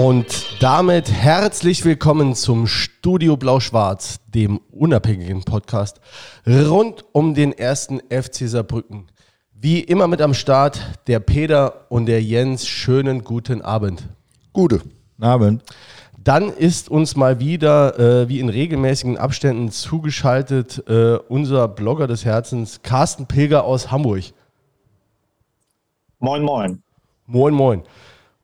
Und damit herzlich willkommen zum Studio Blau-Schwarz, dem unabhängigen Podcast rund um den ersten FC Saarbrücken. Wie immer mit am Start der Peter und der Jens. Schönen guten Abend. Gute. Abend. Dann ist uns mal wieder, äh, wie in regelmäßigen Abständen, zugeschaltet äh, unser Blogger des Herzens, Carsten Pilger aus Hamburg. Moin, moin. Moin, moin.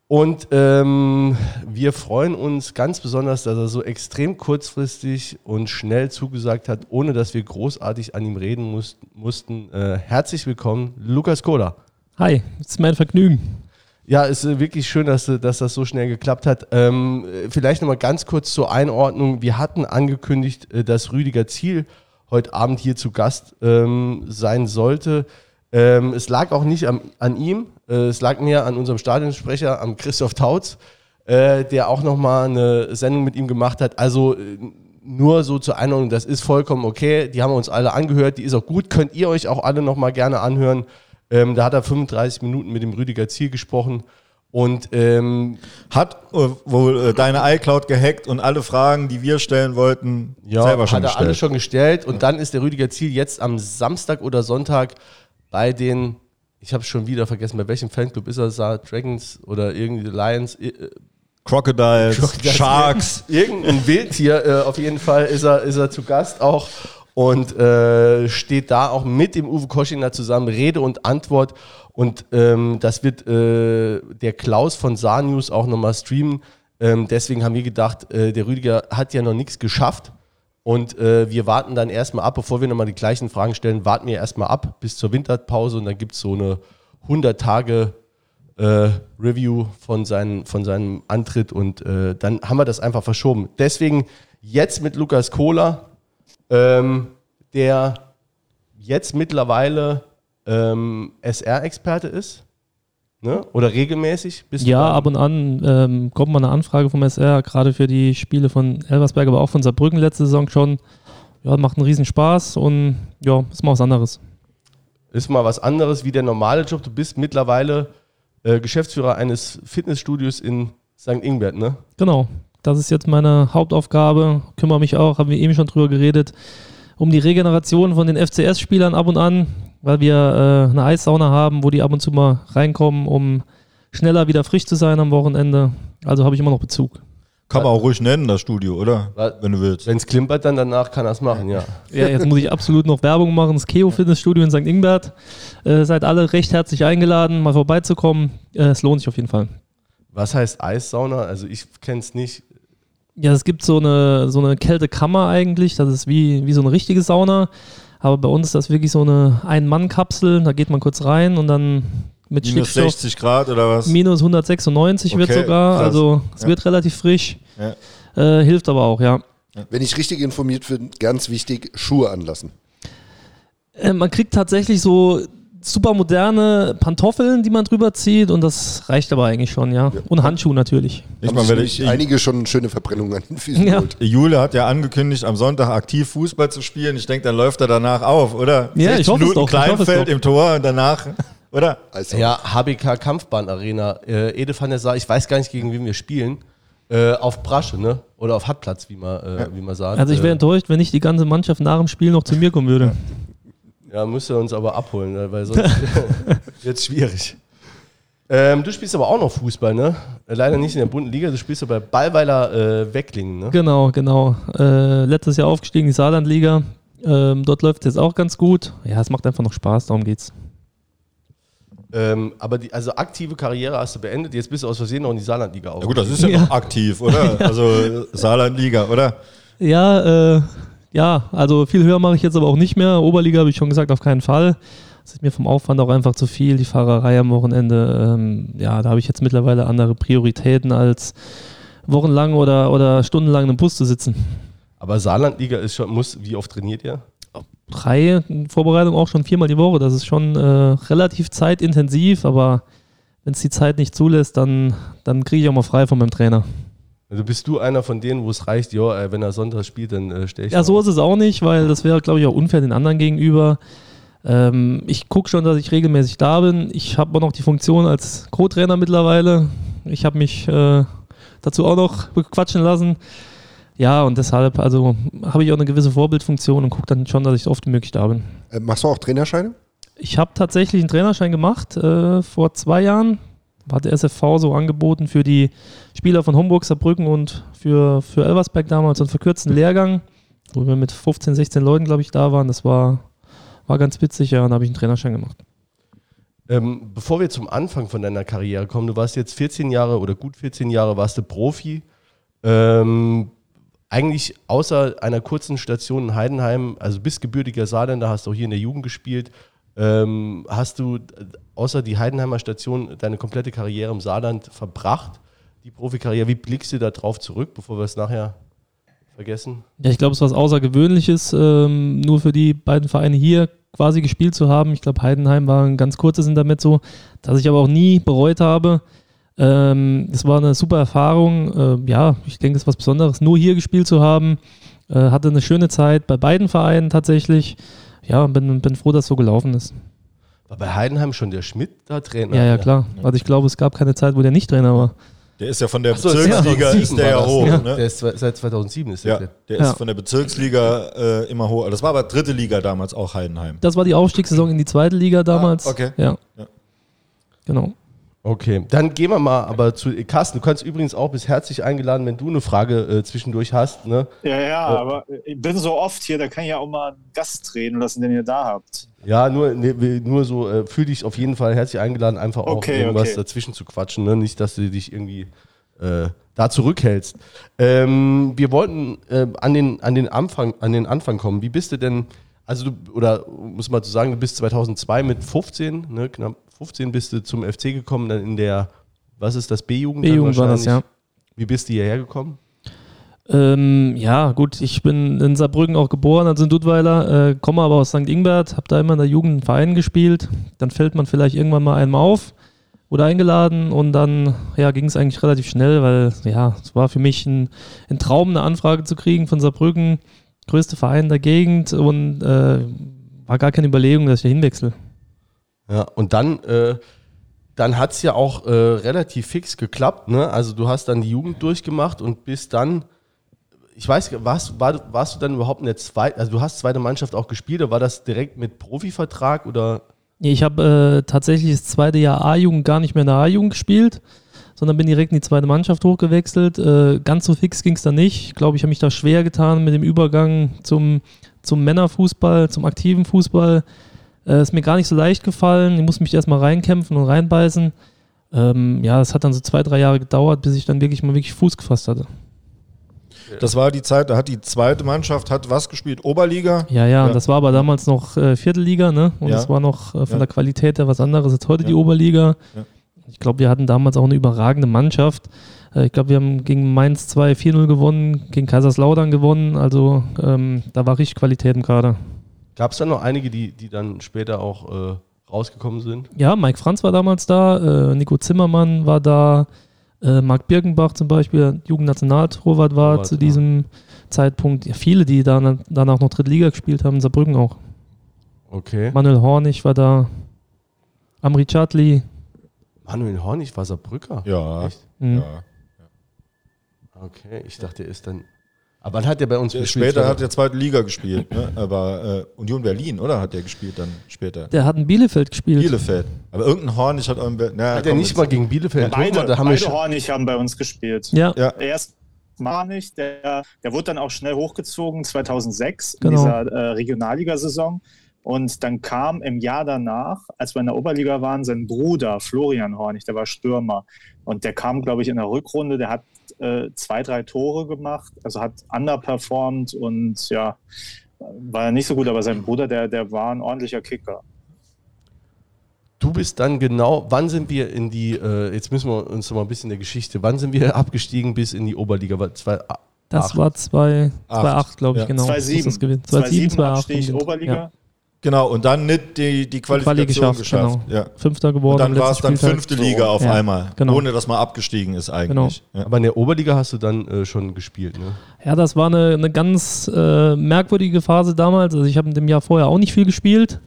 Und ähm, wir freuen uns ganz besonders, dass er so extrem kurzfristig und schnell zugesagt hat, ohne dass wir großartig an ihm reden muss, mussten. Äh, herzlich willkommen, Lukas Koda. Hi, es ist mein Vergnügen. Ja, es ist wirklich schön, dass, dass das so schnell geklappt hat. Ähm, vielleicht nochmal ganz kurz zur Einordnung. Wir hatten angekündigt, äh, dass Rüdiger Ziel heute Abend hier zu Gast ähm, sein sollte. Ähm, es lag auch nicht am, an ihm, es lag mehr an unserem Stadionsprecher, am Christoph Tautz, äh, der auch nochmal eine Sendung mit ihm gemacht hat. Also äh, nur so zur Einordnung, das ist vollkommen okay. Die haben wir uns alle angehört, die ist auch gut. Könnt ihr euch auch alle nochmal gerne anhören. Ähm, da hat er 35 Minuten mit dem Rüdiger Ziel gesprochen. Und ähm, hat äh, wohl äh, deine iCloud gehackt und alle Fragen, die wir stellen wollten, ja, selber schon hat er gestellt. alle schon gestellt. Und dann ist der Rüdiger Ziel jetzt am Samstag oder Sonntag bei den ich habe schon wieder vergessen, bei welchem Fanclub ist er, sah Dragons oder irgendwie Lions. Äh, Crocodiles, Crocodiles, Sharks. Irgendein Wildtier, äh, auf jeden Fall ist er, ist er zu Gast auch und äh, steht da auch mit dem Uwe Koschiner zusammen, Rede und Antwort. Und ähm, das wird äh, der Klaus von Saar News auch nochmal streamen. Ähm, deswegen haben wir gedacht, äh, der Rüdiger hat ja noch nichts geschafft. Und äh, wir warten dann erstmal ab, bevor wir nochmal die gleichen Fragen stellen, warten wir erstmal ab bis zur Winterpause und dann gibt es so eine 100 Tage äh, Review von, seinen, von seinem Antritt und äh, dann haben wir das einfach verschoben. Deswegen jetzt mit Lukas Kohler, ähm, der jetzt mittlerweile ähm, SR-Experte ist. Ne? Oder regelmäßig? ja, ab und an ähm, kommt mal eine Anfrage vom SR, gerade für die Spiele von Elversberg, aber auch von Saarbrücken letzte Saison schon. Ja, macht einen riesen Spaß und ja, ist mal was anderes. Ist mal was anderes wie der normale Job. Du bist mittlerweile äh, Geschäftsführer eines Fitnessstudios in St. Ingbert, ne? Genau. Das ist jetzt meine Hauptaufgabe. Kümmere mich auch, haben wir eben schon drüber geredet, um die Regeneration von den FCS-Spielern ab und an weil wir äh, eine Eissauna haben, wo die ab und zu mal reinkommen, um schneller wieder frisch zu sein am Wochenende. Also habe ich immer noch Bezug. Kann man auch ruhig nennen, das Studio, oder? Wenn du willst. Wenn es klimpert, dann danach kann er es machen, ja. Ja, jetzt muss ich absolut noch Werbung machen. Das Keo Fitnessstudio in St. Ingbert. Äh, seid alle recht herzlich eingeladen, mal vorbeizukommen. Äh, es lohnt sich auf jeden Fall. Was heißt Eissauna? Also ich kenne es nicht. Ja, es gibt so eine, so eine Kältekammer eigentlich. Das ist wie, wie so eine richtige Sauna. Aber bei uns ist das wirklich so eine Ein-Mann-Kapsel. Da geht man kurz rein und dann mit Minus 60 Grad oder was? Minus 196 okay, wird sogar. Krass. Also es ja. wird relativ frisch. Ja. Äh, hilft aber auch, ja. Wenn ich richtig informiert bin, ganz wichtig, Schuhe anlassen. Äh, man kriegt tatsächlich so super moderne Pantoffeln, die man drüber zieht und das reicht aber eigentlich schon, ja. ja. Und Handschuhe natürlich. Ich meine, wenn ich, einige schon schöne Verbrennungen an den Füßen ja. Jule hat ja angekündigt, am Sonntag aktiv Fußball zu spielen. Ich denke, dann läuft er danach auf, oder? Ja, ich hoffe Minuten es doch. Kleinfeld im Tor und danach, oder? Also. Ja, HBK Kampfbahn Arena. Äh, Ede van der Saar, ich weiß gar nicht, gegen wen wir spielen. Äh, auf Brasche, ne? Oder auf Hartplatz, wie man, äh, ja. wie man sagt. Also ich wäre äh, enttäuscht, wenn nicht die ganze Mannschaft nach dem Spiel noch zu mir kommen würde. Ja, müsst ihr uns aber abholen, ne? weil sonst wird es schwierig. Ähm, du spielst aber auch noch Fußball, ne? Leider nicht in der bunten Liga, du spielst aber bei Ballweiler äh, Wecklingen, ne? Genau, genau. Äh, letztes Jahr aufgestiegen, die Saarlandliga. Ähm, dort läuft es jetzt auch ganz gut. Ja, es macht einfach noch Spaß, darum geht's. Ähm, aber die also aktive Karriere hast du beendet, jetzt bist du aus Versehen noch in die Saarlandliga auf. Ja gut, das ist ja, ja. noch aktiv, oder? ja. Also Saarlandliga, oder? Ja, äh, ja, also viel höher mache ich jetzt aber auch nicht mehr. Oberliga habe ich schon gesagt, auf keinen Fall. Das ist mir vom Aufwand auch einfach zu viel, die Fahrerei am Wochenende. Ähm, ja, da habe ich jetzt mittlerweile andere Prioritäten als wochenlang oder, oder stundenlang im Bus zu sitzen. Aber Saarlandliga ist schon, muss, wie oft trainiert ihr? Drei in Vorbereitung auch schon viermal die Woche. Das ist schon äh, relativ zeitintensiv, aber wenn es die Zeit nicht zulässt, dann, dann kriege ich auch mal frei von meinem Trainer. Also bist du einer von denen, wo es reicht, ja, äh, wenn er Sonntag spielt, dann äh, stelle ich Ja, so ist es auch nicht, weil das wäre, glaube ich, auch unfair den anderen gegenüber. Ähm, ich gucke schon, dass ich regelmäßig da bin. Ich habe auch noch die Funktion als Co-Trainer mittlerweile. Ich habe mich äh, dazu auch noch bequatschen lassen. Ja, und deshalb, also habe ich auch eine gewisse Vorbildfunktion und gucke dann schon, dass ich so oft wie möglich da bin. Äh, machst du auch Trainerscheine? Ich habe tatsächlich einen Trainerschein gemacht äh, vor zwei Jahren. Hat der SFV so angeboten für die Spieler von Homburg, Saarbrücken und für, für Elversberg damals so einen verkürzten Lehrgang, wo wir mit 15, 16 Leuten, glaube ich, da waren. Das war, war ganz witzig, ja, und da habe ich einen Trainerschein gemacht. Ähm, bevor wir zum Anfang von deiner Karriere kommen, du warst jetzt 14 Jahre oder gut 14 Jahre warst du Profi. Ähm, eigentlich außer einer kurzen Station in Heidenheim, also bist gebürtiger Saarländer, hast auch hier in der Jugend gespielt. Ähm, hast du außer die Heidenheimer Station deine komplette Karriere im Saarland verbracht? Die Profikarriere, wie blickst du da drauf zurück, bevor wir es nachher vergessen? Ja, ich glaube, es ist was Außergewöhnliches, ähm, nur für die beiden Vereine hier quasi gespielt zu haben. Ich glaube, Heidenheim war ein ganz kurzes Intermezzo, das ich aber auch nie bereut habe. Ähm, es war eine super Erfahrung. Äh, ja, ich denke, es ist was Besonderes, nur hier gespielt zu haben. Äh, hatte eine schöne Zeit bei beiden Vereinen tatsächlich. Ja, und bin, bin froh, dass es so gelaufen ist. War bei Heidenheim schon der Schmidt da Trainer? Ja, ja, klar. Also ich glaube, es gab keine Zeit, wo der nicht Trainer war. Der ist ja von der Ach so, Bezirksliga 2007 ist der ja hoch. ne? Ne? Der ist seit 2007 ist der Ja, der Ja. ist von der Bezirksliga äh, immer hoch. Das war aber dritte Liga damals auch Heidenheim. Das war die Aufstiegssaison in die zweite Liga damals. Ah, okay. Ja. Ja. Genau. Okay, dann gehen wir mal aber zu Carsten. Du kannst übrigens auch bis herzlich eingeladen, wenn du eine Frage äh, zwischendurch hast. Ne? Ja, ja, Oh. aber ich bin so oft hier, da kann ich ja auch mal einen Gast reden lassen, den ihr da habt. Ja, nur, ne, nur so, äh, fühl dich auf jeden Fall herzlich eingeladen, einfach auch Okay, irgendwas okay. dazwischen zu quatschen. Ne? Nicht, dass du dich irgendwie äh, da zurückhältst. Ähm, wir wollten äh, an, den, an, den Anfang, an den Anfang kommen. Wie bist du denn, also du, oder muss man zu sagen, du bist 2002 mit 15, ne, knapp 15 bist du zum FC gekommen, dann in der, was ist das, B-Jugend? B-Jugend war das, ja. Wie bist du hierher gekommen? Ähm, ja, gut, ich bin in Saarbrücken auch geboren, also in Dudweiler, äh, komme aber aus St. Ingbert, habe da immer in der Jugend einen Verein gespielt. Dann fällt man vielleicht irgendwann mal einmal auf, wurde eingeladen und dann ja, ging es eigentlich relativ schnell, weil ja, es war für mich ein, ein Traum, eine Anfrage zu kriegen von Saarbrücken, größte Verein der Gegend und äh, war gar keine Überlegung, dass ich da hinwechsel. Ja, und dann, äh, dann hat es ja auch äh, relativ fix geklappt. Ne? Also du hast dann die Jugend durchgemacht und bist dann, ich weiß, warst, war, warst du dann überhaupt in der zweiten, also du hast zweite Mannschaft auch gespielt, oder war das direkt mit Profivertrag oder? Nee, Ich habe äh, tatsächlich das zweite Jahr A-Jugend gar nicht mehr in der A-Jugend gespielt, sondern bin direkt in die zweite Mannschaft hochgewechselt. Äh, ganz so fix ging es da nicht. Ich glaube, ich habe mich da schwer getan mit dem Übergang zum, zum Männerfußball, zum aktiven Fußball. Äh, ist mir gar nicht so leicht gefallen. Ich musste mich erstmal reinkämpfen und reinbeißen. Ähm, ja, es hat dann so zwei, drei Jahre gedauert, bis ich dann wirklich mal wirklich Fuß gefasst hatte. Das war die Zeit, da hat die zweite Mannschaft hat was gespielt? Oberliga? Ja, ja, Ja. das war aber damals noch äh, Viertelliga, ne? Und Ja. das war noch äh, von Ja. der Qualität her was anderes als heute die Oberliga. Ich glaube, wir hatten damals auch eine überragende Mannschaft. Äh, ich glaube, wir haben gegen Mainz 2 4-0 gewonnen, gegen Kaiserslautern gewonnen. Also ähm, da war richtig Qualität im Kader. Gab es dann noch einige, die, die dann später auch äh, rausgekommen sind? Ja, Mike Franz war damals da, äh, Nico Zimmermann war da, äh, Marc Birkenbach zum Beispiel, Jugendnationaltorwart war Torwart, zu ja. diesem Zeitpunkt. Ja, viele, die dann, danach noch Drittliga gespielt haben, in Saarbrücken auch. Okay. Manuel Hornig war da, Amri Chadli. Manuel Hornig war Saarbrücker? Ja. Echt? Mhm. ja. Okay, ich dachte, er ist dann. Aber wann hat er bei uns Der gespielt? Später hat er zweite Liga gespielt, ne? aber äh, Union Berlin, oder? Hat der gespielt dann später? Der hat in Bielefeld gespielt. Bielefeld. Aber irgendein Horn, ich hatte auch im na, Hat er nicht mal gegen Bielefeld Beide, Hochmann, da haben beide Hornig haben bei uns gespielt. Ja, Ja, Erst Marnich, der, der wurde dann auch schnell hochgezogen 2006 Genau. in dieser äh, Regionalligasaison. Und dann kam im Jahr danach, als wir in der Oberliga waren, sein Bruder Florian Hornig, der war Stürmer. Und der kam, glaube ich, in der Rückrunde, der hat äh, zwei, drei Tore gemacht, also hat underperformed und ja, war nicht so gut, aber sein Bruder, der, der war ein ordentlicher Kicker. Du bist dann genau, wann sind wir in die, äh, jetzt müssen wir uns noch mal ein bisschen der Geschichte, wann sind wir abgestiegen bis in die Oberliga? War zwei, Das Acht. war 2 Acht. 2,8, glaube ich, Ja. genau. 2,7. Muss das gewesen. 2,7 2,7, 2,8. Abstieg Oberliga. Ja. Genau, und dann nicht die, die Quali Qualifikation geschafft, geschafft. genau. Ja. Fünfter geworden. Und dann war es dann fünfte Liga auf Ja, einmal, genau. ohne dass man abgestiegen ist eigentlich. Ja. Aber in der Oberliga hast du dann äh, schon gespielt, ne? Ja, das war eine, eine ganz äh, merkwürdige Phase damals. Also ich habe in dem Jahr vorher auch nicht viel gespielt.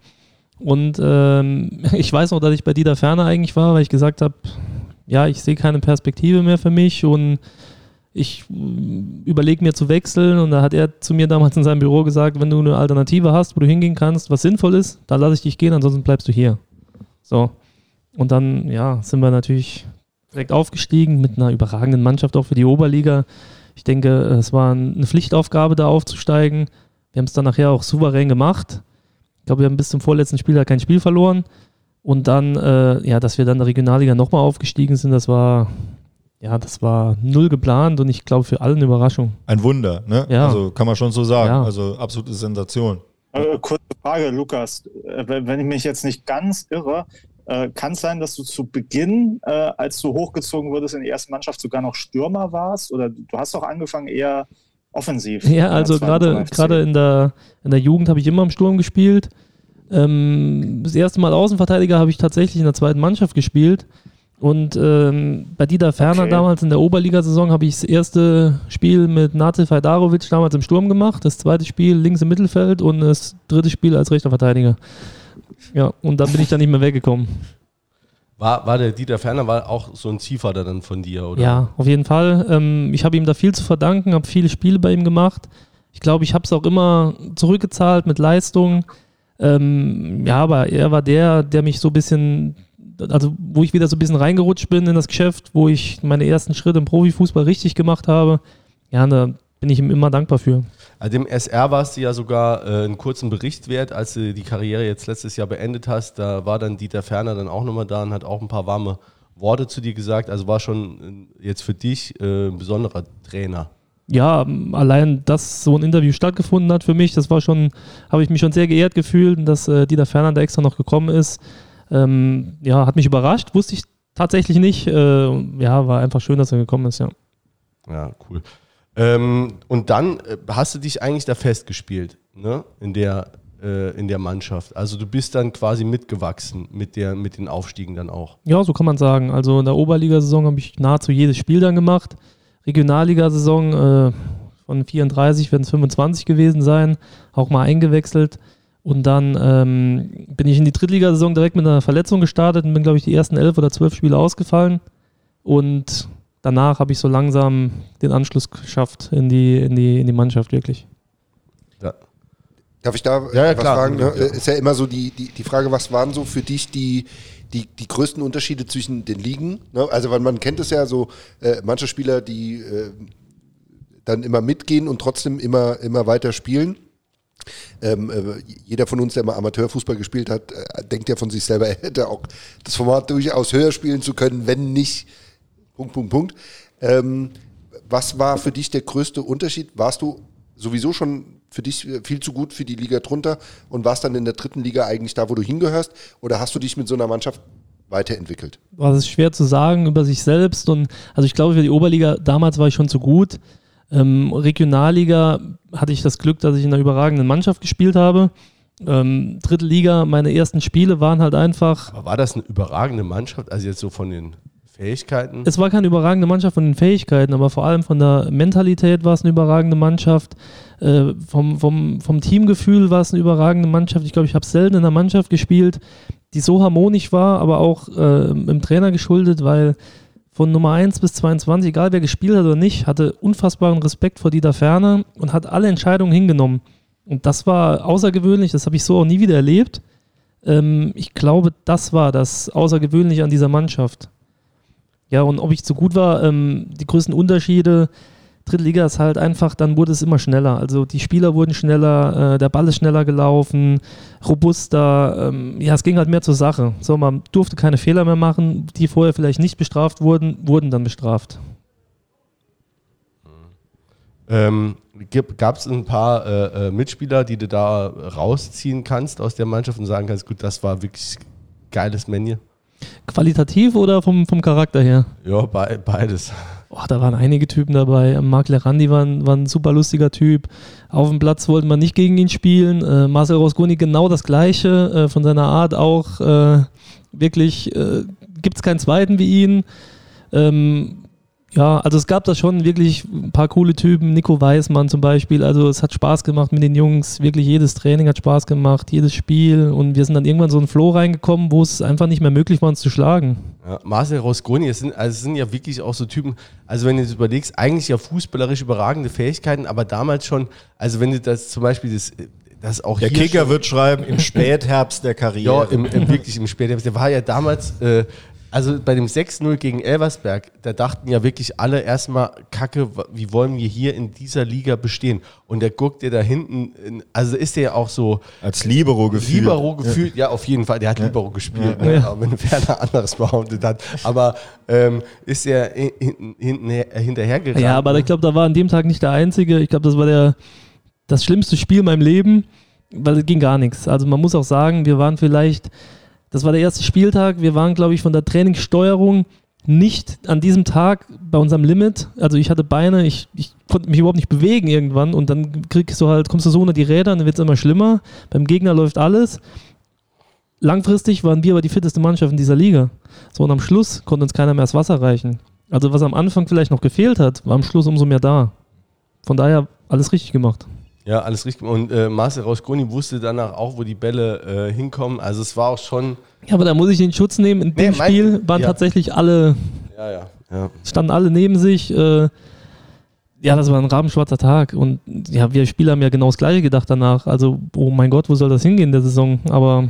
Und ähm, ich weiß noch, dass ich bei Dieter Ferner eigentlich war, weil ich gesagt habe, ja, ich sehe keine Perspektive mehr für mich und ich überlege mir zu wechseln. Und da hat er zu mir damals in seinem Büro gesagt, wenn du eine Alternative hast, wo du hingehen kannst, was sinnvoll ist, dann lasse ich dich gehen, ansonsten bleibst du hier. So. Und dann, ja, sind wir natürlich direkt aufgestiegen mit einer überragenden Mannschaft auch für die Oberliga. Ich denke, es war eine Pflichtaufgabe, da aufzusteigen. Wir haben es dann nachher auch souverän gemacht. Ich glaube, wir haben bis zum vorletzten Spiel kein Spiel verloren. Und dann, äh, ja, dass wir dann in der Regionalliga nochmal aufgestiegen sind, das war, ja, das war null geplant und ich glaube für alle eine Überraschung. Ein Wunder, ne? Ja. Also kann man schon so sagen. Ja. Also absolute Sensation. Äh, kurze Frage, Lukas. Äh, wenn ich mich jetzt nicht ganz irre, äh, kann es sein, dass du zu Beginn, äh, als du hochgezogen wurdest in die erste Mannschaft, sogar noch Stürmer warst? Oder du hast doch angefangen eher offensiv? Ja, also gerade gerade in der, in der Jugend habe ich immer im Sturm gespielt. Ähm, das erste Mal Außenverteidiger habe ich tatsächlich in der zweiten Mannschaft gespielt. Und ähm, bei Dieter Ferner Okay. damals in der Oberligasaison habe ich das erste Spiel mit Natil Fajdarovic damals im Sturm gemacht, das zweite Spiel links im Mittelfeld und das dritte Spiel als rechter Verteidiger. Ja, und dann bin ich dann nicht mehr weggekommen. War, war der Dieter Ferner war auch so ein Ziehvater dann von dir, oder? Ja, auf jeden Fall. Ähm, ich habe ihm da viel zu verdanken, habe viele Spiele bei ihm gemacht. Ich glaube, ich habe es auch immer zurückgezahlt mit Leistung. Ähm, ja, aber er war der, der mich so ein bisschen, also wo ich wieder so ein bisschen reingerutscht bin in das Geschäft, wo ich meine ersten Schritte im Profifußball richtig gemacht habe. Ja, da bin ich ihm immer dankbar für. Also dem SR warst du ja sogar äh, einen kurzen Bericht wert, als du die Karriere jetzt letztes Jahr beendet hast. Da war dann Dieter Ferner dann auch nochmal da und hat auch ein paar warme Worte zu dir gesagt. Also war schon äh, jetzt für dich äh, ein besonderer Trainer. ja, allein, dass so ein Interview stattgefunden hat für mich, das war schon, habe ich mich schon sehr geehrt gefühlt, dass äh, Dieter Ferner da extra noch gekommen ist. Ähm, ja, hat mich überrascht, wusste ich tatsächlich nicht. Äh, ja, war einfach schön, dass er gekommen ist, ja. Ja, cool. Ähm, und dann äh, hast du dich eigentlich da festgespielt, ne? In der, äh, in der Mannschaft. Also du bist dann quasi mitgewachsen mit, der, mit den Aufstiegen dann auch. Ja, so kann man sagen. Also in der Oberligasaison habe ich nahezu jedes Spiel dann gemacht. Regionalligasaison äh, von 34 werden es 25 gewesen sein, auch mal eingewechselt. Und dann ähm, bin ich in die Drittligasaison direkt mit einer Verletzung gestartet und bin, glaube ich, die ersten elf oder zwölf Spiele ausgefallen. Und danach habe ich so langsam den Anschluss geschafft in die, in die, in die Mannschaft, wirklich. Ja. Darf ich da Ja, ja, was klar. fragen? Ne? Ja. Ist ja immer so die, die, die Frage, was waren so für dich die, die, die größten Unterschiede zwischen den Ligen? Ne? Also, weil man kennt es ja so, äh, manche Spieler, die äh, dann immer mitgehen und trotzdem immer, immer weiter spielen. Ähm, äh, jeder von uns, der mal Amateurfußball gespielt hat, äh, denkt ja von sich selber, er hätte auch das Format durchaus höher spielen zu können, wenn nicht. Punkt, Punkt, Punkt. Ähm, was war für dich der größte Unterschied? Warst du sowieso schon für dich äh, viel zu gut für die Liga drunter und warst dann in der dritten Liga eigentlich da, wo du hingehörst? Oder hast du dich mit so einer Mannschaft weiterentwickelt? war es schwer zu sagen über sich selbst und also ich glaube für die Oberliga damals war ich schon zu gut. Ähm, Regionalliga hatte ich das Glück, dass ich in einer überragenden Mannschaft gespielt habe. Ähm, Dritte Liga, meine ersten Spiele waren halt einfach, Aber war das eine überragende Mannschaft? Also jetzt so von den Fähigkeiten? es war keine überragende Mannschaft von den Fähigkeiten, aber vor allem von der Mentalität war es eine überragende Mannschaft. Äh, vom, vom, vom Teamgefühl war es eine überragende Mannschaft. Ich glaube, ich habe selten in einer Mannschaft gespielt, die so harmonisch war, aber auch äh, im Trainer geschuldet, weil von Nummer 1 bis 22, egal wer gespielt hat oder nicht, hatte unfassbaren Respekt vor Dieter Ferner und hat alle Entscheidungen hingenommen. Und das war außergewöhnlich, das habe ich so auch nie wieder erlebt. Ähm, ich glaube, das war das Außergewöhnliche an dieser Mannschaft. Ja, und ob ich zu gut war, ähm, die größten Unterschiede, dritte Liga ist halt einfach, dann wurde es immer schneller. Also die Spieler wurden schneller, äh, der Ball ist schneller gelaufen, robuster, ähm, ja, es ging halt mehr zur Sache. So, man durfte keine Fehler mehr machen, die vorher vielleicht nicht bestraft wurden, wurden dann bestraft. Ähm, Gab es ein paar äh, äh, Mitspieler, die du da rausziehen kannst aus der Mannschaft und sagen kannst, gut, das war wirklich geiles Menu? Qualitativ oder vom, vom Charakter her? Ja, be beides. Oh, da waren einige Typen dabei. Marc Lerandi war, ein- war ein super lustiger Typ. Auf dem Platz wollte man nicht gegen ihn spielen. Äh, Marcel Rosgoni genau das Gleiche, äh, von seiner Art auch. Äh, wirklich äh, gibt es keinen zweiten wie ihn. Ähm, ja, also es gab da schon wirklich ein paar coole Typen, Nico Weismann zum Beispiel. Also es hat Spaß gemacht mit den Jungs. Wirklich jedes Training hat Spaß gemacht, jedes Spiel. Und wir sind dann irgendwann so in einen Flow reingekommen, wo es einfach nicht mehr möglich war, uns zu schlagen. Ja, Marcel Rosconi, es sind, also es sind ja wirklich auch so Typen, also wenn du das überlegst, eigentlich ja fußballerisch überragende Fähigkeiten, aber damals schon, also wenn du das zum Beispiel das, das auch Der hier Kicker wird schreiben, im Spätherbst der ja, Karriere. im, im, wirklich im Spätherbst, der war ja damals, äh, also bei dem 6-0 gegen Elversberg, da dachten ja wirklich alle erstmal, Kacke, wie wollen wir hier in dieser Liga bestehen? Und der guckt dir da hinten, in, also ist der ja auch so, Als Libero gefühlt. Libero gefühlt, ja. auf jeden Fall, der hat Libero gespielt, ne? auch wenn Werner anderes behauptet hat. Aber ähm, ist er hin- hinten, hinten hinterhergerannt. Ja, aber ich glaube, da war an dem Tag nicht der Einzige. Ich glaube, das war der, das schlimmste Spiel in meinem Leben, weil es ging gar nichts. Also man muss auch sagen, wir waren vielleicht, das war der erste Spieltag, wir waren, glaube ich, von der Trainingssteuerung nicht an diesem Tag bei unserem Limit. Also ich hatte Beine, ich, ich konnte mich überhaupt nicht bewegen irgendwann und dann kriegst du halt, kommst du so unter die Räder und dann wird es immer schlimmer. Beim Gegner läuft alles. Langfristig waren wir aber die fitteste Mannschaft in dieser Liga. So und am Schluss konnte uns keiner mehr das Wasser reichen. Also was am Anfang vielleicht noch gefehlt hat, war am Schluss umso mehr da. Von daher alles richtig gemacht. Ja, alles richtig. Und äh, Marcel Rosconi wusste danach auch, wo die Bälle äh, hinkommen. Also es war auch schon, Ja, aber da muss ich den Schutz nehmen. In dem Nee, Spiel waren ja. tatsächlich alle, ja, ja. ja. standen alle neben sich. Äh, ja, das war ein rabenschwarzer Tag. Und ja, wir Spieler haben ja genau das Gleiche gedacht danach. Also, oh mein Gott, wo soll das hingehen in der Saison? Aber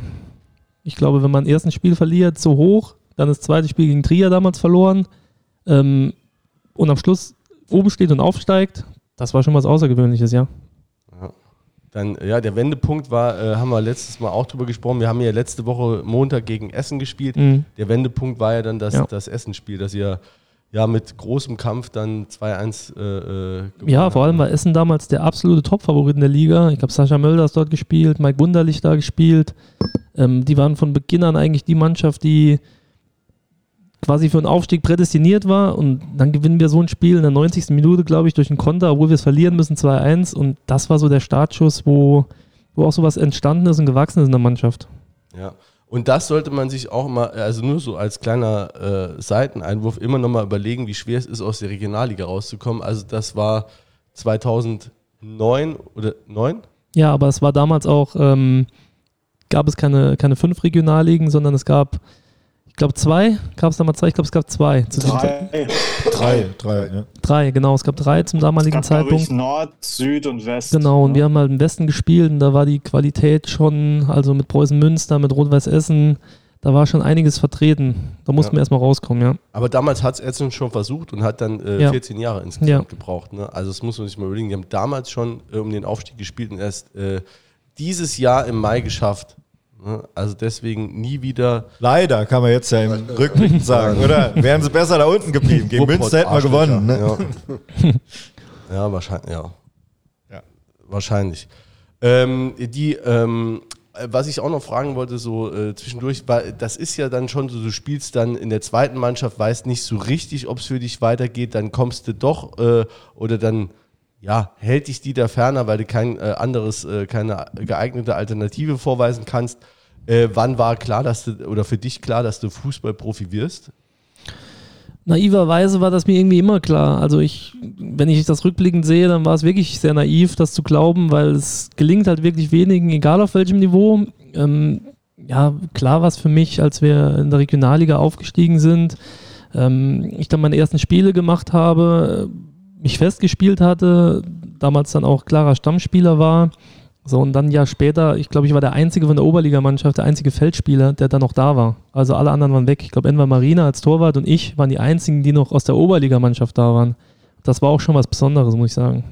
ich glaube, wenn man erst ein Spiel verliert, so hoch, dann das zweite Spiel gegen Trier damals verloren ähm, und am Schluss oben steht und aufsteigt, das war schon was Außergewöhnliches, ja. Dann, ja, der Wendepunkt war, äh, haben wir letztes Mal auch drüber gesprochen. Wir haben ja letzte Woche Montag gegen Essen gespielt. Mhm. Der Wendepunkt war ja dann das, Ja. das Essen-Spiel, das ihr ja mit großem Kampf dann 2-1 äh, äh, Ja, vor allem war Essen damals der absolute Topfavorit in der Liga. Ich glaube, Sascha Mölder ist dort gespielt, Mike Wunderlich da gespielt. Ähm, die waren von Beginn an eigentlich die Mannschaft, die quasi für einen Aufstieg prädestiniert war. Und dann gewinnen wir so ein Spiel in der 90. Minute, glaube ich, durch einen Konter, obwohl wir es verlieren müssen, 2-1. Und das war so der Startschuss, wo, wo auch sowas entstanden ist und gewachsen ist in der Mannschaft. Ja. Und das sollte man sich auch mal, also nur so als kleiner äh, Seiteneinwurf, immer noch mal überlegen, wie schwer es ist, aus der Regionalliga rauszukommen. Also das war 2009 oder 9? Ja, aber es war damals auch, ähm, gab es keine, keine fünf Regionalligen, sondern es gab, glaube, zwei. Gab es damals zwei? Ich glaube, es gab zwei. Zu Drei. Drei, drei, ja. Drei, genau. Es gab drei zum damaligen gab, glaub ich, Zeitpunkt. Nord, Süd und West. Genau, und ne? wir haben halt im Westen gespielt und da war die Qualität schon, also mit Preußen Münster, mit Rot-Weiß Essen, da war schon einiges vertreten. Da mussten Ja. wir erstmal rauskommen, ja. Aber damals hat es Essen schon versucht und hat dann äh, Ja. 14 Jahre insgesamt Ja. gebraucht. Ne? Also das muss man sich mal überlegen. Die haben damals schon äh, um den Aufstieg gespielt und erst äh, dieses Jahr im Mai geschafft. Ne? Also deswegen nie wieder. Leider, kann man jetzt ja im Rückblick sagen, oder? Wären sie besser da unten geblieben. Gegen Münster hätten wir gewonnen. Ne? Ja, ja wahrscheinlich. Ja. Ja. Wahrscheinlich. Ähm, die, ähm, äh, was ich auch noch fragen wollte, so äh, zwischendurch, weil das ist ja dann schon so, du spielst dann in der zweiten Mannschaft, weißt nicht so richtig, ob es für dich weitergeht, dann kommst du doch äh, oder dann ja, hält dich die da ferner, weil du kein äh, anderes, äh, keine geeignete Alternative vorweisen kannst. Äh, wann war klar, dass du, oder für dich klar, dass du Fußballprofi wirst? Naiverweise war das mir irgendwie immer klar. Also ich, wenn ich das rückblickend sehe, dann war es wirklich sehr naiv, das zu glauben, weil es gelingt halt wirklich wenigen, egal auf welchem Niveau. Ähm, ja, klar war es für mich, als wir in der Regionalliga aufgestiegen sind, ähm, ich dann meine ersten Spiele gemacht habe, mich festgespielt hatte, damals dann auch klarer Stammspieler war. So, und dann ein Jahr später, ich glaube, ich war der Einzige von der Oberligamannschaft, der einzige Feldspieler, der dann noch da war. Also alle anderen waren weg. Ich glaube, Enver Marina als Torwart und ich waren die einzigen, die noch aus der Oberligamannschaft da waren. Das war auch schon was Besonderes, muss ich sagen.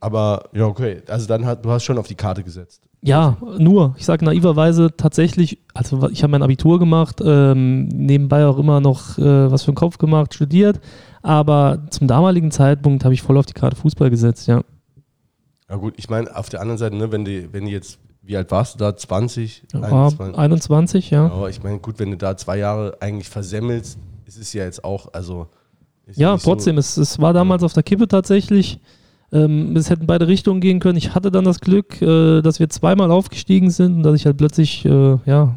Aber ja, okay. Also dann hat, du hast schon auf die Karte gesetzt. Ja, nur. Ich sage naiverweise tatsächlich, also ich habe mein Abitur gemacht, ähm, nebenbei auch immer noch äh, was für den Kopf gemacht, studiert, aber zum damaligen Zeitpunkt habe ich voll auf die Karte Fußball gesetzt, ja. Ja gut, ich meine, auf der anderen Seite, ne, wenn die, wenn die jetzt, wie alt warst du da? 20? War 21, ja. Aber ich meine, gut, wenn du da zwei Jahre eigentlich versemmelst, ist es ja jetzt auch, also Ja, nicht so- trotzdem, es, es war damals auf der Kippe tatsächlich. Ähm, es hätten beide Richtungen gehen können. Ich hatte dann das Glück, äh, dass wir zweimal aufgestiegen sind und dass ich halt plötzlich äh, ja,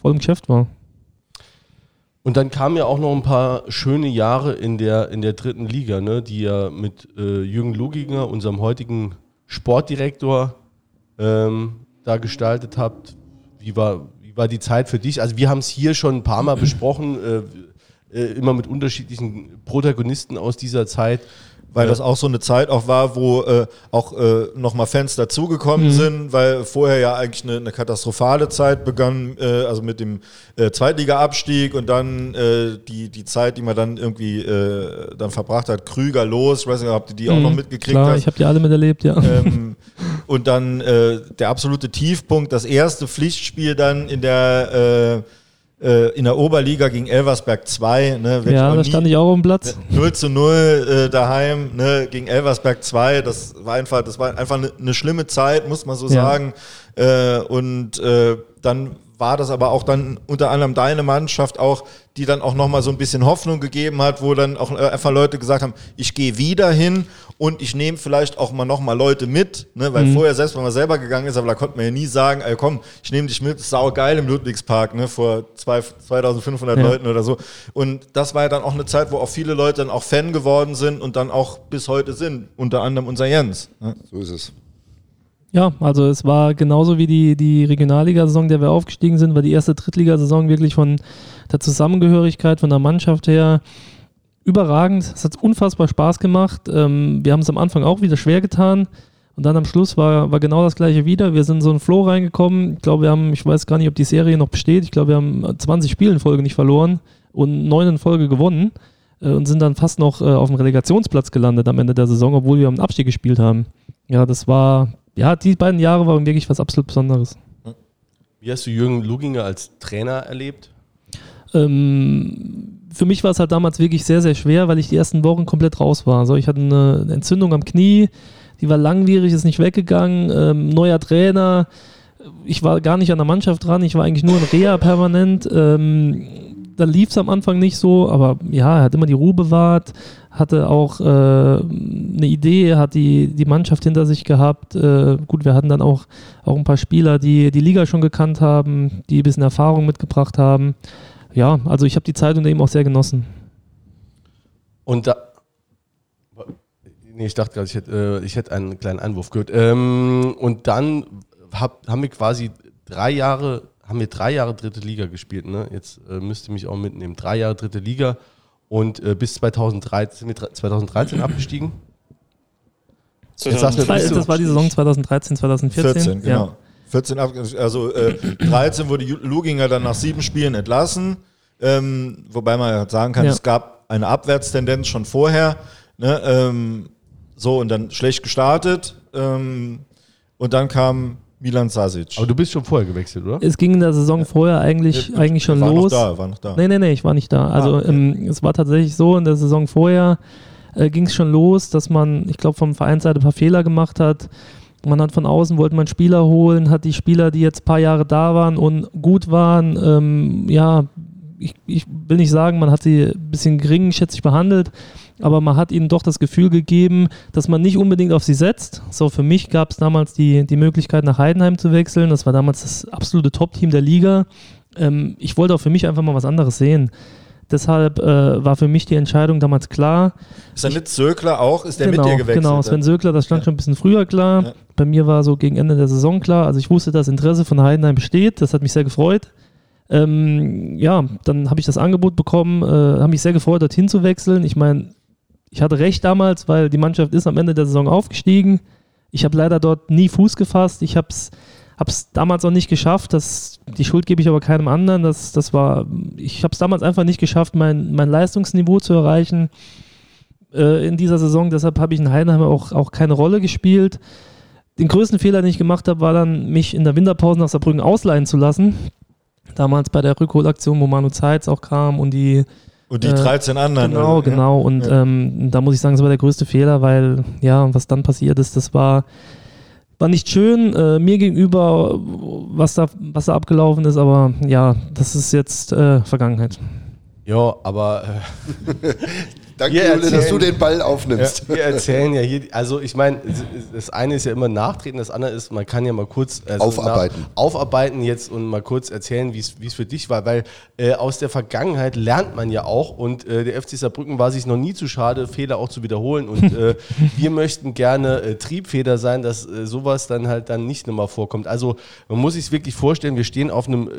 voll im Geschäft war. Und dann kamen ja auch noch ein paar schöne Jahre in der, in der dritten Liga, ne, die ja mit äh, Jürgen Luginger, unserem heutigen Sportdirektor, ähm, da gestaltet habt. Wie war, wie war die Zeit für dich? Also wir haben es hier schon ein paar Mal besprochen, äh, äh, immer mit unterschiedlichen Protagonisten aus dieser Zeit. Weil das auch so eine Zeit auch war, wo äh, auch äh, nochmal Fans dazugekommen sind, weil vorher ja eigentlich eine, eine katastrophale Zeit begann, äh, also mit dem äh, Zweitliga-Abstieg und dann äh, die, die Zeit, die man dann irgendwie äh, dann verbracht hat, Krüger los, ich weiß nicht, habt ihr die auch noch Mhm. mitgekriegt? Klar, hast? ich habe die alle miterlebt, ja. ähm, und dann äh, der absolute Tiefpunkt, das erste Pflichtspiel dann in der, äh, in der Oberliga gegen Elversberg 2. Ne, ja, da stand ich auch dem Platz. 0 zu 0 äh, daheim ne, gegen Elversberg 2. Das war einfach, das war einfach eine ne schlimme Zeit, muss man so Ja. sagen. Äh, und äh, dann war das aber auch dann unter anderem deine Mannschaft auch, die dann auch nochmal so ein bisschen Hoffnung gegeben hat, wo dann auch äh, einfach Leute gesagt haben, ich gehe wieder hin und ich nehme vielleicht auch mal nochmal Leute mit, ne? weil vorher, selbst wenn man selber gegangen ist, aber da konnte man ja nie sagen, ey, komm, ich nehme dich mit, ist sau geil im Ludwigspark, ne? vor zwei, 2500 Ja. Leuten oder so. Und das war ja dann auch eine Zeit, wo auch viele Leute dann auch Fan geworden sind und dann auch bis heute sind, unter anderem unser Jens. Ne? So ist es. Ja, also es war genauso wie die, die Regionalligasaison, der wir aufgestiegen sind, war die erste Drittligasaison wirklich von der Zusammengehörigkeit, von der Mannschaft her überragend. Es hat unfassbar Spaß gemacht. Ähm, wir haben es am Anfang auch wieder schwer getan. Und dann am Schluss war, war genau das gleiche wieder. Wir sind in so einen Flow reingekommen. Ich glaube, wir haben, ich weiß gar nicht, ob die Serie noch besteht. Ich glaube, wir haben 20 Spiele in Folge nicht verloren und neun in Folge gewonnen äh, und sind dann fast noch äh, auf dem Relegationsplatz gelandet am Ende der Saison, obwohl wir am Abstieg gespielt haben. Ja, das war, ja, die beiden Jahre waren wirklich was absolut Besonderes. Wie hast du Jürgen Luginger als Trainer erlebt? Ähm, für mich war es halt damals wirklich sehr, sehr schwer, weil ich die ersten Wochen komplett raus war. Also ich hatte eine Entzündung am Knie, die war langwierig, ist nicht weggegangen, ähm, neuer Trainer. Ich war gar nicht an der Mannschaft dran, ich war eigentlich nur in Reha permanent. Ähm, da lief es am Anfang nicht so, aber ja, er hat immer die Ruhe bewahrt, hatte auch äh, eine Idee, hat die, die Mannschaft hinter sich gehabt. Äh, gut, wir hatten dann auch, auch ein paar Spieler, die die Liga schon gekannt haben, die ein bisschen Erfahrung mitgebracht haben. Ja, also ich habe die Zeit unter ihm auch sehr genossen. Und da. Nee, ich dachte gerade, ich hätte, äh, ich hätte einen kleinen Einwurf gehört. Ähm, und dann hab, haben wir quasi drei Jahre, haben wir drei Jahre dritte Liga gespielt. Ne? Jetzt äh, müsst ihr mich auch mitnehmen. Drei Jahre dritte Liga und äh, bis 2013, sind wir dre- 2013 abgestiegen. Jetzt sagst du, du- Das war die Saison 2013, 2014. 14, genau. Ja. 14 ab, also äh, 13 wurde Luginger dann nach sieben Spielen entlassen, ähm, wobei man ja sagen kann, Ja. es gab eine Abwärtstendenz schon vorher. Ne, ähm, so, und dann schlecht gestartet. Ähm, und dann kam Milan Sasic. Aber du bist schon vorher gewechselt, oder? Es ging in der Saison vorher eigentlich, Ja, eigentlich schon war los. Noch da, war noch da. Nee, nee, nee, ich war nicht da. Also Ah, okay. ähm, es war tatsächlich so, in der Saison vorher äh, ging es schon los, dass man, ich glaube, vom Vereinsseite ein paar Fehler gemacht hat. Man hat von außen, wollte man Spieler holen, hat die Spieler, die jetzt ein paar Jahre da waren und gut waren, ähm, ja, ich, ich will nicht sagen, man hat sie ein bisschen geringschätzig behandelt, aber man hat ihnen doch das Gefühl gegeben, dass man nicht unbedingt auf sie setzt. So, für mich gab es damals die, die Möglichkeit, nach Heidenheim zu wechseln. Das war damals das absolute Top-Team der Liga. Ähm, ich wollte auch für mich einfach mal was anderes sehen. Deshalb äh, war für mich die Entscheidung damals klar. Ist dann nicht Sökler auch? Ist der genau, mit dir gewechselt? genau, Sven Sökler, das stand Ja. schon ein bisschen früher klar. Ja. Bei mir war so gegen Ende der Saison klar. Also ich wusste, dass Interesse von Heidenheim besteht. Das hat mich sehr gefreut. Ähm, ja, dann habe ich das Angebot bekommen, äh, habe mich sehr gefreut, dorthin zu wechseln. Ich meine, ich hatte recht damals, weil die Mannschaft ist am Ende der Saison aufgestiegen. Ich habe leider dort nie Fuß gefasst. Ich habe es damals auch nicht geschafft. Das, die Schuld gebe ich aber keinem anderen. Das, das war, ich habe es damals einfach nicht geschafft, mein, mein Leistungsniveau zu erreichen äh, in dieser Saison. Deshalb habe ich in Heidenheim auch, auch keine Rolle gespielt. Den größten Fehler, den ich gemacht habe, war dann, mich in der Winterpause nach Saarbrücken ausleihen zu lassen. Damals bei der Rückholaktion, wo Manu Zeitz auch kam und die Und die Äh, 13 anderen. Genau, oder? genau. Und Ja. ähm, da muss ich sagen, das war der größte Fehler, weil ja, was dann passiert ist, das war, war nicht schön äh, mir gegenüber, was da, was da abgelaufen ist, aber ja, das ist jetzt äh, Vergangenheit. Ja, aber äh, Danke, Wir Jule, dass du den Ball aufnimmst. Wir erzählen ja hier, also ich meine, das eine ist ja immer nachtreten, das andere ist, man kann ja mal kurz also Aufarbeiten. Nach, aufarbeiten jetzt und mal kurz erzählen, wie es wie es für dich war, weil äh, aus der Vergangenheit lernt man ja auch und äh, der FC Saarbrücken war sich noch nie zu schade, Fehler auch zu wiederholen und äh, wir möchten gerne äh, Triebfeder sein, dass äh, sowas dann halt dann nicht nochmal vorkommt. Also man muss sich wirklich vorstellen, wir stehen auf einem äh,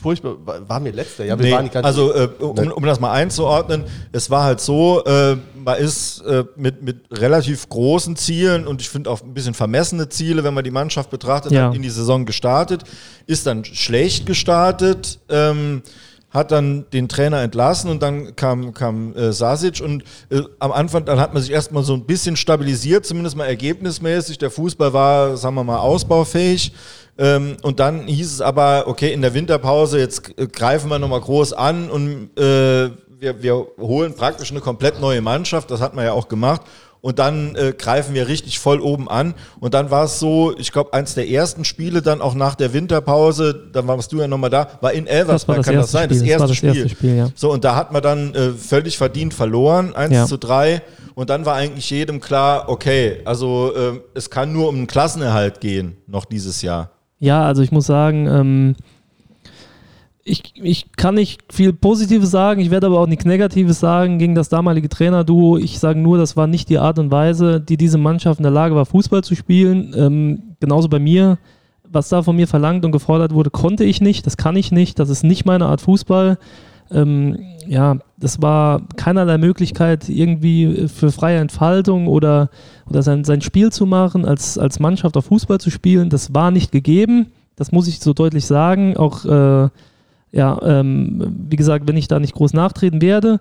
furchtbar, war- waren wir letzter? Ja, wir Nee, waren nicht ganz also äh, um, um das mal einzuordnen, es war halt so, äh, man ist äh, mit, mit relativ großen Zielen und ich finde auch ein bisschen vermessene Ziele, wenn man die Mannschaft betrachtet, Ja. hat in die Saison gestartet, ist dann schlecht gestartet, ähm, hat dann den Trainer entlassen und dann kam, kam äh, Sasic und äh, am Anfang, dann hat man sich erstmal so ein bisschen stabilisiert, zumindest mal ergebnismäßig. Der Fußball war, sagen wir mal, ausbaufähig. Ähm, und dann hieß es aber, okay, in der Winterpause, jetzt äh, greifen wir nochmal groß an und äh, wir, wir holen praktisch eine komplett neue Mannschaft, das hat man ja auch gemacht. Und dann äh, greifen wir richtig voll oben an. Und dann war es so, ich glaube, eins der ersten Spiele dann auch nach der Winterpause, dann warst du ja nochmal da, war in Elversberg, das kann das sein? Spiel, Das das erste das Spiel. erste Spiel, ja. So, und da hat man dann äh, völlig verdient verloren, 1 Ja. zu 3. Und dann war eigentlich jedem klar, okay, also äh, es kann nur um einen Klassenerhalt gehen, noch dieses Jahr. Ja, also ich muss sagen, ähm, ich, ich kann nicht viel Positives sagen, ich werde aber auch nichts Negatives sagen gegen das damalige Trainerduo. Ich sage nur, das war nicht die Art und Weise, die diese Mannschaft in der Lage war, Fußball zu spielen. Ähm, genauso bei mir. Was da von mir verlangt und gefordert wurde, konnte ich nicht, das kann ich nicht, das ist nicht meine Art Fußball. Ähm, ja, das war keinerlei Möglichkeit, irgendwie für freie Entfaltung oder, oder sein, sein Spiel zu machen, als, als Mannschaft auf Fußball zu spielen. Das war nicht gegeben. Das muss ich so deutlich sagen. Auch, äh, ja, ähm, wie gesagt, wenn ich da nicht groß nachtreten werde.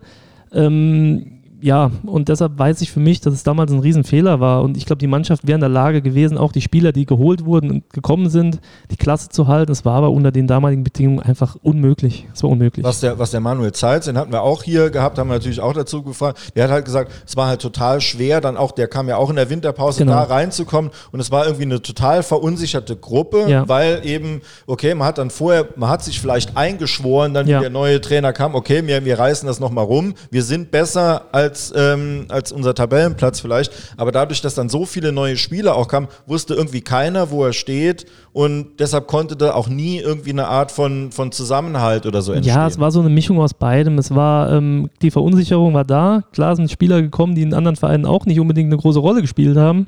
Ähm, ja, und deshalb weiß ich für mich, dass es damals ein Riesenfehler war. Und ich glaube, die Mannschaft wäre in der Lage gewesen, auch die Spieler, die geholt wurden und gekommen sind, die Klasse zu halten. Es war aber unter den damaligen Bedingungen einfach unmöglich. Es war unmöglich. Was der, was der Manuel Zeitz, den hatten wir auch hier gehabt, haben wir natürlich auch dazu gefragt. Der hat halt gesagt, es war halt total schwer, dann auch, der kam ja auch in der Winterpause Genau. da reinzukommen und es war irgendwie eine total verunsicherte Gruppe, Ja. weil eben, okay, man hat dann vorher, man hat sich vielleicht eingeschworen, dann Ja. wie der neue Trainer kam, okay, wir, wir reißen das nochmal rum, wir sind besser als, ähm, als unser Tabellenplatz vielleicht, aber dadurch, dass dann so viele neue Spieler auch kamen, wusste irgendwie keiner, wo er steht und deshalb konnte da auch nie irgendwie eine Art von, von Zusammenhalt oder so entstehen. Ja, es war so eine Mischung aus beidem. Es war, ähm, die Verunsicherung war da. Klar sind Spieler gekommen, die in anderen Vereinen auch nicht unbedingt eine große Rolle gespielt haben.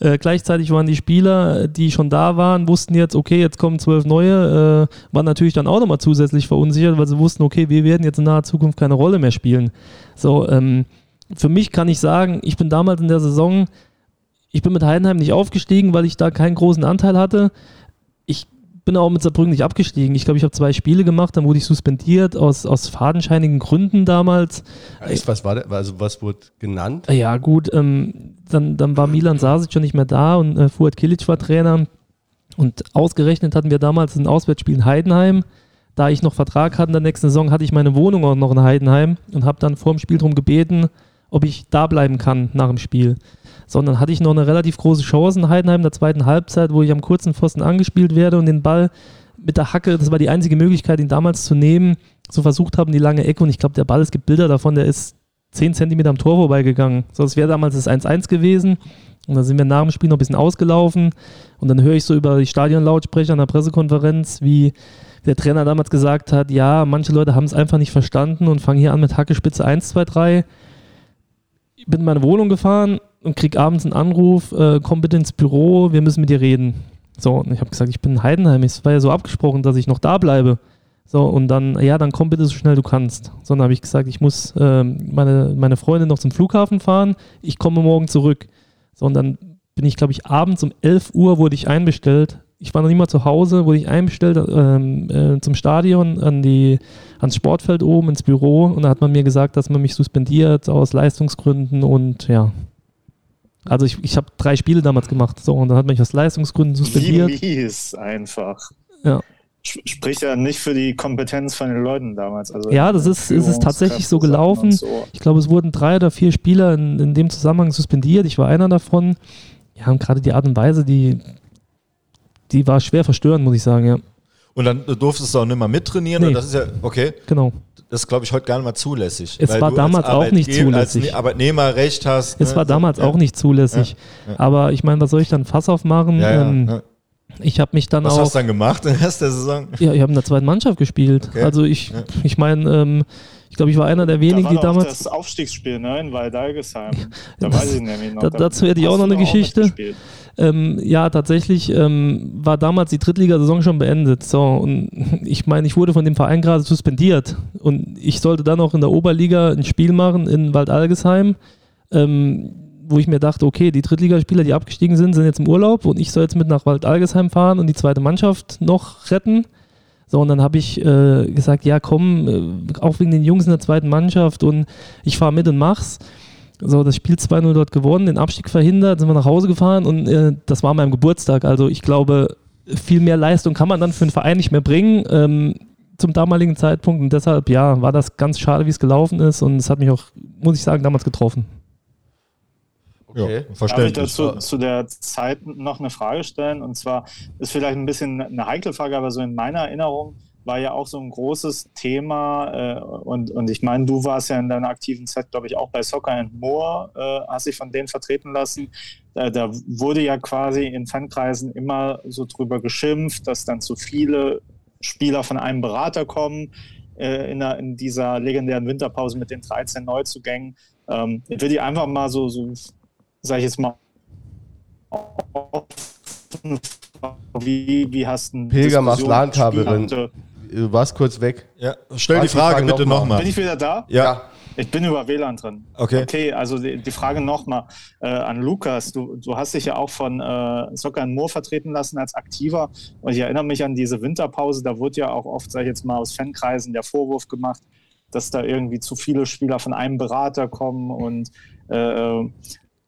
Äh, gleichzeitig waren die Spieler, die schon da waren, wussten jetzt, okay, jetzt kommen zwölf neue, äh, waren natürlich dann auch nochmal zusätzlich verunsichert, weil sie wussten, okay, wir werden jetzt in naher Zukunft keine Rolle mehr spielen. So, ähm, für mich kann ich sagen, ich bin damals in der Saison, ich bin mit Heidenheim nicht aufgestiegen, weil ich da keinen großen Anteil hatte. Ich bin auch mit Saarbrücken nicht abgestiegen. Ich glaube, ich habe zwei Spiele gemacht, dann wurde ich suspendiert aus, aus fadenscheinigen Gründen damals. Echt, was war der, also was wurde genannt? Ja, gut, ähm, dann, dann war Milan Sasic schon nicht mehr da und äh, Fuad Kilic war Trainer. Und ausgerechnet hatten wir damals ein Auswärtsspiel in Heidenheim. Da ich noch Vertrag hatte in der nächsten Saison, hatte ich meine Wohnung auch noch in Heidenheim und habe dann vor dem Spiel darum gebeten, ob ich da bleiben kann nach dem Spiel. Sondern hatte ich noch eine relativ große Chance in Heidenheim in der zweiten Halbzeit, wo ich am kurzen Pfosten angespielt werde und den Ball mit der Hacke, das war die einzige Möglichkeit, ihn damals zu nehmen, so versucht haben, die lange Ecke. Und ich glaube, der Ball, es gibt Bilder davon, der ist 10 Zentimeter am Tor vorbeigegangen. So, das wäre damals das 1-1 gewesen. Und dann sind wir nach dem Spiel noch ein bisschen ausgelaufen. Und dann höre ich so über die Stadionlautsprecher in der Pressekonferenz, wie der Trainer damals gesagt hat, ja, manche Leute haben es einfach nicht verstanden und fangen hier an mit Hackespitze 1, 2, 3. Ich bin in meine Wohnung gefahren und krieg abends einen Anruf, äh, komm bitte ins Büro, wir müssen mit dir reden. So, und ich habe gesagt, ich bin in Heidenheim. Es war ja so abgesprochen, dass ich noch da bleibe. So, und dann, ja, dann komm bitte so schnell du kannst. So, dann habe ich gesagt, ich muss ähm, meine, meine Freundin noch zum Flughafen fahren, ich komme morgen zurück. So, und dann bin ich, glaube ich, abends um 11 Uhr wurde ich einbestellt. Ich war noch nicht mal zu Hause, wurde ich einbestellt ähm, äh, zum Stadion, an die, ans Sportfeld oben, ins Büro. Und da hat man mir gesagt, dass man mich suspendiert aus Leistungsgründen und ja. Also ich, ich habe drei Spiele damals gemacht. So, und dann hat man mich aus Leistungsgründen Wie suspendiert. mies einfach. Ja. Sp- Spricht ja nicht für die Kompetenz von den Leuten damals. Also Ja, das ist- es ist tatsächlich so gelaufen. So. Ich glaube, es wurden drei oder vier Spieler in, in dem Zusammenhang suspendiert. Ich war einer davon. Ja, und gerade die Art und Weise, die, die war schwer verstörend, muss ich sagen, ja. Und dann durftest du auch nicht mehr mittrainieren. Nee. Und das ist ja, okay, Genau. das ist, glaube ich, heute gar nicht mal zulässig. Es war damals als auch nicht zulässig. Als Arbeitnehmer Recht hast. Es ne? war damals ja. auch nicht zulässig. Aber ich meine, was soll ich dann Fass aufmachen? Ja, ja, ähm, ja. Ich habe mich dann Was auch. hast du dann gemacht in der Saison? Ja, ich habe in der zweiten Mannschaft gespielt. Okay. Also ich, ich meine, ähm, ich glaube, ich war einer der wenigen, da die damals. das Aufstiegsspiel ne, in Waldalgesheim. Da weiß ich nämlich noch. da- dazu hätte ich auch noch eine Geschichte. Ähm, ja, tatsächlich ähm, war damals die Drittligasaison schon beendet. So, und ich meine, ich wurde von dem Verein gerade suspendiert. Und ich sollte dann auch in der Oberliga ein Spiel machen in Waldalgesheim, ähm, wo ich mir dachte, okay, die Drittligaspieler, die abgestiegen sind, sind jetzt im Urlaub und ich soll jetzt mit nach Waldalgesheim fahren und die zweite Mannschaft noch retten. So, und dann habe ich äh, gesagt, ja komm, äh, auch wegen den Jungs in der zweiten Mannschaft und ich fahre mit und mach's. So, das Spiel 2-0 dort gewonnen, den Abstieg verhindert, sind wir nach Hause gefahren und äh, das war an meinem Geburtstag. Also ich glaube, viel mehr Leistung kann man dann für einen Verein nicht mehr bringen ähm, zum damaligen Zeitpunkt. Und deshalb, ja, war das ganz schade, wie es gelaufen ist. Und es hat mich auch, muss ich sagen, damals getroffen. Okay. Ja, Darf ich dazu zu der Zeit noch eine Frage stellen? Und zwar ist vielleicht ein bisschen eine heikle Frage, aber so in meiner Erinnerung war ja auch so ein großes Thema. Äh, und, und ich meine, du warst ja in deiner aktiven Zeit, glaube ich, auch bei Soccer and More, äh, hast dich von denen vertreten lassen. Da, da wurde ja quasi in Fankreisen immer so drüber geschimpft, dass dann zu viele Spieler von einem Berater kommen äh, in, der, in dieser legendären Winterpause mit den 13 Neuzugängen. Ähm, ich würde die einfach mal so, so sag ich jetzt mal, wie, wie hast du Pilger macht gespielt? Du warst kurz weg. Ja, stell die die Frage Frage bitte noch mal. nochmal. Bin ich wieder da? Ja, Ich bin über WLAN drin. okay. Okay, also die, die Frage nochmal äh, an Lukas. Du, du hast dich ja auch von äh, Soccer Moor vertreten lassen als Aktiver. Und ich erinnere mich an diese Winterpause. Da wurde ja auch oft, sag ich jetzt mal, aus Fankreisen der Vorwurf gemacht, dass da irgendwie zu viele Spieler von einem Berater kommen. Und äh,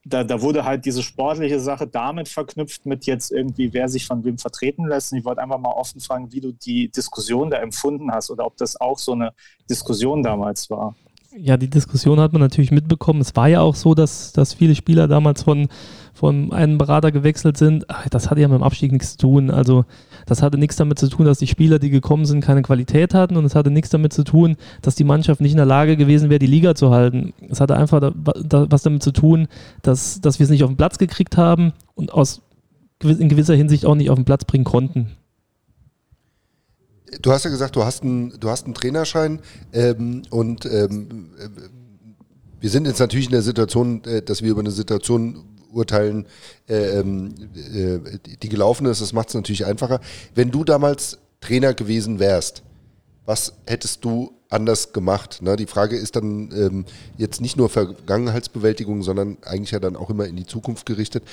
da, da wurde halt diese sportliche Sache damit verknüpft mit jetzt irgendwie, wer sich von wem vertreten lässt. Und ich wollte einfach mal offen fragen, wie du die Diskussion da empfunden hast oder ob das auch so eine Diskussion damals war. Ja, die Diskussion hat man natürlich mitbekommen. Es war ja auch so, dass, dass viele Spieler damals von, von einem Berater gewechselt sind. Ach, Das hatte ja mit dem Abstieg nichts zu tun. Also das hatte nichts damit zu tun, dass die Spieler, die gekommen sind, keine Qualität hatten. Und es hatte nichts damit zu tun, dass die Mannschaft nicht in der Lage gewesen wäre, die Liga zu halten. Es hatte einfach da, da, was damit zu tun, dass, dass wir es nicht auf den Platz gekriegt haben und aus, in gewisser Hinsicht auch nicht auf den Platz bringen konnten. Du hast ja gesagt, du hast einen, du hast einen Trainerschein ähm, und ähm, äh, wir sind jetzt natürlich in der Situation, äh, dass wir über eine Situation urteilen, äh, ähm, äh, die gelaufen ist. Das macht es natürlich einfacher. Wenn du damals Trainer gewesen wärst, was hättest du anders gemacht? Ne? Die Frage ist dann ähm, jetzt nicht nur Vergangenheitsbewältigung, sondern eigentlich ja dann auch immer in die Zukunft gerichtet.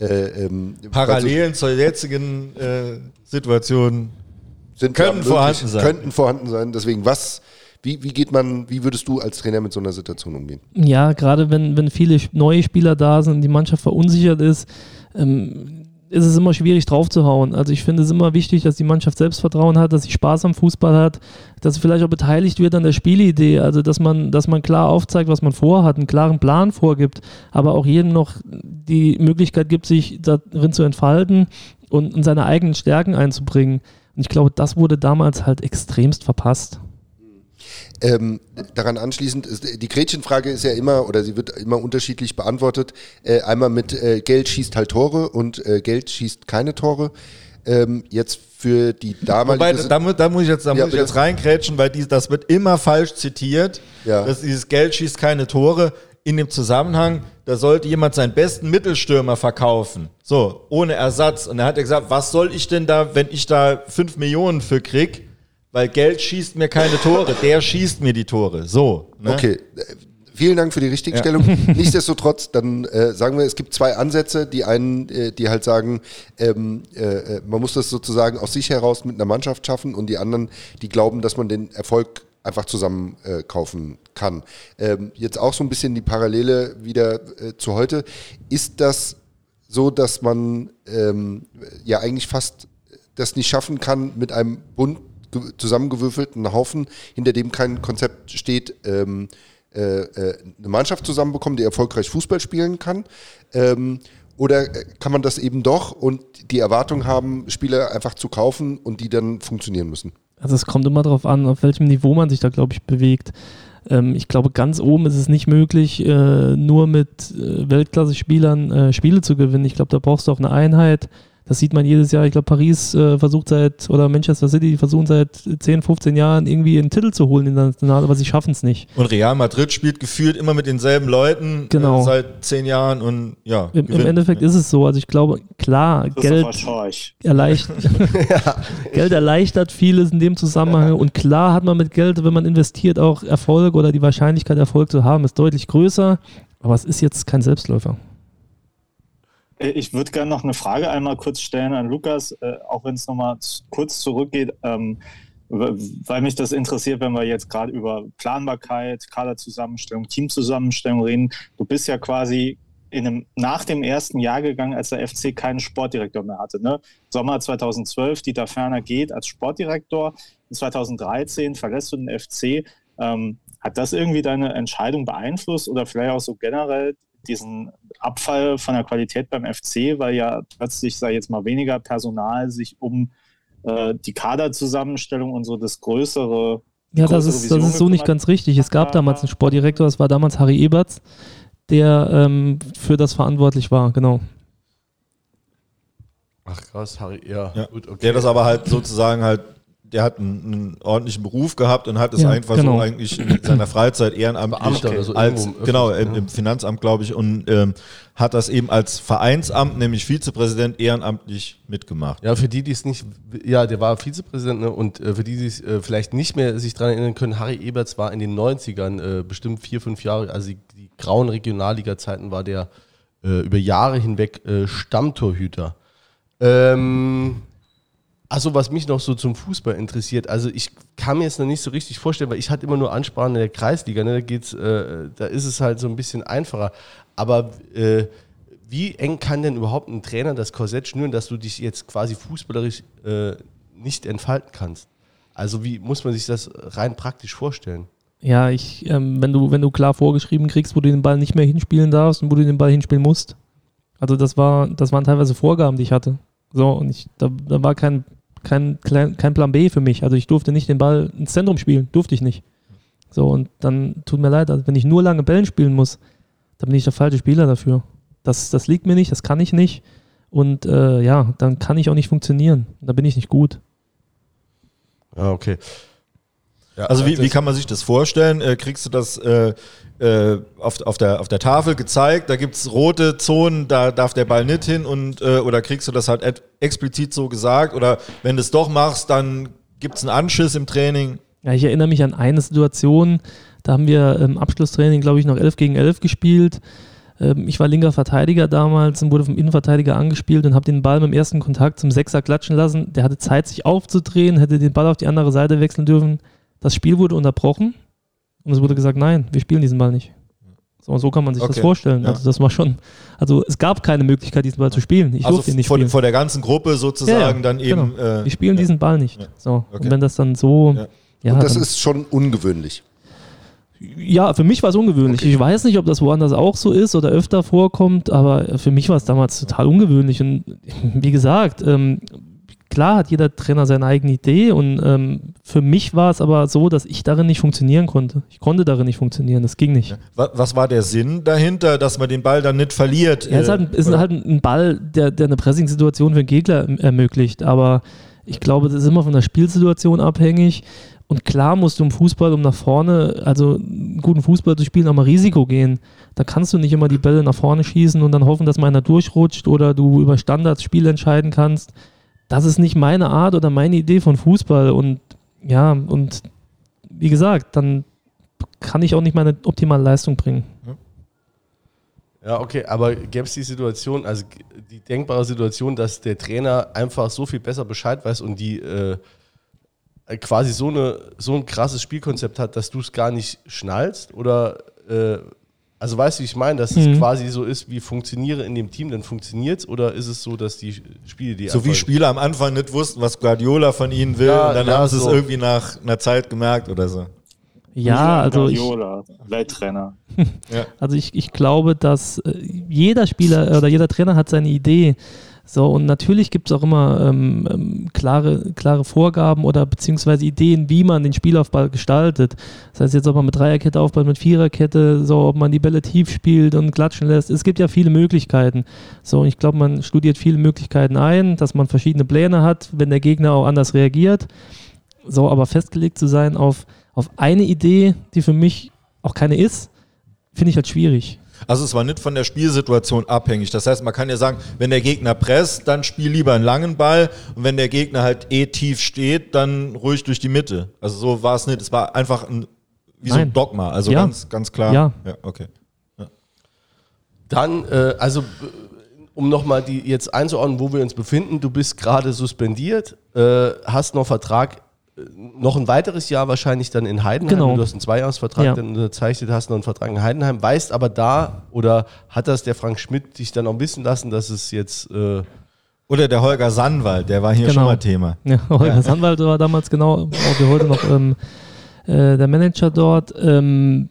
Äh, ähm, Parallelen zur jetzigen äh, Situation. sind Können ja vorhanden sein. Könnten vorhanden sein. Deswegen, was, wie, wie geht man, wie würdest du als Trainer mit so einer Situation umgehen? Ja, gerade wenn, wenn viele neue Spieler da sind und die Mannschaft verunsichert ist, ähm, ist es immer schwierig draufzuhauen. Also ich finde es immer wichtig, dass die Mannschaft Selbstvertrauen hat, dass sie Spaß am Fußball hat, dass sie vielleicht auch beteiligt wird an der Spielidee, also dass man, dass man klar aufzeigt, was man vorhat, einen klaren Plan vorgibt, aber auch jedem noch die Möglichkeit gibt, sich darin zu entfalten und, und seine eigenen Stärken einzubringen. Und ich glaube, das wurde damals halt extremst verpasst. Ähm, daran anschließend, die Gretchenfrage ist ja immer, oder sie wird immer unterschiedlich beantwortet. Äh, einmal mit äh, Geld schießt halt Tore und äh, Geld schießt keine Tore. Ähm, jetzt für die damalige... Wobei, da, mu- da muss ich jetzt, da Ja, muss ich bitte. jetzt reinkrätschen, weil dies, das wird immer falsch zitiert. Ja. Dass dieses Geld schießt keine Tore. In dem Zusammenhang, da sollte jemand seinen besten Mittelstürmer verkaufen. So, ohne Ersatz. Und er hat ja gesagt, was soll ich denn da, wenn ich da 5 Millionen für krieg? Weil Geld schießt mir keine Tore, der schießt mir die Tore. So. Ne? Okay, äh, vielen Dank für die Richtigstellung. Nichtsdestotrotz, dann äh, sagen wir, es gibt zwei Ansätze. Die einen, äh, die halt sagen, ähm, äh, äh, man muss das sozusagen aus sich heraus mit einer Mannschaft schaffen und die anderen, die glauben, dass man den Erfolg einfach zusammen äh, kaufen kann. Ähm, jetzt auch so ein bisschen die Parallele wieder äh, zu heute. Ist das so, dass man ähm, ja eigentlich fast das nicht schaffen kann, mit einem bunt ge- zusammengewürfelten Haufen, hinter dem kein Konzept steht, ähm, äh, äh, eine Mannschaft zusammenbekommen, die erfolgreich Fußball spielen kann. Ähm, Oder äh, kann man das eben doch und die Erwartung haben, Spieler einfach zu kaufen und die dann funktionieren müssen? Also es kommt immer darauf an, auf welchem Niveau man sich da, glaube ich, bewegt. Ähm, ich glaube, ganz oben ist es nicht möglich, äh, nur mit äh, Weltklasse-Spielern äh, Spiele zu gewinnen. Ich glaube, da brauchst du auch eine Einheit. Das sieht man jedes Jahr. Ich glaube, Paris äh, versucht seit, oder Manchester City, die versuchen seit 10, 15 Jahren irgendwie einen Titel zu holen international, aber sie schaffen es nicht. Und Real Madrid spielt gefühlt immer mit denselben Leuten Genau. äh, seit zehn Jahren und ja. Im, im. Endeffekt ist es so. Also ich glaube, klar, Geld erleichtert, Geld erleichtert vieles in dem Zusammenhang. Und klar hat man mit Geld, wenn man investiert, auch Erfolg oder die Wahrscheinlichkeit, Erfolg zu haben, ist deutlich größer. Aber es ist jetzt kein Selbstläufer. Äh, Ich würde gerne noch eine Frage einmal kurz stellen an Lukas, äh, auch wenn es nochmal kurz zurückgeht, ähm, weil mich das interessiert, wenn wir jetzt gerade über Planbarkeit, Kaderzusammenstellung, Teamzusammenstellung reden. Du bist ja quasi in einem, nach dem ersten Jahr gegangen, als der FC keinen Sportdirektor mehr hatte. Ne? Sommer 2012, Dieter Ferner geht als Sportdirektor. In 2013 verlässt du den FC. Ähm, hat das irgendwie deine Entscheidung beeinflusst oder vielleicht auch so generell diesen Abfall von der Qualität beim FC, weil ja plötzlich, sei jetzt mal, weniger Personal sich um äh, die Kaderzusammenstellung und so das größere. Ja, das ist, das ist so nicht ganz richtig. Es gab damals einen Sportdirektor, das war damals Harry Eberts, der ähm, für das verantwortlich war, genau. Ach krass, Harry, ja, Ja. gut, okay. Der das aber halt sozusagen halt, der hat einen, einen ordentlichen Beruf gehabt und hat es Ja, einfach genau. so eigentlich in seiner Freizeit ehrenamtlich oder so als, genau, im, im Finanzamt, glaube ich, und ähm, hat das eben als Vereinsamt, nämlich Vizepräsident, ehrenamtlich mitgemacht. Ja, für die, die es nicht, ja, der war Vizepräsident ne, und äh, für die, die es äh, vielleicht nicht mehr sich daran erinnern können, Harry Eberts war in den 90ern, äh, bestimmt vier, fünf Jahre, also die, die grauen Regionalliga-Zeiten war der äh, über Jahre hinweg äh, Stammtorhüter. Ähm, also was mich noch so zum Fußball interessiert, also ich kann mir jetzt noch nicht so richtig vorstellen, weil ich hatte immer nur Ansprachen in der Kreisliga, ne, da geht's, äh, da ist es halt so ein bisschen einfacher. Aber äh, wie eng kann denn überhaupt ein Trainer das Korsett schnüren, dass du dich jetzt quasi fußballerisch äh, nicht entfalten kannst? Also wie muss man sich das rein praktisch vorstellen? Ja, ich, ähm, wenn du, wenn du klar vorgeschrieben kriegst, wo du den Ball nicht mehr hinspielen darfst und wo du den Ball hinspielen musst. Also das war, das waren teilweise Vorgaben, die ich hatte. So, und ich, da, da war kein, kein, kein Plan B für mich. Also ich durfte nicht den Ball ins Zentrum spielen, durfte ich nicht. So, und dann tut mir leid, also wenn ich nur lange Bällen spielen muss, dann bin ich der falsche Spieler dafür. Das, das liegt mir nicht, das kann ich nicht. Und äh, ja, dann kann ich auch nicht funktionieren. Da bin ich nicht gut. Ja, okay. Ja, Also wie, wie kann man sich das vorstellen? Äh, kriegst du das äh, äh, auf, auf, der, auf der Tafel gezeigt? Da gibt es rote Zonen, da darf der Ball nicht hin und äh, oder kriegst du das halt explizit so gesagt? Oder wenn du es doch machst, dann gibt es einen Anschiss im Training? Ja, ich erinnere mich an eine Situation, da haben wir im Abschlusstraining, glaube ich, noch 11 gegen 11 gespielt. Ähm, Ich war linker Verteidiger damals und wurde vom Innenverteidiger angespielt und habe den Ball beim ersten Kontakt zum Sechser klatschen lassen. Der hatte Zeit, sich aufzudrehen, hätte den Ball auf die andere Seite wechseln dürfen. Das Spiel wurde unterbrochen und es wurde gesagt, nein, wir spielen diesen Ball nicht. So, so kann man sich das Okay, vorstellen. ja. Also das war schon, also es gab keine Möglichkeit, diesen Ball zu spielen. Ich also durfte ihn nicht vor, spielen. vor der ganzen Gruppe sozusagen Ja, ja, dann eben. genau. Äh, Wir spielen ja. diesen Ball nicht. Ja. So. Okay. Und wenn das dann so, Ja. ja, und das dann, ist schon ungewöhnlich. Ja, für mich war es ungewöhnlich. Ich weiß nicht, ob das woanders auch so ist oder öfter vorkommt, aber für mich war es damals total ungewöhnlich. Und wie gesagt, ähm, klar hat jeder Trainer seine eigene Idee und ähm, für mich war es aber so, dass ich darin nicht funktionieren konnte. Ich konnte darin nicht funktionieren, das ging nicht. Wa- Was war der Sinn dahinter, dass man den Ball dann nicht verliert? Ja, es ist halt, ein- ist halt ein Ball, der, der eine Pressing-Situation für den Gegner erm- ermöglicht. Aber ich glaube, das ist immer von der Spielsituation abhängig. Und klar musst du im Fußball, um nach vorne, also einen guten Fußball zu spielen, auch mal Risiko gehen. Da kannst du nicht immer die Bälle nach vorne schießen und dann hoffen, dass mal einer durchrutscht oder du über Standards Spiel entscheiden kannst. Das ist nicht meine Art oder meine Idee von Fußball. Und ja, und wie gesagt, dann kann ich auch nicht meine optimale Leistung bringen. Ja, okay, aber gäbe es die Situation, also die denkbare Situation, dass der Trainer einfach so viel besser Bescheid weiß und die äh, äh, quasi so, eine, so ein krasses Spielkonzept hat, dass du es gar nicht schnallst? Oder, äh, also weißt du, wie ich meine, dass Mhm. es quasi so ist, wie funktioniere in dem Team, dann funktioniert es? Oder ist es so, dass die Spiele, die So wie Spieler am Anfang nicht wussten, was Guardiola von ihnen will, Ja, und dann ja, haben sie so. es irgendwie nach einer Zeit gemerkt oder so. Ja, also ich, Guardiola, Welttrainer. Also ich, ich glaube, dass äh, jeder Spieler oder jeder Trainer hat seine Idee. So, und natürlich gibt es auch immer ähm, ähm, klare, klare Vorgaben oder beziehungsweise Ideen, wie man den Spielaufbau gestaltet. Das heißt jetzt, ob man mit Dreierkette aufbaut, mit Viererkette, so, ob man die Bälle tief spielt und klatschen lässt. Es gibt ja viele Möglichkeiten. So, und ich glaube, man studiert viele Möglichkeiten ein, dass man verschiedene Pläne hat, wenn der Gegner auch anders reagiert. So, aber festgelegt zu sein auf, auf eine Idee, die für mich auch keine ist, finde ich halt schwierig. Also es war nicht von der Spielsituation abhängig. Das heißt, man kann ja sagen, wenn der Gegner presst, dann spiel lieber einen langen Ball und wenn der Gegner halt eh tief steht, dann ruhig durch die Mitte. Also so war es nicht. Es war einfach ein, wie so ein Nein. Dogma. Also Ja. ganz, ganz klar. Ja. ja okay. Dann, äh, also, b- um nochmal die jetzt einzuordnen, wo wir uns befinden, du bist gerade suspendiert, äh, hast noch Vertrag, äh, noch ein weiteres Jahr wahrscheinlich dann in Heidenheim. Genau. Du hast einen Zweijahresvertrag Ja. dann unterzeichnet, hast noch einen Vertrag in Heidenheim, weißt aber da, oder hat das der Frank Schmidt dich dann auch wissen lassen, dass es jetzt, äh, Oder der Holger Sandwald, der war hier Genau. schon mal Thema. Ja, Holger Sandwald war damals genau, auch wie heute noch ähm, äh, der Manager dort. Ähm,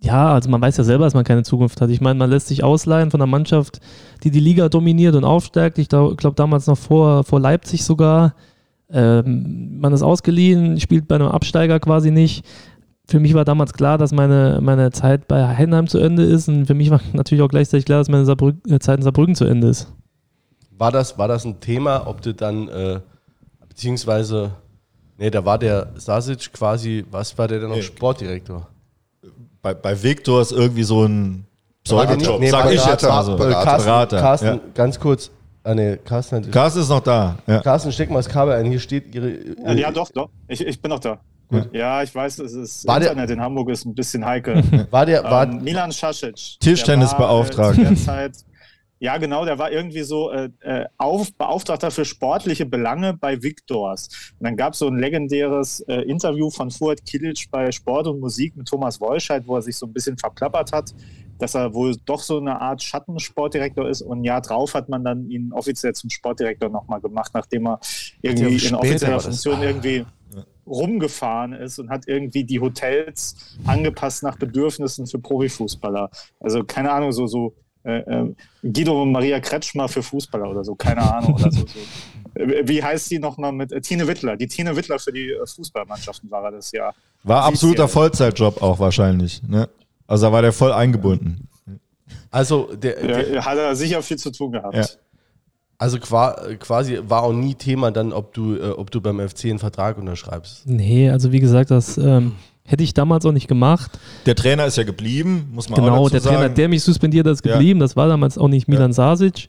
ja, also man weiß ja selber, dass man keine Zukunft hat. Ich meine, man lässt sich ausleihen von einer Mannschaft, die die Liga dominiert und aufsteigt. Ich glaube damals noch vor, vor Leipzig sogar. Ähm, man ist ausgeliehen, spielt bei einem Absteiger quasi nicht. Für mich war damals klar, dass meine, meine Zeit bei Heidenheim zu Ende ist und für mich war natürlich auch gleichzeitig klar, dass meine Saarbrück, äh, Zeit in Saarbrücken zu Ende ist. war das, war das ein Thema, ob du dann, äh, beziehungsweise, nee, da war der Sasic quasi, was war der denn noch, Nee. Sportdirektor? Bei, bei Victor ist irgendwie so ein Pseudojob, Nee, sag ich jetzt mal so. Äh, Berater. Carsten, Berater, Carsten ja. ganz kurz, ah nee, Carsten hat, Carsten ist noch da. Ja. Carsten, steck mal das Kabel ein, hier steht ihre, Ja, ja doch, doch. Ich, ich bin noch da. Ja, ich weiß, es ist War der- Internet in Hamburg ist ein bisschen heikel. war der, war, ähm, Milan Šašić. Tischtennisbeauftragter. der war, äh, zu der Zeit- Ja, genau, der war irgendwie so äh, äh, auf, Beauftragter für sportliche Belange bei Victors. Und dann gab es so ein legendäres äh, Interview von Fuad Kilic bei Sport und Musik mit Thomas Wolscheid, wo er sich so ein bisschen verplappert hat, dass er wohl doch so eine Art Schattensportdirektor ist. Und ein Jahr drauf hat man dann ihn offiziell zum Sportdirektor nochmal gemacht, nachdem er irgendwie in offizieller. Funktion irgendwie rumgefahren ist und hat irgendwie die Hotels angepasst nach Bedürfnissen für Profifußballer. Also keine Ahnung, so, so Guido und Maria Kretschmer für Fußballer oder so, keine Ahnung. Oder so, so. Äh, Wie heißt die nochmal mit äh, Tine Wittler? Die Tine Wittler für die äh, Fußballmannschaften war er das Jahr. War absoluter. Vollzeitjob auch wahrscheinlich. Ne? Also da war der voll eingebunden. also der, der Ja, hat er sicher viel zu tun gehabt. Ja. also qua, quasi war auch nie Thema dann, ob du, äh, ob du beim FC einen Vertrag unterschreibst. Nee, also wie gesagt, das ähm, hätte ich damals auch nicht gemacht. Der Trainer ist ja geblieben, muss man auch Genau, dazu der sagen. Trainer, der mich suspendiert hat, ist Ja. geblieben. Das war damals auch nicht Milan Sasic.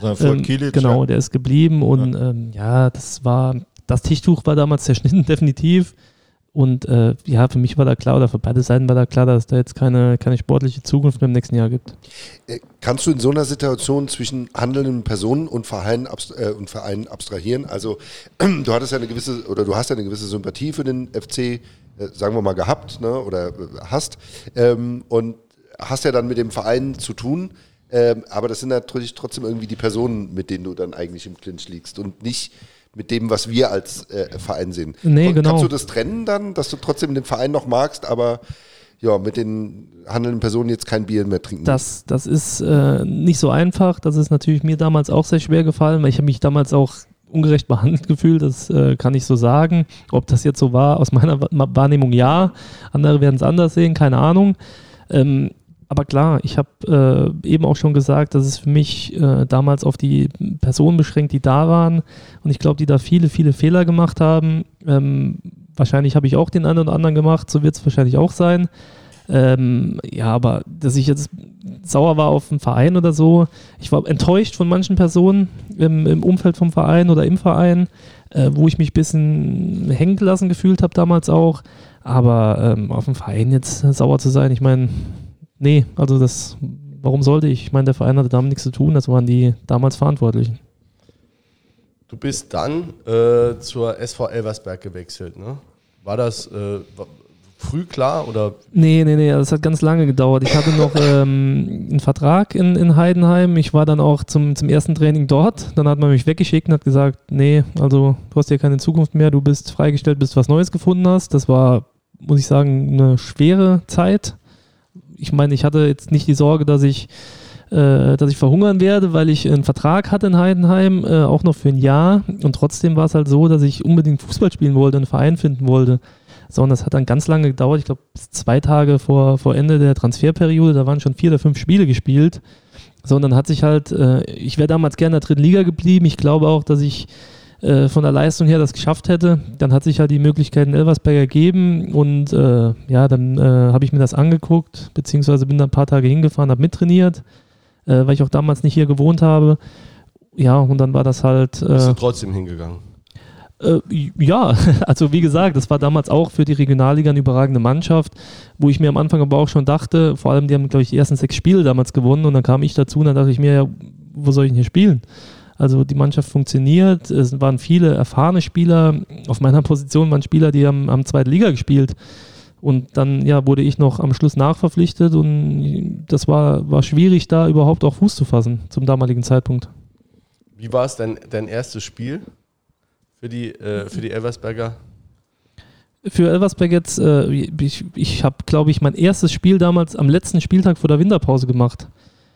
Sondern Ähm, Kilic, genau, ja. der ist geblieben und ja. Ähm, ja, das war, das Tischtuch war damals zerschnitten, definitiv. Und äh, ja, für mich war da klar, oder für beide Seiten war da klar, dass es da jetzt keine, keine sportliche Zukunft mehr im nächsten Jahr gibt. Äh, Kannst du in so einer Situation zwischen handelnden Personen und Vereinen, äh, und Vereinen abstrahieren? Also du hattest ja eine gewisse oder du hast ja eine gewisse Sympathie für den FC, sagen wir mal gehabt, ne, oder äh, hast ähm, und hast ja dann mit dem Verein zu tun. Ähm, aber das sind natürlich trotzdem irgendwie die Personen, mit denen du dann eigentlich im Clinch liegst und nicht mit dem, was wir als äh, Verein sehen. Nee, Kon- genau. Kannst du das trennen dann, dass du trotzdem den Verein noch magst, aber ja, mit den handelnden Personen jetzt kein Bier mehr trinken Das, das ist äh, nicht so einfach. Das ist natürlich mir damals auch sehr schwer gefallen, weil ich habe mich damals auch ungerecht behandelt gefühlt. Das äh, kann ich so sagen. Ob das jetzt so war, aus meiner Wa- Wahrnehmung ja. Andere werden es anders sehen, keine Ahnung. Ähm, aber klar, ich habe äh, eben auch schon gesagt, dass es für mich äh, damals auf die Personen beschränkt, die da waren. Und ich glaube, die da viele, viele Fehler gemacht haben. Ähm, wahrscheinlich habe ich auch den einen oder anderen gemacht, so wird es wahrscheinlich auch sein. Ähm, ja, aber dass ich jetzt sauer war auf einen Verein oder so, ich war enttäuscht von manchen Personen im, im Umfeld vom Verein oder im Verein, äh, wo ich mich ein bisschen hängen gelassen gefühlt habe damals auch. Aber ähm, auf den Verein jetzt sauer zu sein, ich meine, nee, also das, warum sollte ich? Ich meine, der Verein hatte damit nichts zu tun, das waren die damals Verantwortlichen. Du bist dann äh, zur SV Elversberg gewechselt, ne? War das äh, früh klar oder Nee, nee, nee, das hat ganz lange gedauert. Ich hatte noch ähm, einen Vertrag in, in Heidenheim. Ich war dann auch zum, zum ersten Training dort. Dann hat man mich weggeschickt und hat gesagt, nee, also du hast hier keine Zukunft mehr, du bist freigestellt, bis du was Neues gefunden hast. Das war muss ich sagen, eine schwere Zeit. Ich meine, ich hatte jetzt nicht die Sorge, dass ich, äh, dass ich verhungern werde, weil ich einen Vertrag hatte in Heidenheim, äh, auch noch für ein Jahr. Und trotzdem war es halt so, dass ich unbedingt Fußball spielen wollte, einen Verein finden wollte. So, und das hat dann ganz lange gedauert. Ich glaube, zwei Tage vor, vor Ende der Transferperiode, da waren schon vier oder fünf Spiele gespielt. So, und dann hat sich halt, äh, ich wäre damals gerne in der dritten Liga geblieben. Ich glaube auch, dass ich äh, von der Leistung her das geschafft hätte. Dann hat sich halt die Möglichkeit in Elversberg ergeben und äh, ja, dann äh, habe ich mir das angeguckt, beziehungsweise bin da ein paar Tage hingefahren, habe mittrainiert, äh, weil ich auch damals nicht hier gewohnt habe. Ja, und dann war das halt. Bist du trotzdem hingegangen? Äh, ja, also wie gesagt, das war damals auch für die Regionalliga eine überragende Mannschaft, wo ich mir am Anfang aber auch schon dachte, vor allem die haben, glaube ich, die ersten sechs Spiele damals gewonnen und dann kam ich dazu und dann dachte ich mir, ja, wo soll ich denn hier spielen? Also die Mannschaft funktioniert, es waren viele erfahrene Spieler, auf meiner Position waren Spieler, die haben, haben zweite Liga gespielt. Und dann ja, wurde ich noch am Schluss nachverpflichtet und das war, war schwierig, da überhaupt auch Fuß zu fassen zum damaligen Zeitpunkt. Wie war es dein, dein erstes Spiel? Für die, äh, für die Elversberger? Für Elversberg jetzt, äh, ich, ich habe, glaube ich, mein erstes Spiel damals am letzten Spieltag vor der Winterpause gemacht.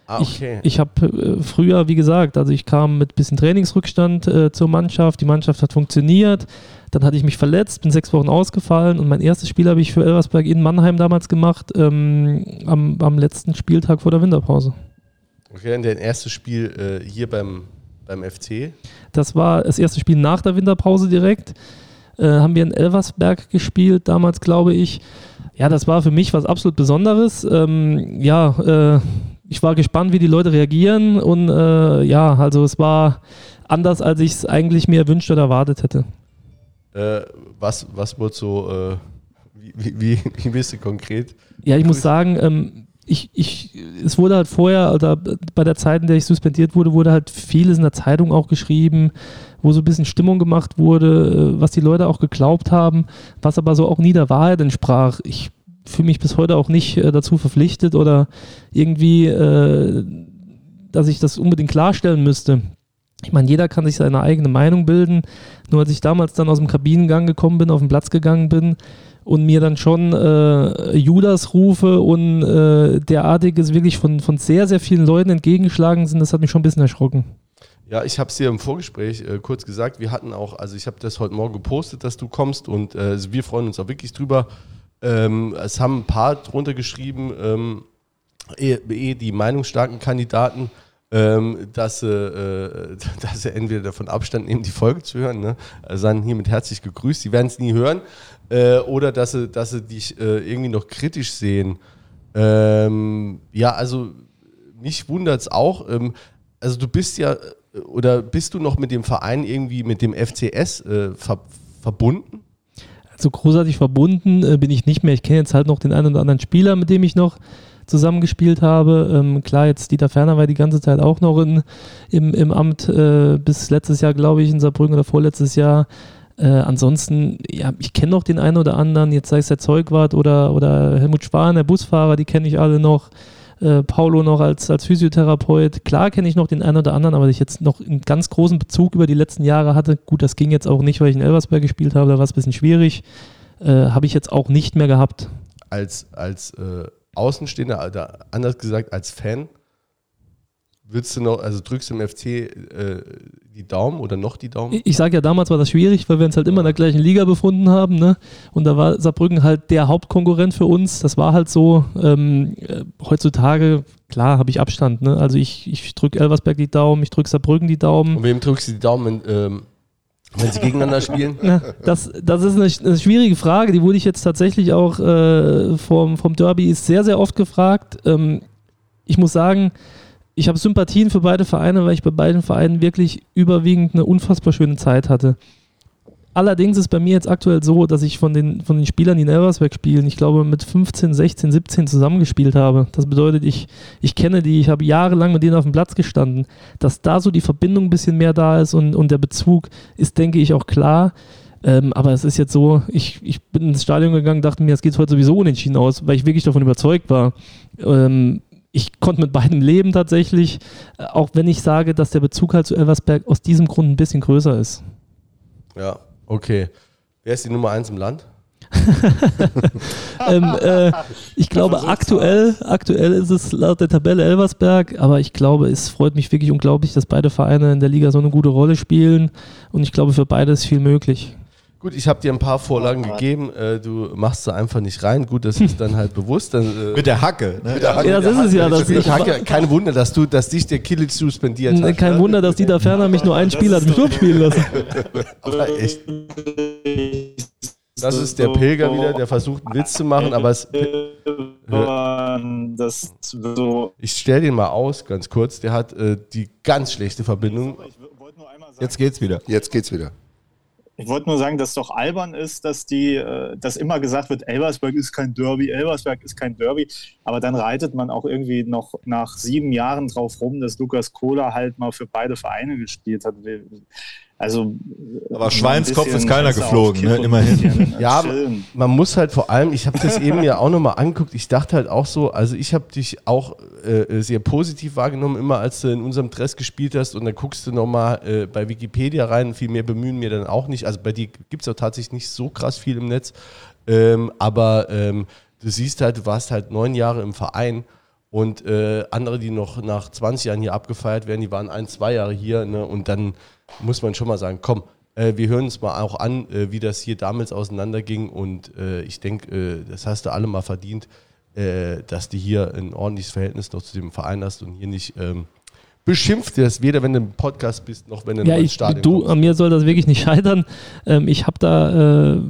Ah, okay. Ich, ich habe äh, früher, wie gesagt, also ich kam mit ein bisschen Trainingsrückstand äh, zur Mannschaft, die Mannschaft hat funktioniert, dann hatte ich mich verletzt, bin sechs Wochen ausgefallen und mein erstes Spiel habe ich für Elversberg in Mannheim damals gemacht, ähm, am, am letzten Spieltag vor der Winterpause. Okay, und dein erstes Spiel äh, hier beim, beim FC? Das war das erste Spiel nach der Winterpause direkt. Äh, haben wir in Elversberg gespielt, damals glaube ich. Ja, das war für mich was absolut Besonderes. Ähm, ja, äh, ich war gespannt, wie die Leute reagieren und äh, ja, also es war anders, als ich es eigentlich mir erwünscht oder erwartet hätte. Äh, was, was wurde so, äh, wie, wie, wie bist du konkret? Ja, ich muss sagen, ähm, ich, ich, es wurde halt vorher, oder bei der Zeit, in der ich suspendiert wurde, wurde halt vieles in der Zeitung auch geschrieben, wo so ein bisschen Stimmung gemacht wurde, äh, was die Leute auch geglaubt haben, was aber so auch nie der Wahrheit entsprach. Ich fühle mich bis heute auch nicht äh, dazu verpflichtet oder irgendwie, äh, dass ich das unbedingt klarstellen müsste. Ich meine, jeder kann sich seine eigene Meinung bilden. Nur als ich damals dann aus dem Kabinengang gekommen bin, auf den Platz gegangen bin, und mir dann schon äh, Judas rufe und äh, derartiges wirklich von, von sehr, sehr vielen Leuten entgegengeschlagen sind, das hat mich schon ein bisschen erschrocken. Ja, ich habe es dir im Vorgespräch äh, kurz gesagt. Wir hatten auch, also ich habe das heute Morgen gepostet, dass du kommst und äh, wir freuen uns auch wirklich drüber. Ähm, es haben ein paar drunter geschrieben, ähm, eh, eh die meinungsstarken Kandidaten, ähm, dass, äh, dass sie entweder davon Abstand nehmen, die Folge zu hören, ne? seien hiermit herzlich gegrüßt. Sie werden es nie hören, äh, oder dass sie, dass sie dich äh, irgendwie noch kritisch sehen. Ähm, ja, also mich wundert es auch. Ähm, also du bist ja, äh, oder bist du noch mit dem Verein irgendwie mit dem FCS äh, ver verbunden? Also großartig verbunden äh, bin ich nicht mehr. Ich kenne jetzt halt noch den einen oder anderen Spieler, mit dem ich noch zusammengespielt habe. Ähm, klar, jetzt Dieter Ferner war die ganze Zeit auch noch in, im, im Amt äh, bis letztes Jahr, glaube ich, in Saarbrücken oder vorletztes Jahr. Äh, ansonsten, ja, ich kenne noch den einen oder anderen, jetzt sei es der Zeugwart oder, oder Helmut Spahn, der Busfahrer, die kenne ich alle noch. Äh, Paulo noch als, als Physiotherapeut. Klar kenne ich noch den einen oder anderen, aber ich jetzt noch einen ganz großen Bezug über die letzten Jahre hatte. Gut, das ging jetzt auch nicht, weil ich in Elversberg gespielt habe, da war es ein bisschen schwierig. Äh, habe ich jetzt auch nicht mehr gehabt. Als, als äh, Außenstehender, oder anders gesagt als Fan, Würdest du noch, also drückst du im FC äh, die Daumen oder noch die Daumen? Ich sage ja, damals war das schwierig, weil wir uns halt immer in der gleichen Liga befunden haben. Ne? Und da war Saarbrücken halt der Hauptkonkurrent für uns. Das war halt so. Ähm, äh, heutzutage, klar, habe ich Abstand. Ne? Also ich, ich drücke Elversberg die Daumen, ich drücke Saarbrücken die Daumen. Und wem drückst du die Daumen, ähm, wenn sie gegeneinander spielen? Ja, das, das ist eine, eine, schwierige Frage. Die wurde ich jetzt tatsächlich auch äh, vom, vom Derby ist sehr, sehr oft gefragt. Ähm, ich muss sagen, ich habe Sympathien für beide Vereine, weil ich bei beiden Vereinen wirklich überwiegend eine unfassbar schöne Zeit hatte. Allerdings ist bei mir jetzt aktuell so, dass ich von den, von den Spielern, die in Elversberg spielen, ich glaube mit 15, 16, 17 zusammengespielt habe. Das bedeutet, ich, ich kenne die, ich habe jahrelang mit denen auf dem Platz gestanden. Dass da so die Verbindung ein bisschen mehr da ist und, und der Bezug ist, denke ich, auch klar. Ähm, aber es ist jetzt so, ich, ich bin ins Stadion gegangen, dachte mir, es geht heute sowieso unentschieden aus, weil ich wirklich davon überzeugt war. Ähm, ich konnte mit beidem leben tatsächlich, äh, auch wenn ich sage, dass der Bezug halt zu Elversberg aus diesem Grund ein bisschen größer ist. Ja, okay. Wer ist die Nummer eins im Land? ähm, äh, ich glaube, aktuell, aktuell ist es laut der Tabelle Elversberg, aber ich glaube, es freut mich wirklich unglaublich, dass beide Vereine in der Liga so eine gute Rolle spielen und ich glaube, für beide ist viel möglich. Gut, ich habe dir ein paar Vorlagen gegeben. Äh, du machst sie einfach nicht rein. Gut, das ist dann halt bewusst. Dann, äh, Mit der Hacke. Ne? der Hacke, Ja, das ist es ja. Das ich Hacke, kein Wunder, dass du, dass dich der Kilic suspendiert hat. kein ne? Wunder, dass Dieter Ferner mich nur ein Spiel hat im Sturm spielen lassen. Aber echt. Das ist der Pilger wieder, der versucht einen Witz zu machen, aber es, Das so. ich stelle den mal aus, ganz kurz. Der hat äh, die ganz schlechte Verbindung. Jetzt geht's wieder. Jetzt geht's wieder. Ich wollte nur sagen, dass es doch albern ist, dass die, äh, dass immer gesagt wird, Elversberg ist kein Derby, Elversberg ist kein Derby. Aber dann reitet man auch irgendwie noch nach sieben Jahren drauf rum, dass Lukas Kohler halt mal für beide Vereine gespielt hat. Also, Aber Schweinskopf ist keiner geflogen, ne? Immerhin. Ja, man muss halt vor allem, ich habe das eben ja auch nochmal angeguckt, ich dachte halt auch so, also ich habe dich auch äh, sehr positiv wahrgenommen, immer als du in unserem Dress gespielt hast und dann guckst du nochmal äh, bei Wikipedia rein, viel mehr bemühen mir dann auch nicht, also bei dir gibt es auch tatsächlich nicht so krass viel im Netz, ähm, aber ähm, du siehst halt, du warst halt neun Jahre im Verein und äh, andere, die noch nach 20 Jahren hier abgefeiert werden, die waren ein, zwei Jahre hier ne? und dann muss man schon mal sagen, komm, äh, wir hören uns mal auch an, äh, wie das hier damals auseinanderging und äh, ich denke, äh, das hast du alle mal verdient, äh, dass du hier ein ordentliches Verhältnis noch zu dem Verein hast und hier nicht ähm, beschimpft wirst, weder wenn du im Podcast bist, noch wenn du Ja, ins Stadion du, kommst. an mir soll das wirklich nicht scheitern. Ähm, ich habe da äh,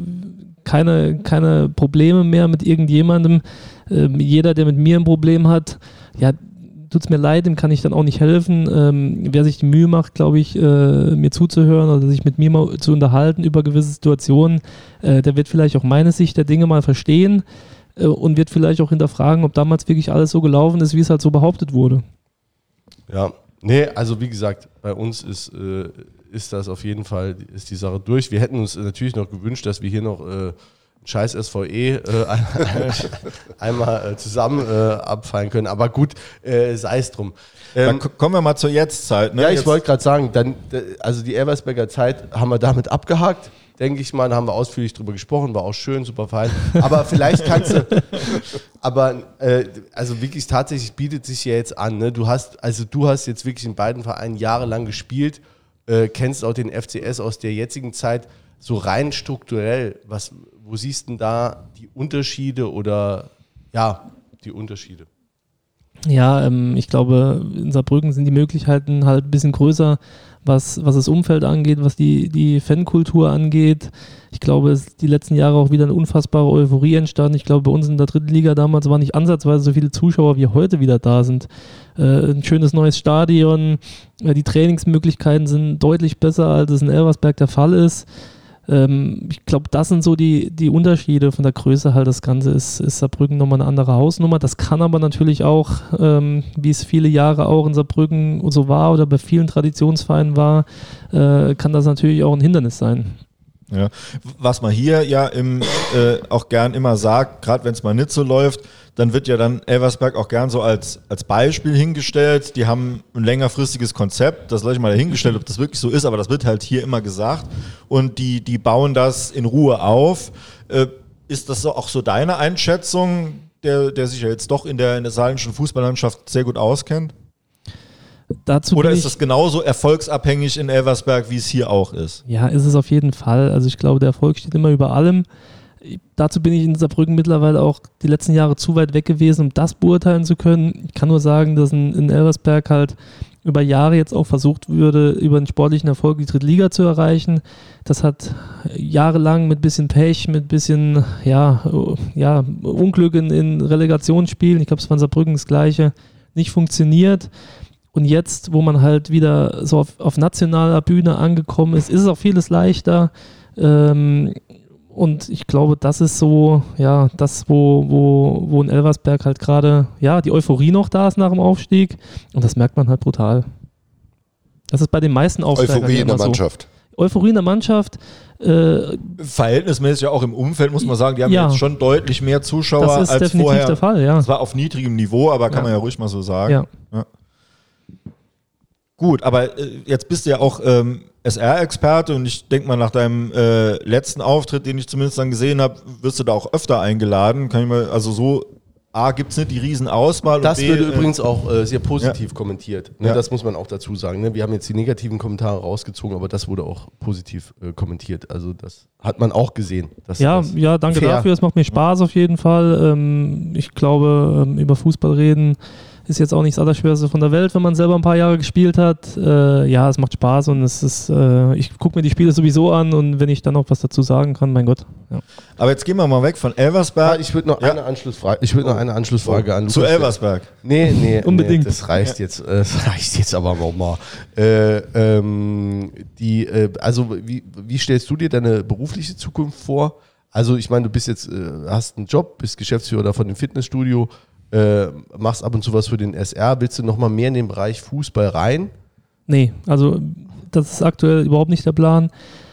keine, keine Probleme mehr mit irgendjemandem. Ähm, jeder, der mit mir ein Problem hat, ja, tut's mir leid, dem kann ich dann auch nicht helfen. Ähm, wer sich die Mühe macht, glaube ich, äh, mir zuzuhören oder sich mit mir mal zu unterhalten über gewisse Situationen, äh, der wird vielleicht auch meine Sicht der Dinge mal verstehen äh, und wird vielleicht auch hinterfragen, ob damals wirklich alles so gelaufen ist, wie es halt so behauptet wurde. Ja, nee, also wie gesagt, bei uns ist, äh, ist das auf jeden Fall, ist die Sache durch. Wir hätten uns natürlich noch gewünscht, dass wir hier noch äh, scheiß SVE äh, einmal äh, zusammen äh, abfallen können. Aber gut, äh, sei es drum. Dann Ähm, kommen wir mal zur Jetztzeit. Ne? ja, ich wollte gerade sagen, dann, also die Elversberger Zeit haben wir damit abgehakt, denke ich mal. Da haben wir ausführlich drüber gesprochen, war auch schön, super fein. Aber vielleicht kannst du, aber äh, also wirklich tatsächlich bietet sich ja jetzt an. Ne? Du hast, also du hast jetzt wirklich in beiden Vereinen jahrelang gespielt, äh, kennst auch den FCS aus der jetzigen Zeit. So rein strukturell, was, wo siehst du denn da die Unterschiede oder ja, die Unterschiede? Ja, ähm, ich glaube, in Saarbrücken sind die Möglichkeiten halt ein bisschen größer, was, was das Umfeld angeht, was die, die Fankultur angeht. Ich glaube, es ist die letzten Jahre auch wieder eine unfassbare Euphorie entstanden. Ich glaube, bei uns in der dritten Liga damals waren nicht ansatzweise so viele Zuschauer, wie heute wieder da sind. Äh, ein schönes neues Stadion, äh, die Trainingsmöglichkeiten sind deutlich besser, als es in Elversberg der Fall ist. Ähm, ich glaube, das sind so die, die Unterschiede von der Größe halt. Das Ganze ist, ist Saarbrücken nochmal eine andere Hausnummer. Das kann aber natürlich auch, ähm, wie es viele Jahre auch in Saarbrücken so war oder bei vielen Traditionsvereinen war, äh, kann das natürlich auch ein Hindernis sein. Ja. Was man hier ja im, äh, auch gern immer sagt, gerade wenn es mal nicht so läuft, dann wird ja dann Elversberg auch gern so als, als Beispiel hingestellt. Die haben ein längerfristiges Konzept, das lasse ich mal dahingestellt, ob das wirklich so ist, aber das wird halt hier immer gesagt. Und die, die bauen das in Ruhe auf. Äh, ist das auch so deine Einschätzung, der, der sich ja jetzt doch in der, in der saarländischen Fußballlandschaft sehr gut auskennt? Dazu Oder ist das genauso erfolgsabhängig in Elversberg, wie es hier auch ist? Ja, ist es auf jeden Fall. Also ich glaube, der Erfolg steht immer über allem. Dazu bin ich in Saarbrücken mittlerweile auch die letzten Jahre zu weit weg gewesen, um das beurteilen zu können. Ich kann nur sagen, dass in, in Elversberg halt über Jahre jetzt auch versucht würde, über einen sportlichen Erfolg die Drittliga zu erreichen. Das hat jahrelang mit bisschen Pech, mit bisschen ja, oh, ja, Unglück in, in Relegationsspielen, ich glaube, es war in Saarbrücken das Gleiche, nicht funktioniert. Und jetzt, wo man halt wieder so auf, auf nationaler Bühne angekommen ist, ist es auch vieles leichter. Ähm, und ich glaube, das ist so, ja, das, wo, wo, wo in Elversberg halt gerade, ja, die Euphorie noch da ist nach dem Aufstieg. Und das merkt man halt brutal. Das ist bei den meisten Aufsteigern Euphorie ja in der immer so. Mannschaft. Euphorie in der Mannschaft, äh, Verhältnismäßig auch im Umfeld, muss man sagen, die haben Ja. jetzt schon deutlich mehr Zuschauer das ist als definitiv vorher. der Fall, ja. Das war auf niedrigem Niveau, aber kann Ja. man ja ruhig mal so sagen. ja. Ja. Gut, aber äh, jetzt bist du ja auch ähm, SR-Experte und ich denke mal, nach deinem äh, letzten Auftritt, den ich zumindest dann gesehen habe, wirst du da auch öfter eingeladen. Kann ich mal, also so A, gibt es nicht die Riesenauswahl. Das B, würde äh, übrigens auch äh, sehr positiv Ja. kommentiert. Ne, Ja. Das muss man auch dazu sagen. Ne? Wir haben jetzt die negativen Kommentare rausgezogen, aber das wurde auch positiv äh, kommentiert. Also das hat man auch gesehen. dass Ja, das ja, danke fair- dafür. Es macht mir Spaß auf jeden Fall. Ähm, ich glaube, ähm, über Fußball reden ist jetzt auch nicht das Allerschwerste von der Welt, wenn man selber ein paar Jahre gespielt hat. Äh, ja, es macht Spaß und es ist, äh, ich gucke mir die Spiele sowieso an und wenn ich dann noch was dazu sagen kann, mein Gott. Ja. Aber jetzt gehen wir mal weg von Elversberg ich würde noch Ja. eine Anschlussfrage. Ich würde noch eine Anschlussfrage an zu Elversberg. Nee, nee, Unbedingt. Nee, das reicht jetzt. Äh, das reicht jetzt aber auch mal. Äh, ähm, die, äh, also wie, wie stellst du dir deine berufliche Zukunft vor? Also ich meine, du bist jetzt, äh, hast einen Job, bist Geschäftsführer von dem Fitnessstudio, äh, machst ab und zu was für den SR. Willst du noch mal mehr in den Bereich Fußball rein? Nee, also das ist aktuell überhaupt nicht der Plan.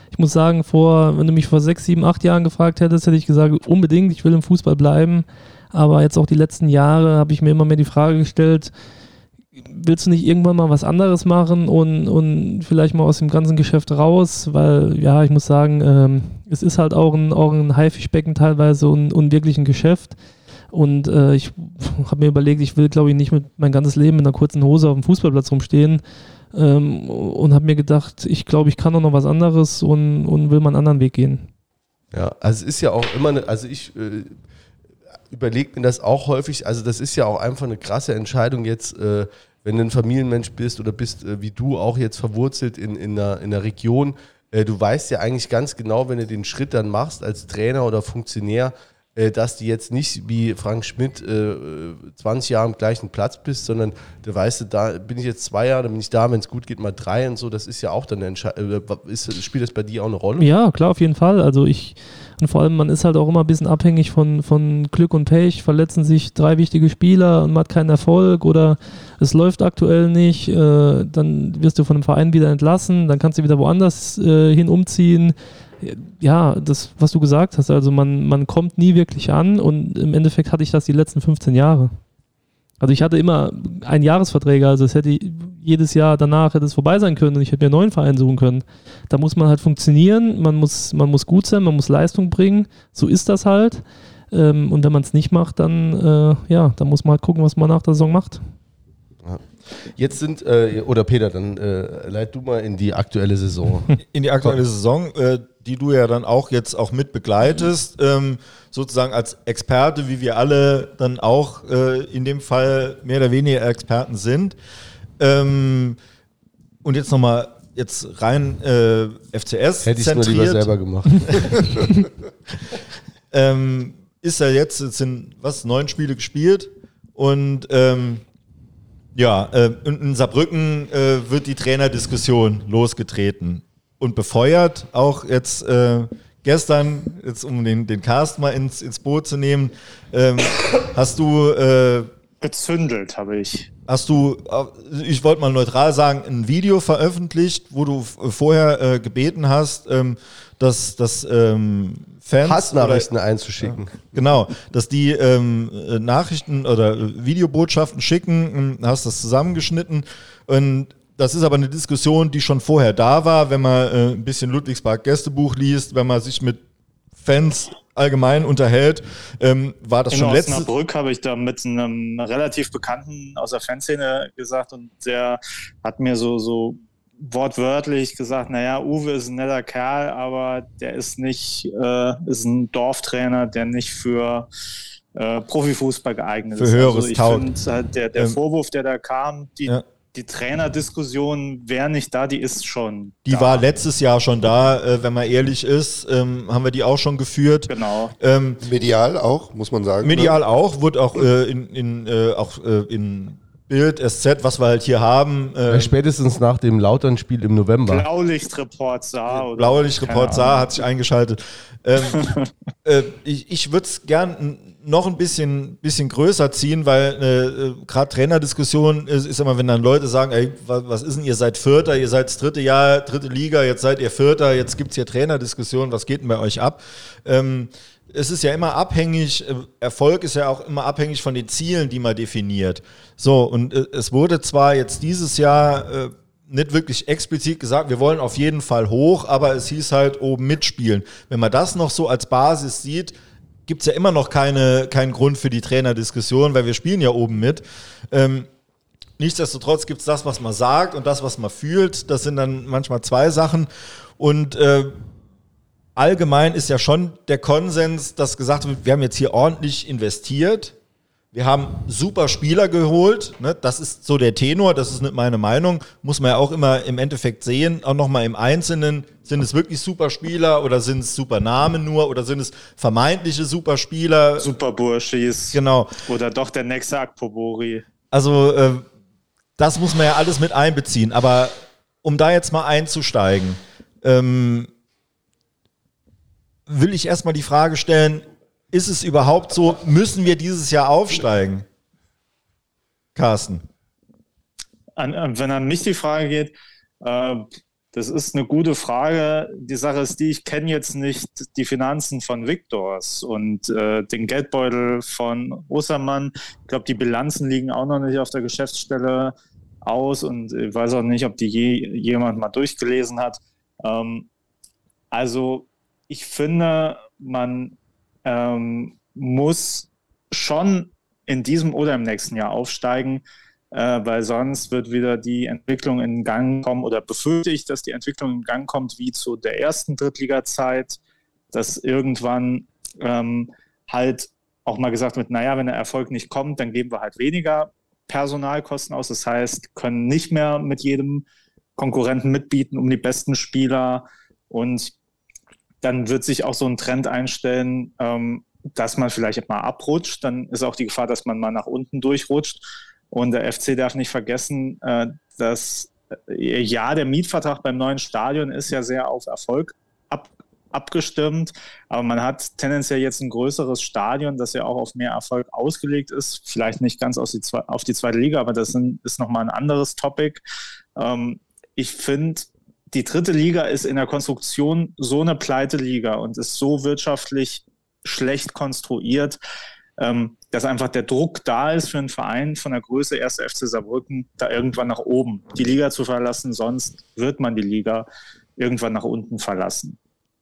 Ich muss sagen, vor, wenn du mich vor sechs, sieben, acht Jahren gefragt hättest, hätte ich gesagt, unbedingt, ich will im Fußball bleiben. Aber jetzt auch die letzten Jahre habe ich mir immer mehr die Frage gestellt, willst du nicht irgendwann mal was anderes machen und, und vielleicht mal aus dem ganzen Geschäft raus? Weil, ja, ich muss sagen, ähm, es ist halt auch ein, auch ein Haifischbecken teilweise und, und wirklich ein Geschäft. Und äh, ich habe mir überlegt, ich will, glaube ich, nicht mit mein ganzes Leben in einer kurzen Hose auf dem Fußballplatz rumstehen. Ähm, und habe mir gedacht, ich glaube, ich kann auch noch was anderes und, und will mal einen anderen Weg gehen. Ja, also es ist ja auch immer eine, also ich äh, überlege mir das auch häufig, also das ist ja auch einfach eine krasse Entscheidung jetzt, äh, wenn du ein Familienmensch bist oder bist äh, wie du auch jetzt verwurzelt in, in, einer, in einer Region, äh, du weißt ja eigentlich ganz genau, wenn du den Schritt dann machst als Trainer oder Funktionär, dass du jetzt nicht wie Frank Schmidt äh, 20 Jahre am gleichen Platz bist, sondern du weißt, da bin ich jetzt zwei Jahre, dann bin ich da, wenn es gut geht, mal drei und so, das ist ja auch dann eine Entscheidung. Spielt das bei dir auch eine Rolle? Ja, klar, auf jeden Fall. Also ich, und vor allem, man ist halt auch immer ein bisschen abhängig von, von Glück und Pech. Verletzen sich drei wichtige Spieler und man hat keinen Erfolg oder es läuft aktuell nicht, äh, dann wirst du von dem Verein wieder entlassen, dann kannst du wieder woanders äh, hin umziehen. Ja, das, was du gesagt hast, also man, man kommt nie wirklich an und im Endeffekt hatte ich das die letzten 15 Jahre. Also ich hatte immer einen Jahresverträge, also es hätte jedes Jahr danach hätte es vorbei sein können und ich hätte mir einen neuen Verein suchen können. Da muss man halt funktionieren, man muss, man muss gut sein, man muss Leistung bringen. So ist das halt. Ähm, und wenn man es nicht macht, dann äh, ja, dann muss man halt gucken, was man nach der Saison macht. Jetzt sind, äh, oder Peter, dann äh, leit du mal in die aktuelle Saison. in die aktuelle Saison, äh, die du ja dann auch jetzt auch mit begleitest, ähm, sozusagen als Experte, wie wir alle dann auch äh, in dem Fall mehr oder weniger Experten sind. Ähm, und jetzt nochmal jetzt rein äh, FCS Hätte ich es nur lieber selber gemacht. ähm, ist ja jetzt, es sind was, neun Spiele gespielt und ähm, ja, äh, in, Saarbrücken äh, wird die Trainerdiskussion losgetreten und befeuert, auch jetzt äh, gestern, jetzt um den, den Cast mal ins, ins Boot zu nehmen, ähm, hast du äh, Gezündelt habe ich. Hast du, äh, ich wollte mal neutral sagen, ein Video veröffentlicht, wo du vorher äh, gebeten hast, ähm, dass, dass ähm, Fans Hassnachrichten einzuschicken. Genau, dass die ähm, äh, Nachrichten oder Videobotschaften schicken, ähm, hast das zusammengeschnitten und das ist aber eine Diskussion, die schon vorher da war, wenn man äh, ein bisschen Ludwigspark Gästebuch liest, wenn man sich mit Fans allgemein unterhält, ähm, war das In schon letztes Osnabrück habe ich da mit einem relativ Bekannten aus der Fanszene gesagt und der hat mir so, so wortwörtlich gesagt, naja, Uwe ist ein netter Kerl, aber der ist nicht, äh, ist ein Dorftrainer, der nicht für äh, Profifußball geeignet Für ist. höheres also ich finde halt der, der Ähm, Vorwurf, der da kam, die, Ja. die Trainerdiskussion wäre nicht da, die ist schon Die da. war letztes Jahr schon da, äh, wenn man ehrlich ist, ähm, haben wir die auch schon geführt. Genau. Ähm, Medial auch, muss man sagen. medial auch, wird auch äh, in, in, äh, auch, äh, in Bild, SZ, was wir halt hier haben, äh, Spätestens nach dem Lautern-Spiel im November. Blaulichtreport oder- Blaulichtreport Ahnung. hat sich eingeschaltet. Ähm, äh, ich ich würde es gern noch ein bisschen, bisschen größer ziehen, weil äh, gerade Trainerdiskussion ist, ist immer, wenn dann Leute sagen, ey, was, was ist denn, ihr seid Vierter, ihr seid das dritte Jahr, dritte Liga, jetzt seid ihr Vierter, jetzt gibt es hier Trainerdiskussion, was geht denn bei euch ab? Ähm, es ist ja immer abhängig, äh, Erfolg ist ja auch immer abhängig von den Zielen, die man definiert. So, und äh, es wurde zwar jetzt dieses Jahr äh, nicht wirklich explizit gesagt, wir wollen auf jeden Fall hoch, aber es hieß halt oben mitspielen. Wenn man das noch so als Basis sieht, gibt es ja immer noch keine, keinen Grund für die Trainerdiskussion, weil wir spielen ja oben mit. Ähm, nichtsdestotrotz gibt es das, was man sagt und das, was man fühlt. Das sind dann manchmal zwei Sachen. Und äh, allgemein ist ja schon der Konsens, dass gesagt wird, wir haben jetzt hier ordentlich investiert wir haben super Spieler geholt. Ne? Das ist so der Tenor, das ist nicht meine Meinung. Muss man ja auch immer im Endeffekt sehen, auch nochmal im Einzelnen. Sind es wirklich super Spieler oder sind es super Namen nur oder sind es vermeintliche super Spieler? Super Burschis. Genau. Oder doch der nächste Akpobori. Also, äh, das muss man ja alles mit einbeziehen. Aber um da jetzt mal einzusteigen, ähm, will ich erstmal die Frage stellen, ist es überhaupt so, müssen wir dieses Jahr aufsteigen? Carsten. An, wenn an mich die Frage geht, äh, das ist eine gute Frage. Die Sache ist die, ich kenne jetzt nicht die Finanzen von Victors und äh, den Geldbeutel von Ostermann. Ich glaube, die Bilanzen liegen auch noch nicht auf der Geschäftsstelle aus und ich weiß auch nicht, ob die je, jemand mal durchgelesen hat. Ähm, also ich finde, man ähm, muss schon in diesem oder im nächsten Jahr aufsteigen, äh, weil sonst wird wieder die Entwicklung in Gang kommen oder befürchte ich, dass die Entwicklung in Gang kommt wie zu der ersten Drittliga-Zeit, dass irgendwann ähm, halt auch mal gesagt wird, naja, wenn der Erfolg nicht kommt, dann geben wir halt weniger Personalkosten aus. Das heißt, können nicht mehr mit jedem Konkurrenten mitbieten um die besten Spieler und dann wird sich auch so ein Trend einstellen, ähm, dass man vielleicht mal abrutscht. Dann ist auch die Gefahr, dass man mal nach unten durchrutscht. Und der FC darf nicht vergessen, äh, dass äh, ja, der Mietvertrag beim neuen Stadion ist ja sehr auf Erfolg ab, abgestimmt, aber man hat tendenziell jetzt ein größeres Stadion, das ja auch auf mehr Erfolg ausgelegt ist. Vielleicht nicht ganz auf die, auf die zweite Liga, aber das sind, ist nochmal ein anderes Topic. Ähm, ich finde, die dritte Liga ist in der Konstruktion so eine Pleite-Liga und ist so wirtschaftlich schlecht konstruiert, ähm, dass einfach der Druck da ist für einen Verein von der Größe 1. FC Saarbrücken, da irgendwann nach oben die Liga zu verlassen. Sonst wird man die Liga irgendwann nach unten verlassen.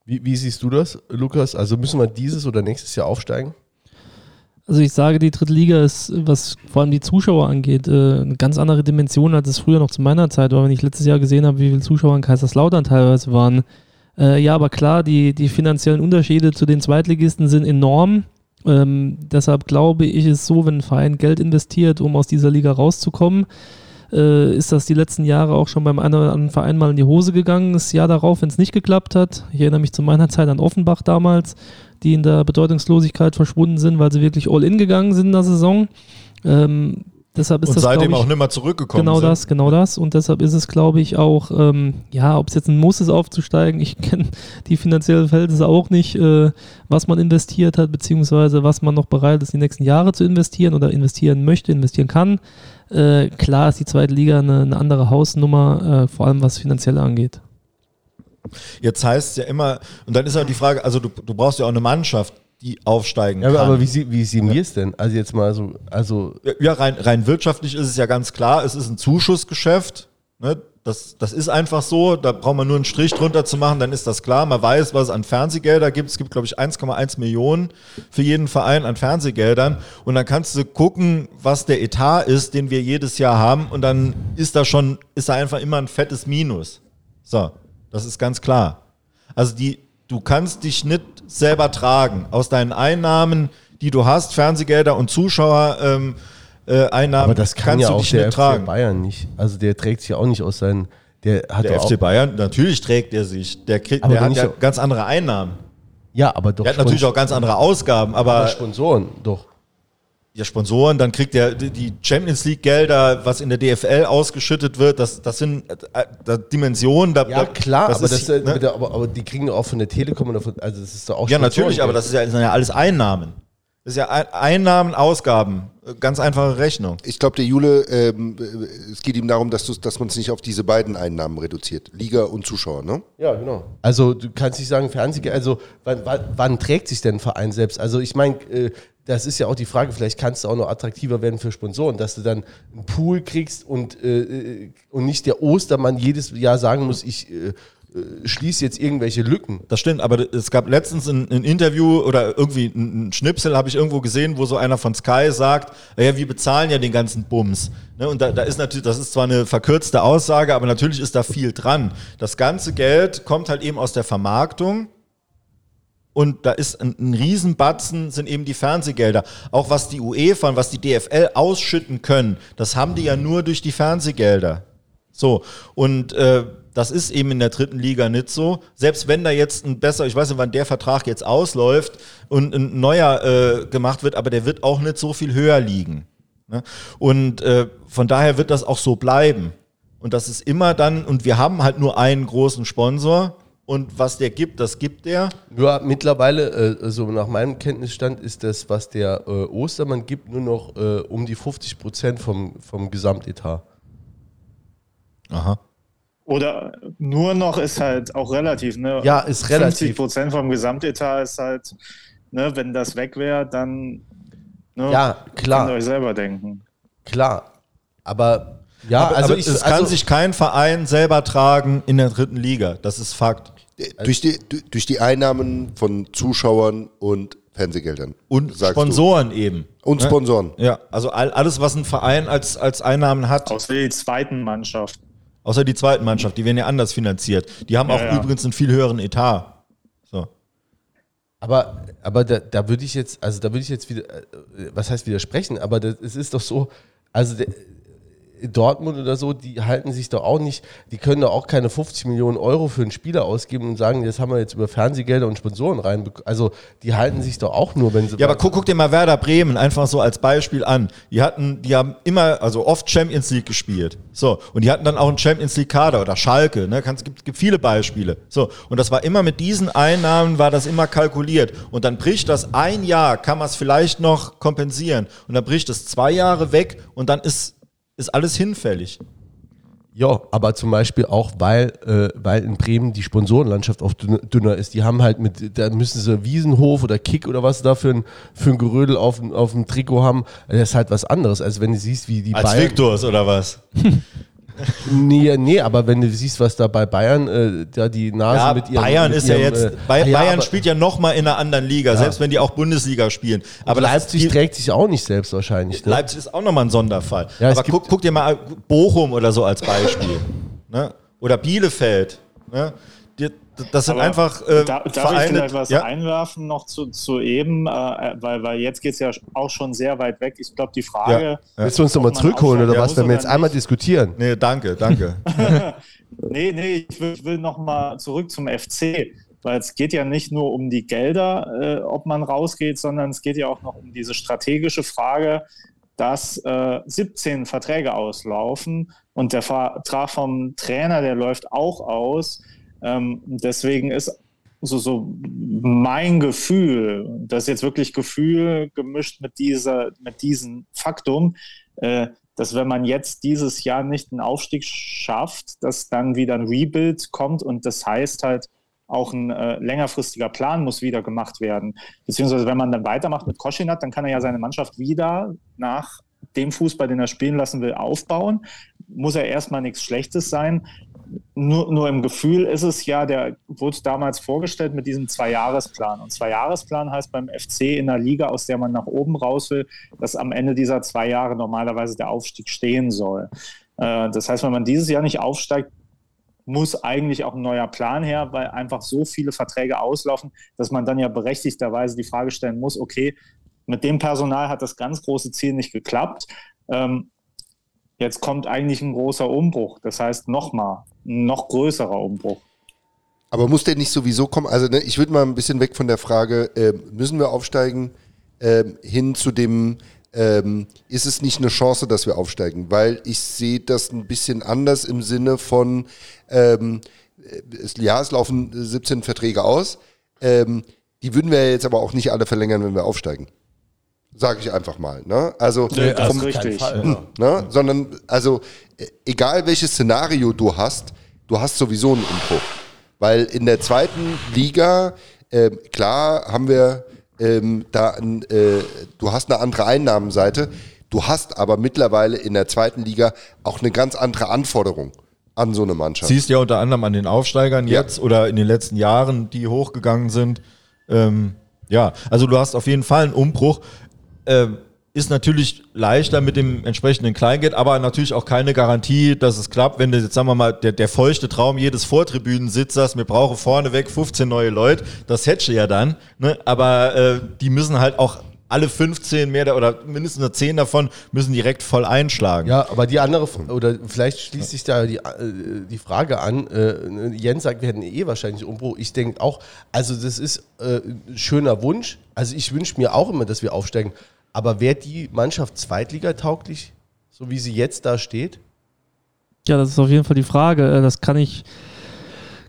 Wie, wie siehst du das, Lukas? Also müssen wir dieses oder nächstes Jahr aufsteigen? Also ich sage, die dritte Liga ist, was vor allem die Zuschauer angeht, äh, eine ganz andere Dimension, als es früher noch zu meiner Zeit war. Wenn ich letztes Jahr gesehen habe, wie viele Zuschauer in Kaiserslautern teilweise waren. Äh, ja, aber klar, die, die finanziellen Unterschiede zu den Zweitligisten sind enorm. Ähm, deshalb glaube ich, ist so, wenn ein Verein Geld investiert, um aus dieser Liga rauszukommen, äh, ist das die letzten Jahre auch schon beim einen oder anderen Verein mal in die Hose gegangen. Das Jahr darauf, wenn es nicht geklappt hat. Ich erinnere mich zu meiner Zeit an Offenbach damals die in der Bedeutungslosigkeit verschwunden sind, weil sie wirklich all in gegangen sind in der Saison. Ähm, deshalb ist und das, seitdem ich, auch nicht mehr zurückgekommen genau sind. das, genau das. Und deshalb ist es, glaube ich, auch, ähm, ja, ob es jetzt ein Muss ist, aufzusteigen. Ich kenne die finanziellen Verhältnisse auch nicht, äh, was man investiert hat, beziehungsweise was man noch bereit ist, die nächsten Jahre zu investieren oder investieren möchte, investieren kann. Äh, klar ist die zweite Liga eine, eine andere Hausnummer, äh, vor allem was finanziell angeht. Jetzt heißt es ja immer, und dann ist auch die Frage, also du, du brauchst ja auch eine Mannschaft, die aufsteigen ja, kann. Aber wie, wie sehen wir es denn? Also jetzt mal so, also. Ja, rein, rein wirtschaftlich ist es ja ganz klar, es ist ein Zuschussgeschäft. Ne? Das, das ist einfach so, da braucht man nur einen Strich drunter zu machen, dann ist das klar. Man weiß, was es an Fernsehgelder gibt. Es gibt, glaube ich, 1,1 Millionen für jeden Verein an Fernsehgeldern. Und dann kannst du gucken, was der Etat ist, den wir jedes Jahr haben. Und dann ist da schon, ist da einfach immer ein fettes Minus. So. Das ist ganz klar. Also die, du kannst dich nicht selber tragen. Aus deinen Einnahmen, die du hast, Fernsehgelder und Zuschauereinnahmen, ähm, äh, Aber das kann kannst ja du auch dich der nicht FC tragen. Bayern nicht. Also der trägt sich ja auch nicht aus seinen. Der hat Der FC Bayern, natürlich trägt er sich. Der, kriegt, der hat ja ganz andere Einnahmen. Ja, aber doch. Der hat natürlich auch ganz andere Ausgaben, aber aber Sponsoren, doch. Ja, Sponsoren, dann kriegt er die- Champions League Gelder, was in der DFL ausgeschüttet wird, das, das sind äh, äh, Dimensionen. Da, Ja, klar, aber, ist, das, äh, ne? aber, aber, aber die kriegen auch von der Telekom oder von. Also, das ist doch auch Ja, natürlich, aber das ist ja, das sind ja alles Einnahmen. Das ist ja Ein- Einnahmen, Ausgaben. Ganz einfache Rechnung. Ich glaube, der Jule, ähm, äh, es geht ihm darum, dass, dass man es nicht auf diese beiden Einnahmen reduziert. Liga und Zuschauer, ne? Ja, genau. Also du kannst nicht sagen, Fernseh, also wann, wann, wann trägt sich denn ein Verein selbst? Also ich meine, äh, das ist ja auch die Frage, vielleicht kannst du auch noch attraktiver werden für Sponsoren, dass du dann einen Pool kriegst und, äh, äh, und nicht der Ostermann jedes Jahr sagen muss, ich äh, äh, schließe jetzt irgendwelche Lücken. Das stimmt, aber es gab letztens ein, ein Interview oder irgendwie ein, Schnipsel, habe ich irgendwo gesehen, wo so einer von Sky sagt, ja, wir bezahlen ja den ganzen Bums. Ne, und da, da ist natürlich, das ist zwar eine verkürzte Aussage, aber natürlich ist da viel dran. Das ganze Geld kommt halt eben aus der Vermarktung. Und da ist ein, ein Riesenbatzen, sind eben die Fernsehgelder. Auch was die UEFA und was die DFL ausschütten können, das haben die ja nur durch die Fernsehgelder. So, und äh, das ist eben in der dritten Liga nicht so. Selbst wenn da jetzt ein besser, ich weiß nicht, wann der Vertrag jetzt ausläuft und ein neuer äh, gemacht wird, aber der wird auch nicht so viel höher liegen. Ne? Und äh, von daher wird das auch so bleiben. Und das ist immer dann, und wir haben halt nur einen großen Sponsor. Und was der gibt, das gibt der. Nur mittlerweile, äh, so nach meinem Kenntnisstand, ist das, was der äh, Ostermann gibt, nur noch äh, um die 50 Prozent vom, vom Gesamtetat. Aha. Oder nur noch ist halt auch relativ, ne? Ja, ist 50 relativ. Prozent vom Gesamtetat ist halt, ne, wenn das weg wäre, dann ne, Ja, könnt klar. ihr euch selber denken. Klar. Aber ja, aber, also aber ich es kann also, sich kein Verein selber tragen in der dritten Liga. Das ist Fakt. Äh, Durch die, du- durch die Einnahmen von Zuschauern und Fernsehgeldern. Und Sponsoren eben. Du. Und Ne? Sponsoren. Ja, also all, alles, was ein Verein als, als Einnahmen hat, Außer die zweiten Mannschaft. außer die zweiten Mannschaft, die werden ja anders finanziert. Die haben Ja, auch ja. übrigens einen viel höheren Etat. So. aber, aber da, da würde ich jetzt, also da würde ich jetzt wieder, äh, was heißt widersprechen, aber das, es ist doch so, also der, Dortmund oder so, die halten sich doch auch nicht, die können doch auch keine 50 Millionen Euro für einen Spieler ausgeben und sagen, das haben wir jetzt über Fernsehgelder und Sponsoren reinbekommen. Also die halten sich doch auch nur, wenn sie. Ja, aber guck, guck dir mal Werder Bremen einfach so als Beispiel an. Die hatten, die haben immer, also oft Champions League gespielt. So. Und die hatten dann auch einen Champions League Kader oder Schalke, ne? Kannst, gibt, gibt viele Beispiele. So. Und das war immer mit diesen Einnahmen war das immer kalkuliert. Und dann bricht das ein Jahr, kann man es vielleicht noch kompensieren. Und dann bricht es zwei Jahre weg und dann ist, ist alles hinfällig. Ja, aber zum Beispiel auch, weil, äh, weil in Bremen die Sponsorenlandschaft oft dünn- dünner ist. Die haben halt mit, da müssen sie Wiesenhof oder Kick oder was da für ein, für ein Gerödel auf, dem- auf dem Trikot haben. Das ist halt was anderes, als wenn du siehst, wie die Als Bayern. Victors oder was? Nee, nee, aber wenn du siehst, was da bei Bayern, äh, da die Nase Ja, mit ihrem. Bayern mit ist ja ihrem, jetzt, äh, Bay- ja, Bayern spielt ja nochmal in einer anderen Liga, selbst wenn die auch Bundesliga spielen. Aber Leipzig ist, trägt sich auch nicht selbst wahrscheinlich. Ne? Leipzig ist auch nochmal ein Sonderfall. Ja, Aber guck, guck dir mal Bochum oder so als Beispiel. ne? Oder Bielefeld. Ne? Die, das sind Aber einfach äh, da, darf ich Vereine. vielleicht was ja? einwerfen noch zu, zu eben, äh, weil, weil jetzt geht es ja auch schon sehr weit weg. Ich glaube, die Frage, Ja. Willst du uns nochmal zurückholen oder was, wenn wir jetzt einmal diskutieren? Nee, danke, danke. Nee, nee, ich will, ich will noch mal zurück zum FC, weil es geht ja nicht nur um die Gelder, äh, ob man rausgeht, sondern es geht ja auch noch um diese strategische Frage, dass äh, 17 Verträge auslaufen und der Vertrag vom Trainer, der läuft auch aus. Ähm, deswegen ist so, so mein Gefühl, das ist jetzt wirklich Gefühl gemischt mit, dieser, mit diesem Faktum, äh, dass wenn man jetzt dieses Jahr nicht einen Aufstieg schafft, dass dann wieder ein Rebuild kommt und das heißt halt, auch ein äh, längerfristiger Plan muss wieder gemacht werden. Beziehungsweise wenn man dann weitermacht mit Koschinat, dann kann er ja seine Mannschaft wieder nach dem Fußball, den er spielen lassen will, aufbauen. Muss er erstmal nichts Schlechtes sein. Nur, nur im Gefühl ist es ja, der wurde damals vorgestellt mit diesem Zwei-Jahres-Plan. Und Zwei-Jahres-Plan heißt beim FC in der Liga, aus der man nach oben raus will, dass am Ende dieser zwei Jahre normalerweise der Aufstieg stehen soll. Äh, das heißt, wenn man dieses Jahr nicht aufsteigt, muss eigentlich auch ein neuer Plan her, weil einfach so viele Verträge auslaufen, dass man dann ja berechtigterweise die Frage stellen muss, okay, mit dem Personal hat das ganz große Ziel nicht geklappt. Ähm, jetzt kommt eigentlich ein großer Umbruch. Das heißt nochmal, ein noch größerer Umbruch. Aber muss der nicht sowieso kommen? Also ne, ich würde mal ein bisschen weg von der Frage, ähm, müssen wir aufsteigen, ähm, hin zu dem, ähm, ist es nicht eine Chance, dass wir aufsteigen? Weil ich sehe das ein bisschen anders im Sinne von, ähm, es, ja, es laufen 17 Verträge aus, ähm, die würden wir jetzt aber auch nicht alle verlängern, wenn wir aufsteigen. Sage ich einfach mal. Ne? Also Nee, das vom, ist richtig. ne? sondern also äh, egal welches Szenario du hast, du hast sowieso einen Umbruch. Weil in der zweiten Liga, ähm, klar haben wir ähm, da, ein, äh, du hast eine andere Einnahmenseite, du hast aber mittlerweile in der zweiten Liga auch eine ganz andere Anforderung an so eine Mannschaft. Siehst ja unter anderem an den Aufsteigern Ja. jetzt oder in den letzten Jahren, die hochgegangen sind. Ähm, ja, also du hast auf jeden Fall einen Umbruch. Ähm, ist natürlich leichter mit dem entsprechenden Kleingeld, aber natürlich auch keine Garantie, dass es klappt, wenn du jetzt, sagen wir mal, der, der feuchte Traum jedes Vortribünensitzers, wir brauchen vorneweg 15 neue Leute, das hätte ja dann, ne? aber äh, die müssen halt auch alle 15 mehr oder mindestens nur 10 davon müssen direkt voll einschlagen. Ja, aber die andere, oder vielleicht schließt sich da die, äh, die Frage an. Äh, Jens sagt, wir hätten eh wahrscheinlich Umbruch. Ich denke auch, also das ist äh, ein schöner Wunsch. Also ich wünsche mir auch immer, dass wir aufsteigen. Aber wäre die Mannschaft zweitligatauglich, so wie sie jetzt da steht? Ja, das ist auf jeden Fall die Frage. Äh, Das kann ich,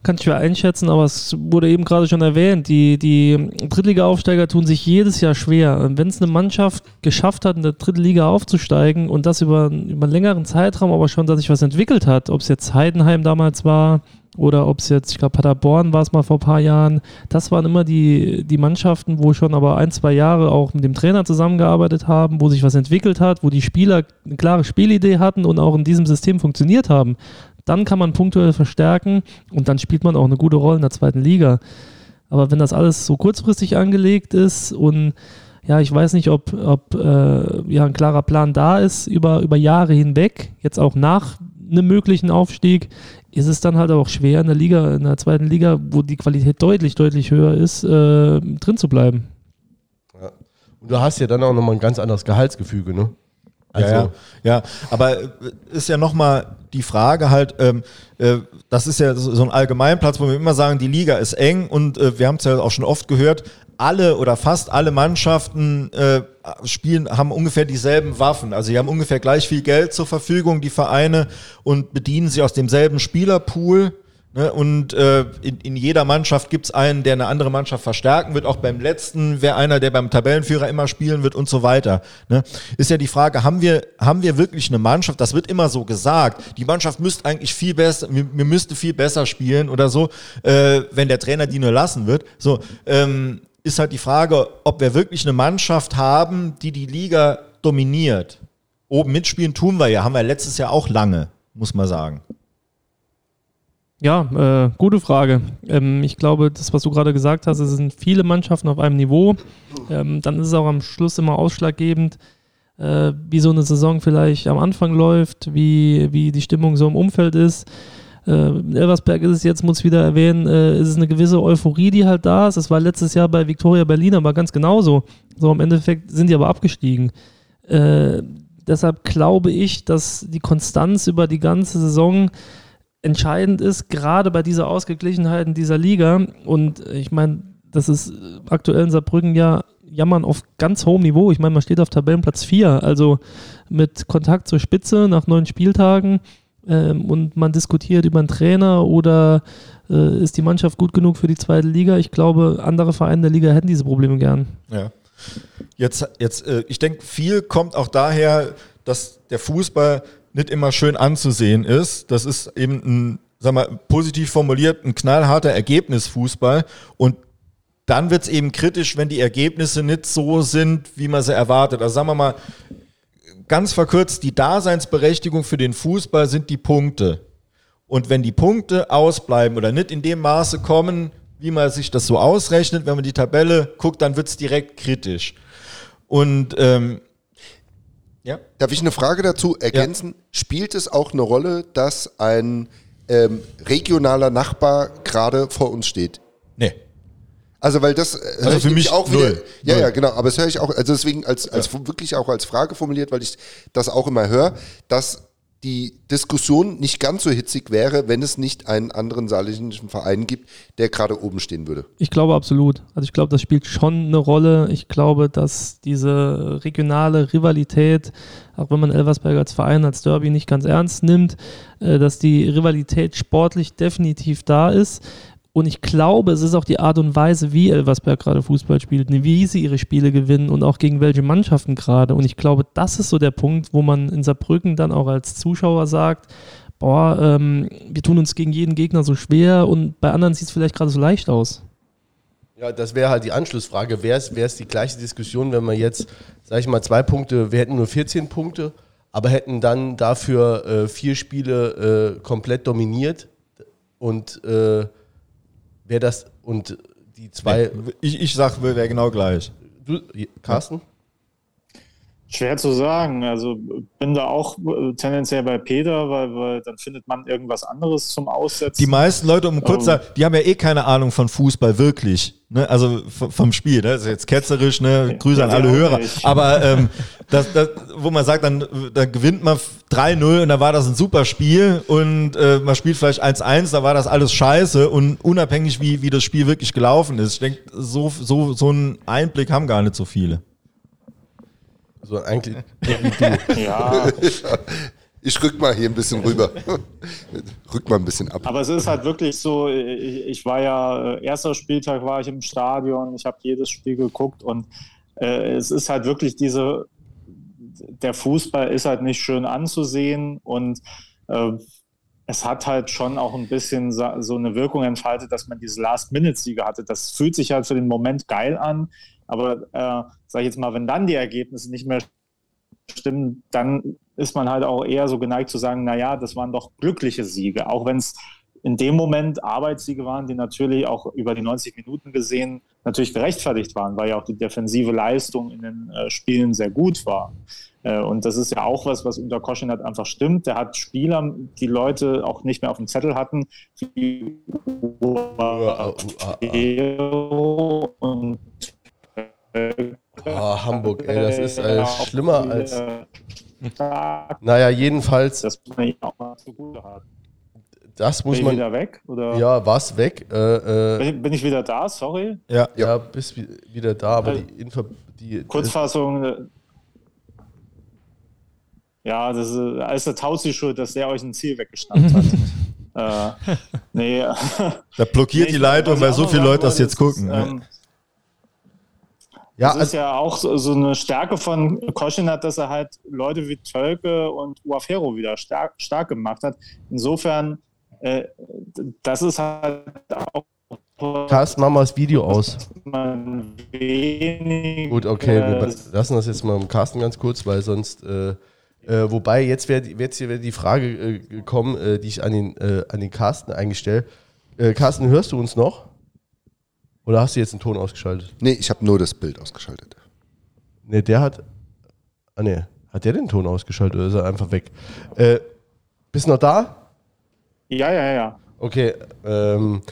kann ich schwer einschätzen, aber es wurde eben gerade schon erwähnt. Die, die Drittliga-Aufsteiger tun sich jedes Jahr schwer. Wenn es eine Mannschaft geschafft hat, in der dritten Liga aufzusteigen und das über, über einen längeren Zeitraum, aber schon, dass sich was entwickelt hat, ob es jetzt Heidenheim damals war oder ob es jetzt, ich glaube, Paderborn war es mal vor ein paar Jahren, das waren immer die, die Mannschaften, wo schon aber ein, zwei Jahre auch mit dem Trainer zusammengearbeitet haben, wo sich was entwickelt hat, wo die Spieler eine klare Spielidee hatten und auch in diesem System funktioniert haben. Dann kann man punktuell verstärken und dann spielt man auch eine gute Rolle in der zweiten Liga. Aber wenn das alles so kurzfristig angelegt ist und ja, ich weiß nicht, ob, ob äh, ja, ein klarer Plan da ist über, über Jahre hinweg, jetzt auch nach einem möglichen Aufstieg, ist es dann halt auch schwer in der Liga, in der zweiten Liga, wo die Qualität deutlich, deutlich höher ist, äh, drin zu bleiben. Und du hast ja dann auch nochmal ein ganz anderes Gehaltsgefüge, ne? Also, ja, ja, aber äh, ist ja nochmal die Frage halt, ähm, äh, das ist ja so so ein Allgemeinplatz, wo wir immer sagen, die Liga ist eng und äh, wir haben es ja auch schon oft gehört, alle oder fast alle Mannschaften äh, spielen, haben ungefähr dieselben Waffen. Also sie haben ungefähr gleich viel Geld zur Verfügung, die Vereine, und bedienen sie aus demselben Spielerpool. Ne, und äh, in, in jeder Mannschaft gibt es einen, der eine andere Mannschaft verstärken wird. Auch beim letzten wäre einer, der beim Tabellenführer immer spielen wird und so weiter. Ne? Ist ja die Frage, haben wir, haben wir wirklich eine Mannschaft? Das wird immer so gesagt. Die Mannschaft müsste eigentlich viel besser, wir, wir müsste viel besser spielen oder so, äh, wenn der Trainer die nur lassen wird. So, ähm, ist halt die Frage, ob wir wirklich eine Mannschaft haben, die die Liga dominiert. Oben mitspielen tun wir ja, haben wir letztes Jahr auch lange, muss man sagen. Ja, äh, gute Frage. Ähm, ich glaube, das, was du gerade gesagt hast, es sind viele Mannschaften auf einem Niveau. Ähm, dann ist es auch am Schluss immer ausschlaggebend, äh, wie so eine Saison vielleicht am Anfang läuft, wie, wie die Stimmung so im Umfeld ist. Äh, Elversberg ist es jetzt, muss ich wieder erwähnen, äh, ist es eine gewisse Euphorie, die halt da ist. Das war letztes Jahr bei Viktoria Berlin aber ganz genauso. So im Endeffekt sind die aber abgestiegen. Äh, deshalb glaube ich, dass die Konstanz über die ganze Saison entscheidend ist, gerade bei dieser Ausgeglichenheit in dieser Liga. Und ich meine, das ist aktuell in Saarbrücken ja Jammern auf ganz hohem Niveau. Ich meine, man steht auf Tabellenplatz 4, also mit Kontakt zur Spitze nach neun Spieltagen ähm, und man diskutiert über einen Trainer oder äh, ist die Mannschaft gut genug für die zweite Liga. Ich glaube, andere Vereine der Liga hätten diese Probleme gern. Ja. Jetzt, jetzt äh, ich denke, viel kommt auch daher, dass der Fußball nicht immer schön anzusehen ist. Das ist eben ein, sag mal, positiv formuliert, ein knallharter Ergebnisfußball. Und dann wird es eben kritisch, wenn die Ergebnisse nicht so sind, wie man sie erwartet. Also sagen wir mal, ganz verkürzt, die Daseinsberechtigung für den Fußball sind die Punkte. Und wenn die Punkte ausbleiben oder nicht in dem Maße kommen, wie man sich das so ausrechnet, wenn man die Tabelle guckt, dann wird es direkt kritisch. Und ähm, ja, Darf ich eine Frage dazu ergänzen? Spielt es auch eine Rolle, dass ein ähm, regionaler Nachbar gerade vor uns steht? nee. Also weil das äh, Also für mich auch wieder. null. Ja, Null. ja, genau. Aber das höre ich auch. Also deswegen als, als wirklich auch als Frage formuliert, weil ich das auch immer höre, dass die Diskussion nicht ganz so hitzig wäre, wenn es nicht einen anderen saarländischen Verein gibt, der gerade oben stehen würde. Ich glaube absolut. Also ich glaube, das spielt schon eine Rolle. Ich glaube, dass diese regionale Rivalität, auch wenn man Elversberg als Verein, als Derby nicht ganz ernst nimmt, äh, dass die Rivalität sportlich definitiv da ist. Und ich glaube, es ist auch die Art und Weise, wie Elversberg gerade Fußball spielt, ne, wie sie ihre Spiele gewinnen und auch gegen welche Mannschaften gerade. Und ich glaube, das ist so der Punkt, wo man in Saarbrücken dann auch als Zuschauer sagt, boah, ähm, wir tun uns gegen jeden Gegner so schwer und bei anderen sieht es vielleicht gerade so leicht aus. Ja, das wäre halt die Anschlussfrage. Wäre es die gleiche Diskussion, wenn wir jetzt, sag ich mal, zwei Punkte, wir hätten nur 14 Punkte, aber hätten dann dafür äh, vier Spiele äh, komplett dominiert und äh, wäre das und die zwei. Ich, ich sag, wäre genau gleich. Du, Carsten? Schwer zu sagen. Also bin da auch äh, tendenziell bei Peter, weil, weil dann findet man irgendwas anderes zum Aussetzen. Die meisten Leute, um kurz zu sagen, die haben ja eh keine Ahnung von Fußball, wirklich. Ne? Also vom Spiel, ne? das ist jetzt ketzerisch, ne? Grüße ja, an alle Hörer. Nicht. Aber ähm, das, das, wo man sagt, dann, dann gewinnt man 3-0 und da war das ein super Spiel und äh, man spielt vielleicht 1-1, da war das alles scheiße und unabhängig, wie, wie das Spiel wirklich gelaufen ist. Ich denke, so, so, so einen Einblick haben gar nicht so viele. So eigentlich ja. Ich rück mal hier ein bisschen rüber. rück mal ein bisschen ab. Aber es ist halt wirklich so, ich, ich war ja, äh, erster Spieltag war ich im Stadion, ich habe jedes Spiel geguckt und äh, es ist halt wirklich diese, der Fußball ist halt nicht schön anzusehen und äh, es hat halt schon auch ein bisschen so eine Wirkung entfaltet, dass man diese Last-Minute-Siege hatte. Das fühlt sich halt für den Moment geil an, aber äh, sag ich jetzt mal, wenn dann die Ergebnisse nicht mehr stimmen, dann ist man halt auch eher so geneigt zu sagen, naja, das waren doch glückliche Siege, auch wenn es in dem Moment Arbeitssiege waren, die natürlich auch über die 90 Minuten gesehen natürlich gerechtfertigt waren, weil ja auch die defensive Leistung in den äh, Spielen sehr gut war. Äh, und das ist ja auch was, was unter Koschinat einfach stimmt. Der hat Spieler, die Leute auch nicht mehr auf dem Zettel hatten, wie und Oh, Hamburg, ey, das ist äh, schlimmer als. Naja, jedenfalls. Das muss man auch mal zugute haben. Das muss bin man. ich wieder weg? Oder? Ja, was weg? Äh, äh, bin, ich, bin, ich, wieder da? Sorry. Ja, ja, bist wieder da, aber die, Info, die Kurzfassung. Äh, ja, das ist, ist der Tauzi schuld, dass der euch ein Ziel weggeschnappt hat. äh, nee. Da blockiert nee, die Leitung, weil so viele Leute das jetzt gucken. Ist, ähm, ja, das ist also ja auch so, so, eine Stärke von Koschinat, dass er halt Leute wie Tölke und Uafero wieder stark, stark gemacht hat. Insofern, äh, das ist halt auch Carsten, mach mal das Video aus. Gut, okay, wir lassen das jetzt mal im Carsten ganz kurz, weil sonst. Äh, äh, wobei, jetzt wäre jetzt wär die Frage äh, gekommen, äh, die ich an den, äh, an den Carsten eingestellt. Carsten, hörst du uns noch? Oder hast du jetzt den Ton ausgeschaltet? Nee, ich habe nur das Bild ausgeschaltet. Nee, der hat. Ah, nee. Hat der den Ton ausgeschaltet oder ist er einfach weg? Äh, bist du noch da? Ja, ja, ja. Okay. Ähm,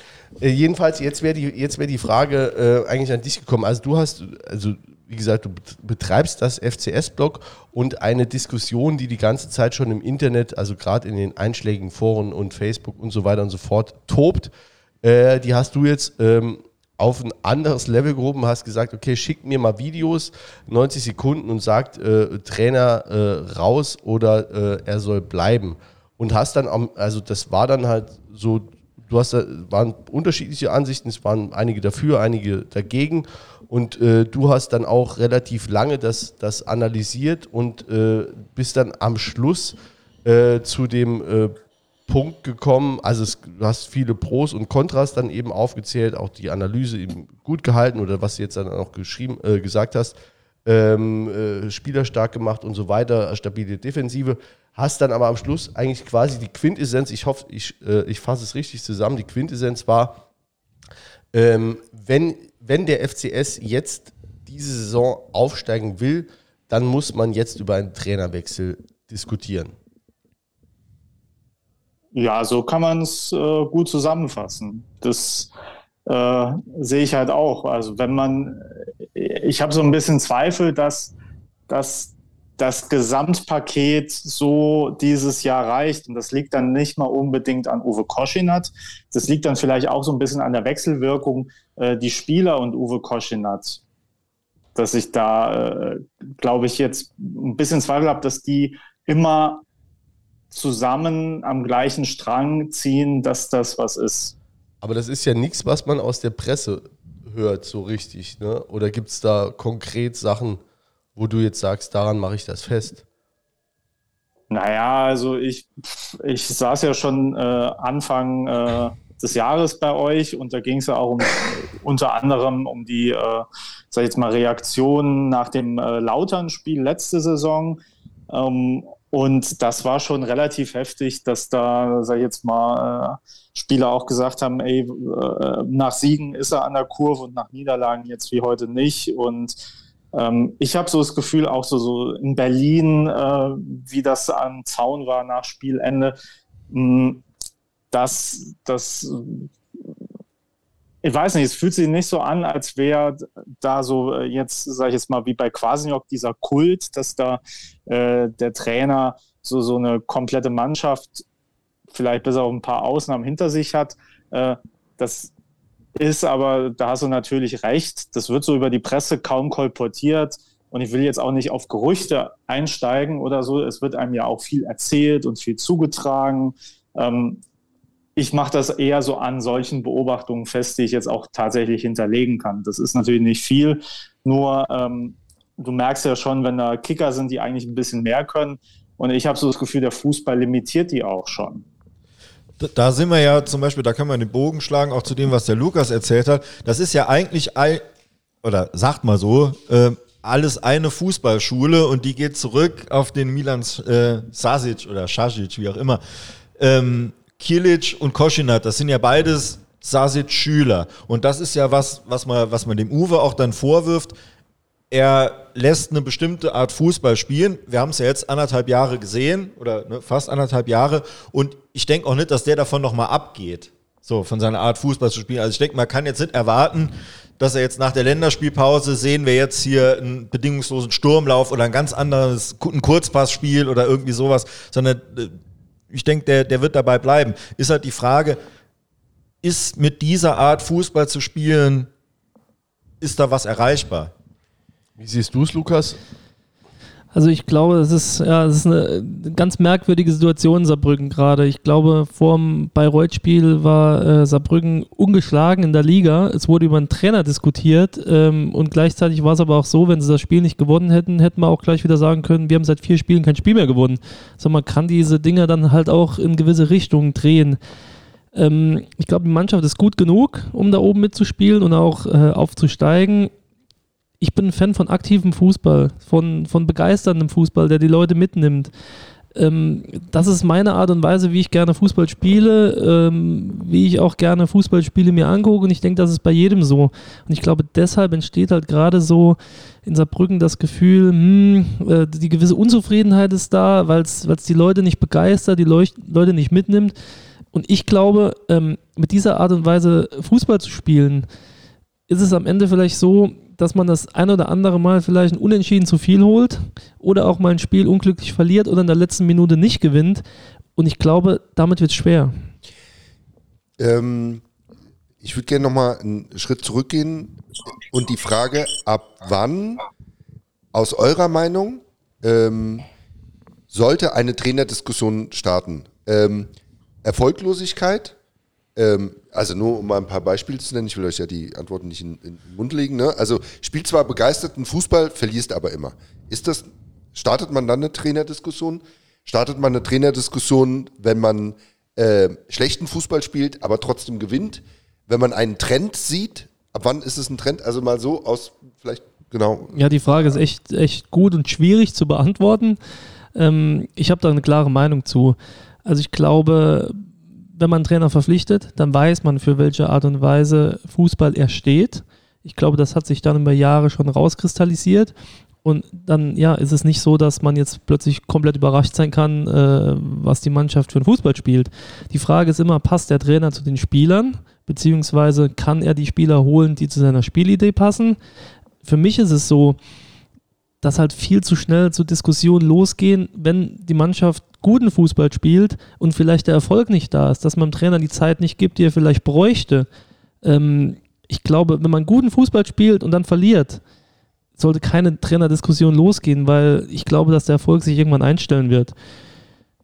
äh, jedenfalls, jetzt wäre die, wär die Frage äh, eigentlich an dich gekommen. Also, du hast, also, wie gesagt, du betreibst das FCS-Blog und eine Diskussion, die die ganze Zeit schon im Internet, also gerade in den einschlägigen Foren und Facebook und so weiter und so fort, tobt. Äh, die hast du jetzt ähm, auf ein anderes Level gehoben, hast gesagt, okay, schickt mir mal Videos, 90 Sekunden und sagt, äh, Trainer äh, raus oder äh, er soll bleiben. Und hast dann, also das war dann halt so, du hast da, waren unterschiedliche Ansichten, es waren einige dafür, einige dagegen. Und äh, du hast dann auch relativ lange das, das analysiert und äh, bist dann am Schluss äh, zu dem Punkt gekommen. Also es, du hast viele Pros und Kontras dann eben aufgezählt, auch die Analyse eben gut gehalten oder was du jetzt dann auch geschrieben, äh, gesagt hast, ähm, äh, spielerstark gemacht und so weiter, stabile Defensive. Hast dann aber am Schluss eigentlich quasi die Quintessenz, ich hoffe, ich, äh, ich fasse es richtig zusammen, die Quintessenz war, ähm, wenn, wenn der FCS jetzt diese Saison aufsteigen will, dann muss man jetzt über einen Trainerwechsel diskutieren. Ja, so kann man es äh, gut zusammenfassen. Das äh, sehe ich halt auch. Also wenn man, ich habe so ein bisschen Zweifel, dass, dass das Gesamtpaket so dieses Jahr reicht. Und das liegt dann nicht mal unbedingt an Uwe Koschinat. Das liegt dann vielleicht auch so ein bisschen an der Wechselwirkung äh, die Spieler und Uwe Koschinat. Dass ich da, äh, glaube ich, jetzt ein bisschen Zweifel habe, dass die immer zusammen am gleichen Strang ziehen, dass das was ist. Aber das ist ja nichts, was man aus der Presse hört, so richtig. Ne? Oder gibt es da konkret Sachen, wo du jetzt sagst, daran mache ich das fest? Naja, also ich, ich saß ja schon äh, Anfang äh, des Jahres bei euch und da ging es ja auch um, unter anderem um die, äh, sag ich jetzt mal, Reaktionen nach dem äh, Lautern-Spiel letzte Saison. Ähm, und das war schon relativ heftig, dass da, sag ich jetzt mal, äh, Spieler auch gesagt haben, ey, äh, nach Siegen ist er an der Kurve und nach Niederlagen jetzt wie heute nicht. Und ähm, ich habe so das Gefühl, auch so, so in Berlin, äh, wie das am Zaun war nach Spielende, mh, dass das ich weiß nicht, es fühlt sich nicht so an, als wäre da so äh, jetzt, sage ich jetzt mal, wie bei Quasniok dieser Kult, dass da äh, der Trainer so, so eine komplette Mannschaft, vielleicht bis auf ein paar Ausnahmen hinter sich hat. Äh, das ist aber, da hast du natürlich recht, das wird so über die Presse kaum kolportiert. Und ich will jetzt auch nicht auf Gerüchte einsteigen oder so. Es wird einem ja auch viel erzählt und viel zugetragen. Ähm, ich mache das eher so an solchen Beobachtungen fest, die ich jetzt auch tatsächlich hinterlegen kann. Das ist natürlich nicht viel, nur ähm, du merkst ja schon, wenn da Kicker sind, die eigentlich ein bisschen mehr können. Und ich habe so das Gefühl, der Fußball limitiert die auch schon. Da sind wir ja zum Beispiel, da können wir den Bogen schlagen, auch zu dem, was der Lukas erzählt hat. Das ist ja eigentlich, oder sagt mal so, äh, alles eine Fußballschule und die geht zurück auf den Milan äh, Sasic oder Sasic, wie auch immer. Ähm, Kilic und Koschinat, das sind ja beides Sasic-Schüler. Und das ist ja was, was man, was man dem Uwe auch dann vorwirft. Er lässt eine bestimmte Art Fußball spielen. Wir haben es ja jetzt anderthalb Jahre gesehen oder ne, fast anderthalb Jahre. Und ich denke auch nicht, dass der davon nochmal abgeht. So, von seiner Art Fußball zu spielen. Also ich denke, man kann jetzt nicht erwarten, dass er jetzt nach der Länderspielpause sehen wir jetzt hier einen bedingungslosen Sturmlauf oder ein ganz anderes, ein Kurzpassspiel oder irgendwie sowas, sondern äh, ich denke, der, der wird dabei bleiben. Ist halt die Frage, ist mit dieser Art Fußball zu spielen, ist da was erreichbar? Wie siehst du es, Lukas? Also ich glaube, es ist, ja, es ist eine ganz merkwürdige Situation in Saarbrücken gerade. Ich glaube, vor dem Bayreuth-Spiel war äh, Saarbrücken ungeschlagen in der Liga. Es wurde über einen Trainer diskutiert ähm, und gleichzeitig war es aber auch so, wenn sie das Spiel nicht gewonnen hätten, hätten wir auch gleich wieder sagen können, wir haben seit vier Spielen kein Spiel mehr gewonnen. Also man kann diese Dinger dann halt auch in gewisse Richtungen drehen. Ähm, ich glaube, die Mannschaft ist gut genug, um da oben mitzuspielen und auch äh, aufzusteigen ich bin ein Fan von aktivem Fußball, von, von begeisterndem Fußball, der die Leute mitnimmt. Ähm, das ist meine Art und Weise, wie ich gerne Fußball spiele, ähm, wie ich auch gerne Fußballspiele mir angucke. Und ich denke, das ist bei jedem so. Und ich glaube, deshalb entsteht halt gerade so in Saarbrücken das Gefühl, hm, äh, die gewisse Unzufriedenheit ist da, weil es die Leute nicht begeistert, die Leuch Leute nicht mitnimmt. Und ich glaube, ähm, mit dieser Art und Weise Fußball zu spielen, ist es am Ende vielleicht so, dass man das ein oder andere Mal vielleicht ein Unentschieden zu viel holt oder auch mal ein Spiel unglücklich verliert oder in der letzten Minute nicht gewinnt. Und ich glaube, damit wird es schwer. Ähm, ich würde gerne nochmal einen Schritt zurückgehen und die Frage, ab wann aus eurer Meinung ähm, sollte eine Trainerdiskussion starten? Ähm, Erfolglosigkeit, ähm, also nur um mal ein paar Beispiele zu nennen, ich will euch ja die Antworten nicht in, in den Mund legen. Ne? Also spielt zwar begeisterten Fußball, verlierst aber immer. Ist das, startet man dann eine Trainerdiskussion? Startet man eine Trainerdiskussion, wenn man äh, schlechten Fußball spielt, aber trotzdem gewinnt? Wenn man einen Trend sieht, ab wann ist es ein Trend? Also mal so aus, vielleicht, genau. Ja, die Frage ist echt, echt gut und schwierig zu beantworten. Ähm, ich habe da eine klare Meinung zu. Also ich glaube, wenn man einen Trainer verpflichtet, dann weiß man, für welche Art und Weise Fußball er steht. Ich glaube, das hat sich dann über Jahre schon rauskristallisiert. Und dann, ja, ist es nicht so, dass man jetzt plötzlich komplett überrascht sein kann, äh, was die Mannschaft für einen Fußball spielt. Die Frage ist immer, passt der Trainer zu den Spielern? Beziehungsweise kann er die Spieler holen, die zu seiner Spielidee passen? Für mich ist es so, dass halt viel zu schnell zu Diskussionen losgehen, wenn die Mannschaft guten Fußball spielt und vielleicht der Erfolg nicht da ist, dass man dem Trainer die Zeit nicht gibt, die er vielleicht bräuchte. Ähm, ich glaube, wenn man guten Fußball spielt und dann verliert, sollte keine Trainerdiskussion losgehen, weil ich glaube, dass der Erfolg sich irgendwann einstellen wird.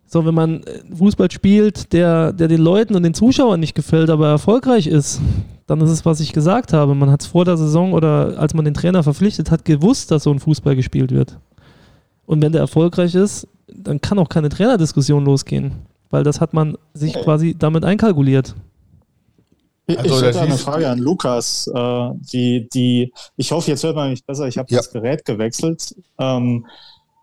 So, wenn man äh, Fußball spielt, der, der den Leuten und den Zuschauern nicht gefällt, aber erfolgreich ist, dann ist es, was ich gesagt habe. Man hat es vor der Saison oder als man den Trainer verpflichtet hat, gewusst, dass so ein Fußball gespielt wird. Und wenn der erfolgreich ist, dann kann auch keine Trainerdiskussion losgehen, weil das hat man sich quasi damit einkalkuliert. Ich, also, ich hätte eine Frage an Lukas. Äh, die, die, ich hoffe, jetzt hört man mich besser. Ich habe ja. das Gerät gewechselt. Ähm,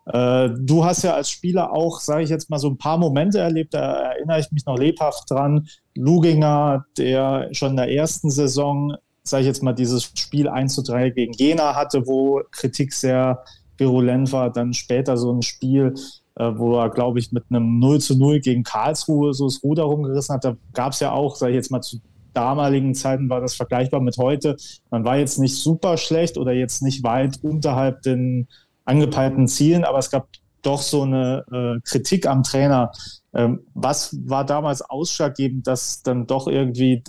äh, du hast ja als Spieler auch, sage ich jetzt mal, so ein paar Momente erlebt, da erinnere ich mich noch lebhaft dran. Luginger, der schon in der ersten Saison, sage ich jetzt mal, dieses Spiel 1 zu 3 gegen Jena hatte, wo Kritik sehr virulent war. Dann später so ein Spiel, wo er, glaube ich, mit einem 0 zu 0 gegen Karlsruhe so das Ruder rumgerissen hat. Da gab es ja auch, sage ich jetzt mal, zu damaligen Zeiten war das vergleichbar mit heute. Man war jetzt nicht super schlecht oder jetzt nicht weit unterhalb den angepeilten Zielen, aber es gab doch so eine äh, Kritik am Trainer. Ähm, was war damals ausschlaggebend, dass dann doch irgendwie,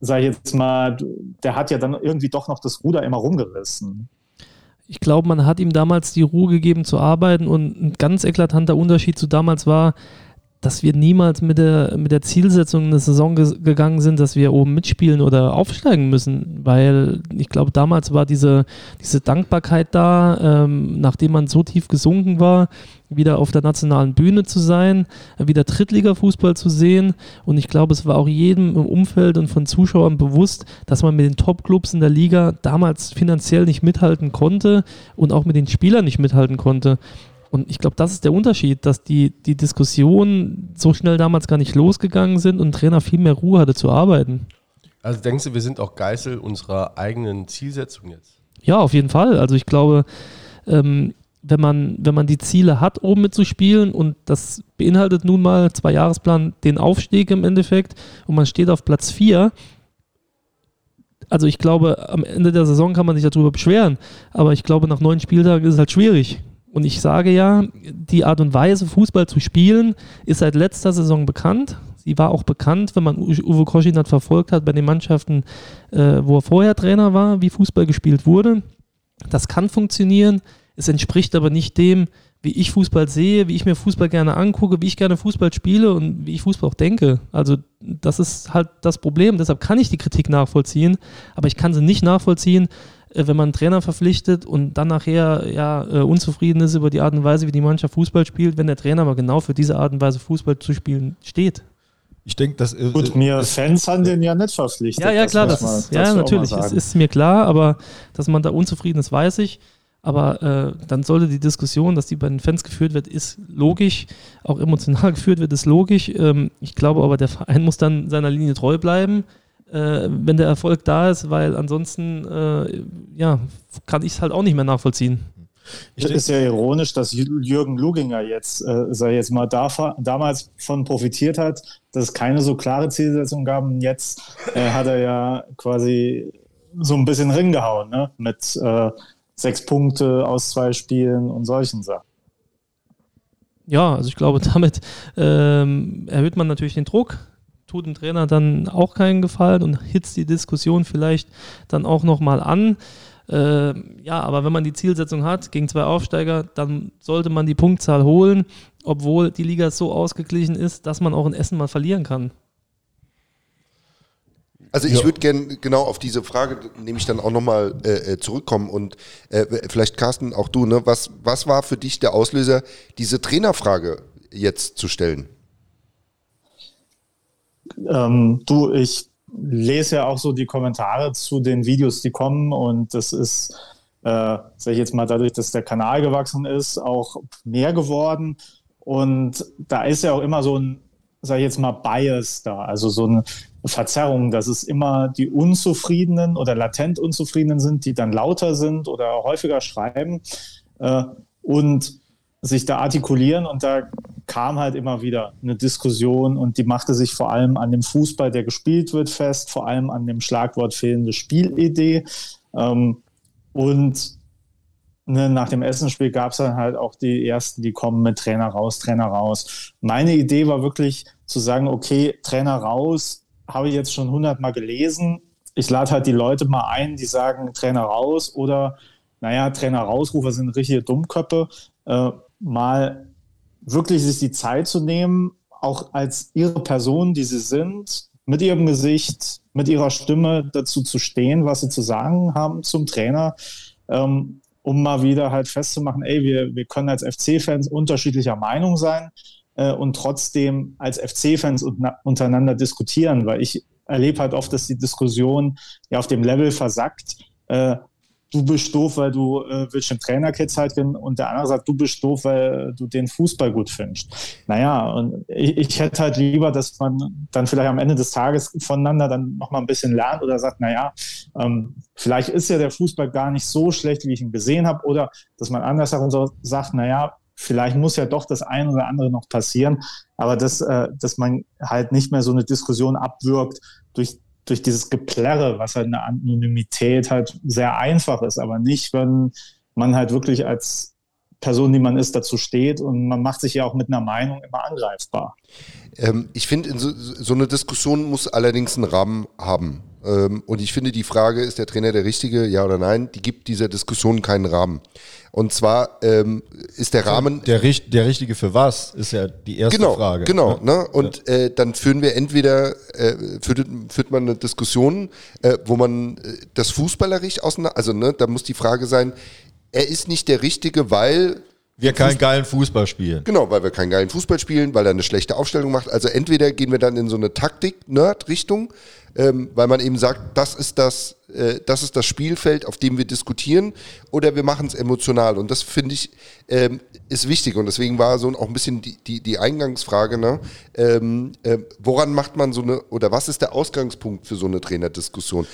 sag ich jetzt mal, der hat ja dann irgendwie doch noch das Ruder immer rumgerissen. Ich glaube, man hat ihm damals die Ruhe gegeben zu arbeiten und ein ganz eklatanter Unterschied zu damals war, dass wir niemals mit der, mit der Zielsetzung in eine Saison ge gegangen sind, dass wir oben mitspielen oder aufsteigen müssen, weil ich glaube, damals war diese, diese Dankbarkeit da, ähm, nachdem man so tief gesunken war, wieder auf der nationalen Bühne zu sein, wieder Drittliga-Fußball zu sehen und ich glaube, es war auch jedem im Umfeld und von Zuschauern bewusst, dass man mit den Top-Clubs in der Liga damals finanziell nicht mithalten konnte und auch mit den Spielern nicht mithalten konnte. Und ich glaube, das ist der Unterschied, dass die, die Diskussionen so schnell damals gar nicht losgegangen sind und Trainer viel mehr Ruhe hatte zu arbeiten. Also denkst du, wir sind auch Geißel unserer eigenen Zielsetzung jetzt? Ja, auf jeden Fall. Also ich glaube, ähm, wenn, man, wenn man die Ziele hat, oben mitzuspielen und das beinhaltet nun mal zwei Jahresplan den Aufstieg im Endeffekt und man steht auf Platz 4, also ich glaube, am Ende der Saison kann man sich darüber beschweren, aber ich glaube, nach neun Spieltagen ist es halt schwierig. Und ich sage ja, die Art und Weise, Fußball zu spielen, ist seit letzter Saison bekannt. Sie war auch bekannt, wenn man Uwe Koschinat verfolgt hat bei den Mannschaften, äh, wo er vorher Trainer war, wie Fußball gespielt wurde. Das kann funktionieren. Es entspricht aber nicht dem, wie ich Fußball sehe, wie ich mir Fußball gerne angucke, wie ich gerne Fußball spiele und wie ich Fußball auch denke. Also das ist halt das Problem. Deshalb kann ich die Kritik nachvollziehen, aber ich kann sie nicht nachvollziehen, äh, wenn man einen Trainer verpflichtet und dann nachher ja, äh, unzufrieden ist über die Art und Weise, wie die Mannschaft Fußball spielt, wenn der Trainer aber genau für diese Art und Weise Fußball zu spielen steht. Ich denke, das ist. Gut, mir Fans haben den ja nicht verpflichtet. Ja, ja, klar, das, das ist, ja, natürlich, ist, ist mir klar, aber dass man da unzufrieden ist, weiß ich. Aber äh, dann sollte die Diskussion, dass die bei den Fans geführt wird, ist logisch, auch emotional geführt wird, ist logisch. Ähm, ich glaube aber, der Verein muss dann seiner Linie treu bleiben äh, wenn der Erfolg da ist, weil ansonsten äh, ja, kann ich es halt auch nicht mehr nachvollziehen. Es ist ja ironisch, dass Jürgen Luginger jetzt, äh, sag jetzt mal, da, damals von profitiert hat, dass es keine so klare Zielsetzung gab. Und jetzt äh, hat er ja quasi so ein bisschen ringehauen, ne? mit äh, sechs Punkte aus zwei Spielen und solchen Sachen. Ja, also ich glaube, damit ähm, erhöht man natürlich den Druck tut dem Trainer dann auch keinen Gefallen und hitzt die Diskussion vielleicht dann auch nochmal an. Äh, ja, aber wenn man die Zielsetzung hat gegen zwei Aufsteiger, dann sollte man die Punktzahl holen, obwohl die Liga so ausgeglichen ist, dass man auch in Essen mal verlieren kann. Also ich ja. würde gerne genau auf diese Frage nämlich dann auch nochmal äh, äh, zurückkommen und äh, vielleicht Carsten, auch du, ne? was, was war für dich der Auslöser, diese Trainerfrage jetzt zu stellen? Ähm, du, ich lese ja auch so die Kommentare zu den Videos, die kommen und das ist, äh, sag ich jetzt mal, dadurch, dass der Kanal gewachsen ist, auch mehr geworden und da ist ja auch immer so ein, sag ich jetzt mal, Bias da, also so eine Verzerrung, dass es immer die Unzufriedenen oder latent Unzufriedenen sind, die dann lauter sind oder häufiger schreiben äh, und sich da artikulieren und da kam halt immer wieder eine Diskussion und die machte sich vor allem an dem Fußball, der gespielt wird, fest, vor allem an dem Schlagwort fehlende Spielidee. Ähm, und ne, nach dem Essenspiel gab es dann halt auch die ersten, die kommen mit Trainer raus, Trainer raus. Meine Idee war wirklich zu sagen, okay, Trainer raus, habe ich jetzt schon hundertmal gelesen. Ich lade halt die Leute mal ein, die sagen Trainer raus oder naja, Trainer rausrufer sind richtige Dummköppe. Äh, mal wirklich sich die Zeit zu nehmen, auch als ihre Person, die sie sind, mit ihrem Gesicht, mit ihrer Stimme dazu zu stehen, was sie zu sagen haben zum Trainer, ähm, um mal wieder halt festzumachen, ey, wir, wir können als FC-Fans unterschiedlicher Meinung sein äh, und trotzdem als FC-Fans untereinander diskutieren, weil ich erlebe halt oft, dass die Diskussion ja auf dem Level versackt, äh, du bist doof, weil du äh, willst den Trainerkit halten und der andere sagt, du bist doof, weil du den Fußball gut findest. Naja, und ich, ich hätte halt lieber, dass man dann vielleicht am Ende des Tages voneinander dann nochmal ein bisschen lernt oder sagt, naja, ähm, vielleicht ist ja der Fußball gar nicht so schlecht, wie ich ihn gesehen habe oder dass man anders sagt, so sagt, naja, vielleicht muss ja doch das eine oder andere noch passieren, aber dass, äh, dass man halt nicht mehr so eine Diskussion abwirkt durch durch dieses Geplärre, was halt eine Anonymität halt sehr einfach ist, aber nicht, wenn man halt wirklich als Person, die man ist, dazu steht und man macht sich ja auch mit einer Meinung immer angreifbar. Ähm, ich finde, so, so, eine Diskussion muss allerdings einen Rahmen haben. Ähm, und ich finde, die Frage, ist der Trainer der Richtige, ja oder nein, die gibt dieser Diskussion keinen Rahmen. Und zwar ähm, ist der Rahmen. Der, der Richtige für was, ist ja die erste genau, Frage. Genau, ne? ne? Und äh, dann führen wir entweder, äh, führt, führt man eine Diskussion, äh, wo man äh, das fußballerisch auseinander, also ne, da muss die Frage sein, er ist nicht der Richtige, weil wir keinen geilen Fußball spielen. Genau, weil wir keinen geilen Fußball spielen, weil er eine schlechte Aufstellung macht. Also entweder gehen wir dann in so eine Taktik-Nerd-Richtung, ähm, weil man eben sagt, das ist das, äh, das ist das Spielfeld, auf dem wir diskutieren, oder wir machen es emotional. Und das finde ich ähm, ist wichtig. Und deswegen war so auch ein bisschen die, die, die Eingangsfrage, ne? Ähm, äh, woran macht man so eine, oder was ist der Ausgangspunkt für so eine Trainerdiskussion?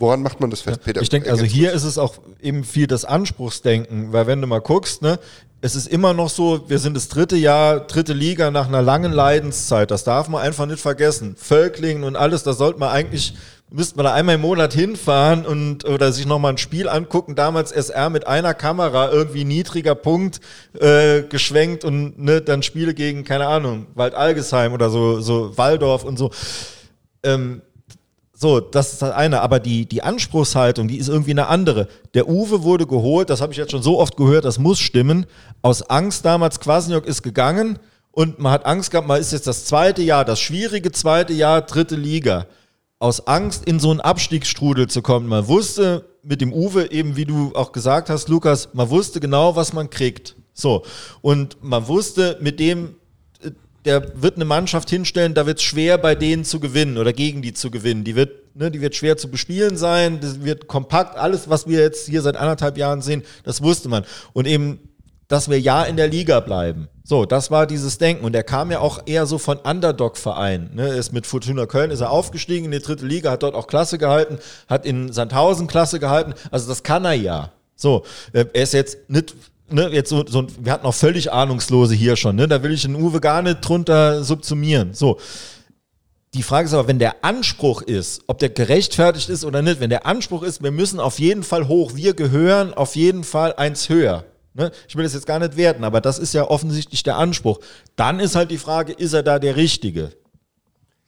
Woran macht man das fest, Peter? Ich denke, also hier ist es auch eben viel das Anspruchsdenken, weil wenn du mal guckst, ne, es ist immer noch so, wir sind das dritte Jahr, dritte Liga nach einer langen Leidenszeit. Das darf man einfach nicht vergessen. Völklingen und alles, da sollte man eigentlich, müsste man da einmal im Monat hinfahren und oder sich nochmal ein Spiel angucken. Damals SR mit einer Kamera, irgendwie niedriger Punkt äh, geschwenkt und ne, dann Spiele gegen, keine Ahnung, Wald Algesheim oder so, so Waldorf und so. Ähm, so, das ist das eine. Aber die, die Anspruchshaltung, die ist irgendwie eine andere. Der Uwe wurde geholt, das habe ich jetzt schon so oft gehört, das muss stimmen. Aus Angst damals, Kwasniok ist gegangen und man hat Angst gehabt, man ist jetzt das zweite Jahr, das schwierige zweite Jahr, dritte Liga. Aus Angst in so einen Abstiegsstrudel zu kommen. Man wusste mit dem Uwe, eben wie du auch gesagt hast, Lukas, man wusste genau, was man kriegt. So. Und man wusste, mit dem der wird eine Mannschaft hinstellen, da wird es schwer bei denen zu gewinnen oder gegen die zu gewinnen. Die wird, ne, die wird schwer zu bespielen sein, das wird kompakt, alles, was wir jetzt hier seit anderthalb Jahren sehen, das wusste man. Und eben, dass wir ja in der Liga bleiben. So, das war dieses Denken. Und er kam ja auch eher so von Underdog-Vereinen. Ne? Ist mit Fortuna Köln ist er aufgestiegen in die dritte Liga, hat dort auch Klasse gehalten, hat in Sandhausen Klasse gehalten. Also das kann er ja. So, äh, er ist jetzt nicht ne, jetzt so, so, wir hatten auch völlig Ahnungslose hier schon, ne? Da will ich den Uwe gar nicht drunter subsumieren. So. Die Frage ist aber, wenn der Anspruch ist, ob der gerechtfertigt ist oder nicht, wenn der Anspruch ist, wir müssen auf jeden Fall hoch, wir gehören auf jeden Fall eins höher. Ne? Ich will das jetzt gar nicht werten, aber das ist ja offensichtlich der Anspruch. Dann ist halt die Frage, ist er da der Richtige?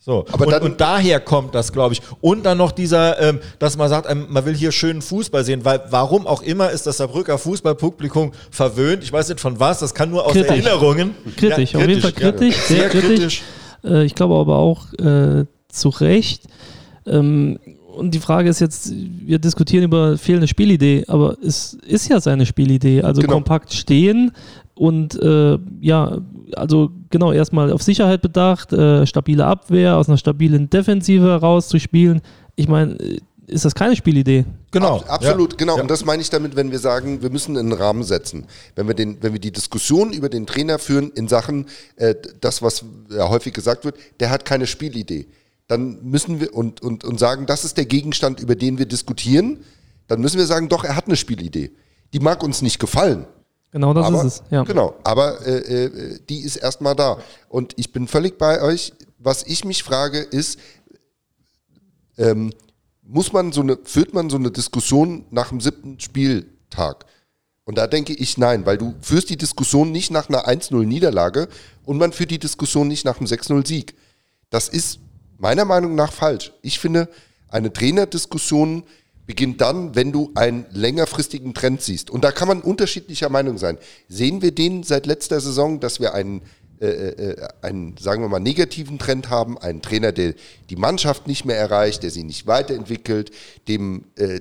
So, aber und, und daher kommt das, glaube ich. Und dann noch dieser, ähm, dass man sagt, ähm, man will hier schönen Fußball sehen, weil warum auch immer ist das Saarbrücker Fußballpublikum verwöhnt. Ich weiß nicht von was, das kann nur aus kritisch. Erinnerungen. Kritisch, ja, auf jeden Fall kritisch, ja. sehr, kritisch. kritisch. Äh, ich glaube aber auch äh, zu Recht. Ähm, und die Frage ist jetzt, wir diskutieren über fehlende Spielidee, aber es ist ja seine Spielidee. Also genau. kompakt stehen und äh, ja, also genau, erstmal auf Sicherheit bedacht, äh, stabile Abwehr, aus einer stabilen Defensive heraus zu spielen. Ich meine, äh, ist das keine Spielidee? Genau. Ab, absolut, ja. genau. Ja. Und das meine ich damit, wenn wir sagen, wir müssen einen Rahmen setzen. Wenn wir, den, wenn wir die Diskussion über den Trainer führen in Sachen, äh, das, was ja häufig gesagt wird, der hat keine Spielidee. Dann müssen wir und, und, und sagen, das ist der Gegenstand, über den wir diskutieren. Dann müssen wir sagen, doch, er hat eine Spielidee. Die mag uns nicht gefallen. Genau das aber, ist es, ja. Genau, aber äh, äh, die ist erstmal da. Und ich bin völlig bei euch. Was ich mich frage, ist, ähm, muss man so eine, führt man so eine Diskussion nach dem siebten Spieltag? Und da denke ich nein, weil du führst die Diskussion nicht nach einer 1-0-Niederlage und man führt die Diskussion nicht nach einem 6-0-Sieg. Das ist meiner Meinung nach falsch. Ich finde, eine Trainerdiskussion beginnt dann, wenn du einen längerfristigen Trend siehst. Und da kann man unterschiedlicher Meinung sein. Sehen wir den seit letzter Saison, dass wir einen, äh, äh, einen, sagen wir mal, negativen Trend haben, einen Trainer, der die Mannschaft nicht mehr erreicht, der sie nicht weiterentwickelt, dem, äh,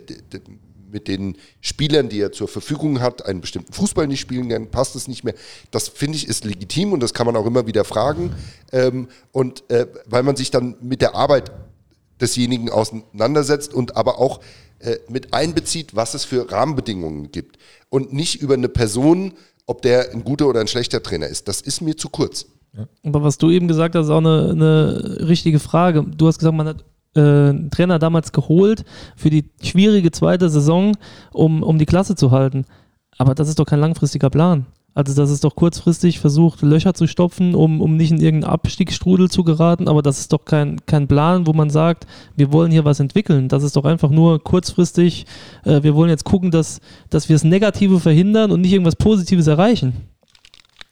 mit den Spielern, die er zur Verfügung hat, einen bestimmten Fußball nicht spielen kann, passt es nicht mehr. Das finde ich ist legitim und das kann man auch immer wieder fragen. Ähm, und äh, weil man sich dann mit der Arbeit desjenigen auseinandersetzt und aber auch äh, mit einbezieht, was es für Rahmenbedingungen gibt. Und nicht über eine Person, ob der ein guter oder ein schlechter Trainer ist. Das ist mir zu kurz. Ja. Aber was du eben gesagt hast, ist auch eine, eine richtige Frage. Du hast gesagt, man hat äh, einen Trainer damals geholt für die schwierige zweite Saison, um, um die Klasse zu halten. Aber das ist doch kein langfristiger Plan. Also das ist doch kurzfristig versucht, Löcher zu stopfen, um, um nicht in irgendeinen Abstiegsstrudel zu geraten, aber das ist doch kein, kein Plan, wo man sagt, wir wollen hier was entwickeln. Das ist doch einfach nur kurzfristig, äh, wir wollen jetzt gucken, dass, dass wir das Negative verhindern und nicht irgendwas Positives erreichen.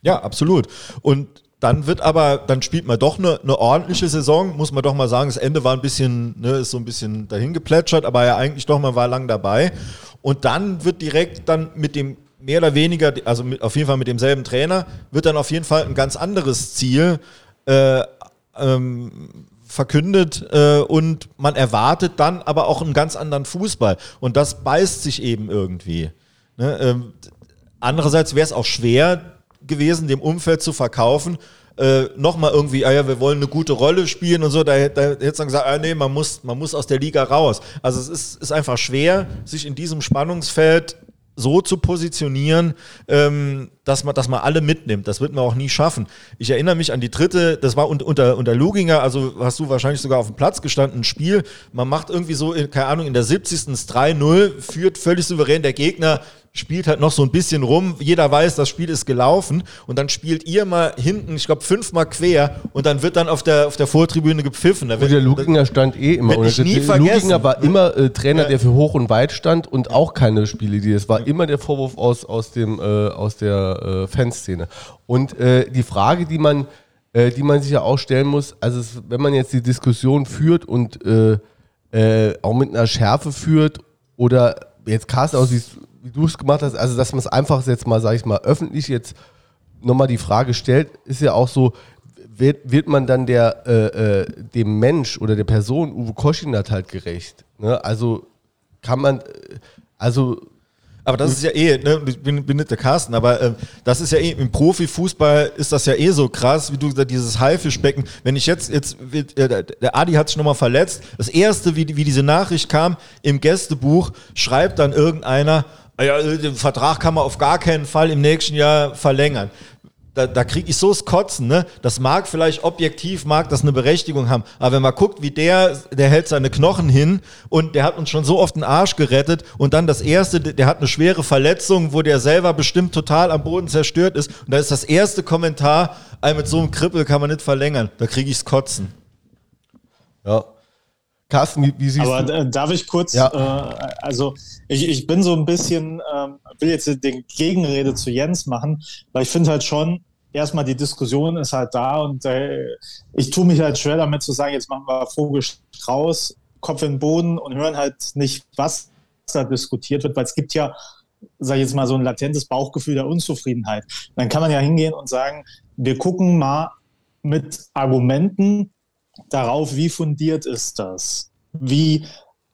Ja, absolut. Und dann wird aber, dann spielt man doch eine, eine, ordentliche Saison, muss man doch mal sagen. Das Ende war ein bisschen, ne, ist so ein bisschen dahin geplätschert, aber ja eigentlich doch, man war lang dabei. Und dann wird direkt dann mit dem mehr oder weniger, also mit, auf jeden Fall mit demselben Trainer, wird dann auf jeden Fall ein ganz anderes Ziel äh, ähm, verkündet äh, und man erwartet dann aber auch einen ganz anderen Fußball. Und das beißt sich eben irgendwie. Ne? Ähm, andererseits wäre es auch schwer gewesen, dem Umfeld zu verkaufen, äh, nochmal irgendwie, ah ja, wir wollen eine gute Rolle spielen und so, da, da hätte es dann gesagt, ah nee, man muss, man muss aus der Liga raus. Also es ist, ist einfach schwer, sich in diesem Spannungsfeld so zu positionieren, ähm, dass, man, dass man alle mitnimmt. Das wird man auch nie schaffen. Ich erinnere mich an die dritte, das war unter, unter Luginger, also hast du wahrscheinlich sogar auf dem Platz gestanden, ein Spiel. Man macht irgendwie so, keine Ahnung, in der 70. 3-0, führt völlig souverän der Gegner, spielt halt noch so ein bisschen rum. Jeder weiß, das Spiel ist gelaufen. Und dann spielt ihr mal hinten, ich glaube, fünfmal quer und dann wird dann auf der, auf der Vortribüne gepfiffen. Da wird, der Luginger stand eh immer. Und nie Luginger war immer äh, Trainer, ja. der für hoch und weit stand und auch keine Spiele, die es war immer der Vorwurf aus, aus, dem, äh, aus der äh, Fanszene. Und äh, die Frage, die man, äh, die man sich ja auch stellen muss, also es, wenn man jetzt die Diskussion führt und äh, auch mit einer Schärfe führt oder jetzt Carsten aus, wie du es gemacht hast, also dass man es einfach jetzt mal, sage ich mal, öffentlich jetzt nochmal die Frage stellt, ist ja auch so, wird, wird man dann der, äh, äh, dem Mensch oder der Person Uwe Koschinat halt gerecht? Ne? Also kann man, also aber das ist ja eh, ne, ich bin, bin nicht der Carsten, aber äh, das ist ja eh, im Profifußball ist das ja eh so krass, wie du gesagt dieses Haifischbecken. Wenn ich jetzt, jetzt äh, der Adi hat sich nochmal verletzt, das erste, wie, wie diese Nachricht kam, im Gästebuch schreibt dann irgendeiner, ja, den Vertrag kann man auf gar keinen Fall im nächsten Jahr verlängern. Da, da kriege ich so das Kotzen, ne? Das mag vielleicht objektiv, mag das eine Berechtigung haben. Aber wenn man guckt, wie der, der hält seine Knochen hin und der hat uns schon so oft den Arsch gerettet und dann das erste, der hat eine schwere Verletzung, wo der selber bestimmt total am Boden zerstört ist. Und da ist das erste Kommentar, mit so einem Krippel kann man nicht verlängern. Da kriege ich's Kotzen. Ja. Carsten, wie, siehst Aber, du? Aber darf ich kurz, ja. äh, also ich, ich bin so ein bisschen, ähm, will jetzt den Gegenrede zu Jens machen, weil ich finde halt schon, erstmal die Diskussion ist halt da und äh, ich tue mich halt schwer damit zu sagen, jetzt machen wir Vogel raus, Kopf in den Boden und hören halt nicht, was da diskutiert wird, weil es gibt ja, sage ich jetzt mal, so ein latentes Bauchgefühl der Unzufriedenheit. Dann kann man ja hingehen und sagen, wir gucken mal mit Argumenten darauf, wie fundiert ist das? Wie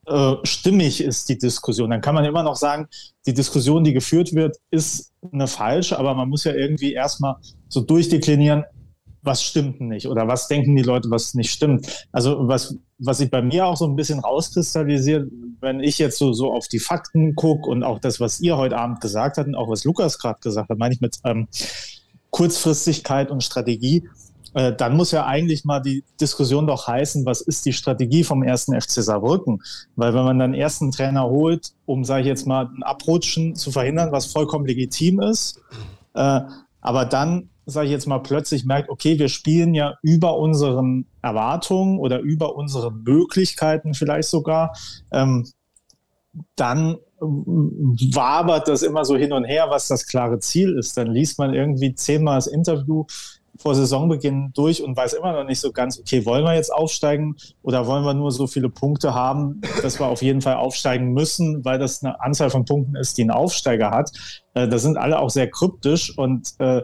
äh, stimmig ist die Diskussion? Dann kann man immer noch sagen, die Diskussion, die geführt wird, ist eine falsche, aber man muss ja irgendwie erstmal so durchdeklinieren, was stimmt nicht oder was denken die Leute, was nicht stimmt. Also was, was sich bei mir auch so ein bisschen rauskristallisiert, wenn ich jetzt so, so auf die Fakten gucke und auch das, was ihr heute Abend gesagt habt und auch was Lukas gerade gesagt hat, meine ich mit ähm, Kurzfristigkeit und Strategie, äh, dann muss ja eigentlich mal die Diskussion doch heißen, was ist die Strategie vom ersten FC Saarbrücken? Weil wenn man dann ersten Trainer holt, um, sage ich jetzt mal, ein Abrutschen zu verhindern, was vollkommen legitim ist, äh, aber dann, sage ich jetzt mal, plötzlich merkt, okay, wir spielen ja über unseren Erwartungen oder über unsere Möglichkeiten vielleicht sogar, ähm, dann wabert das immer so hin und her, was das klare Ziel ist. Dann liest man irgendwie zehnmal das Interview vor Saisonbeginn durch und weiß immer noch nicht so ganz, okay, wollen wir jetzt aufsteigen oder wollen wir nur so viele Punkte haben, dass wir auf jeden Fall aufsteigen müssen, weil das eine Anzahl von Punkten ist, die ein Aufsteiger hat. Äh, da sind alle auch sehr kryptisch und äh,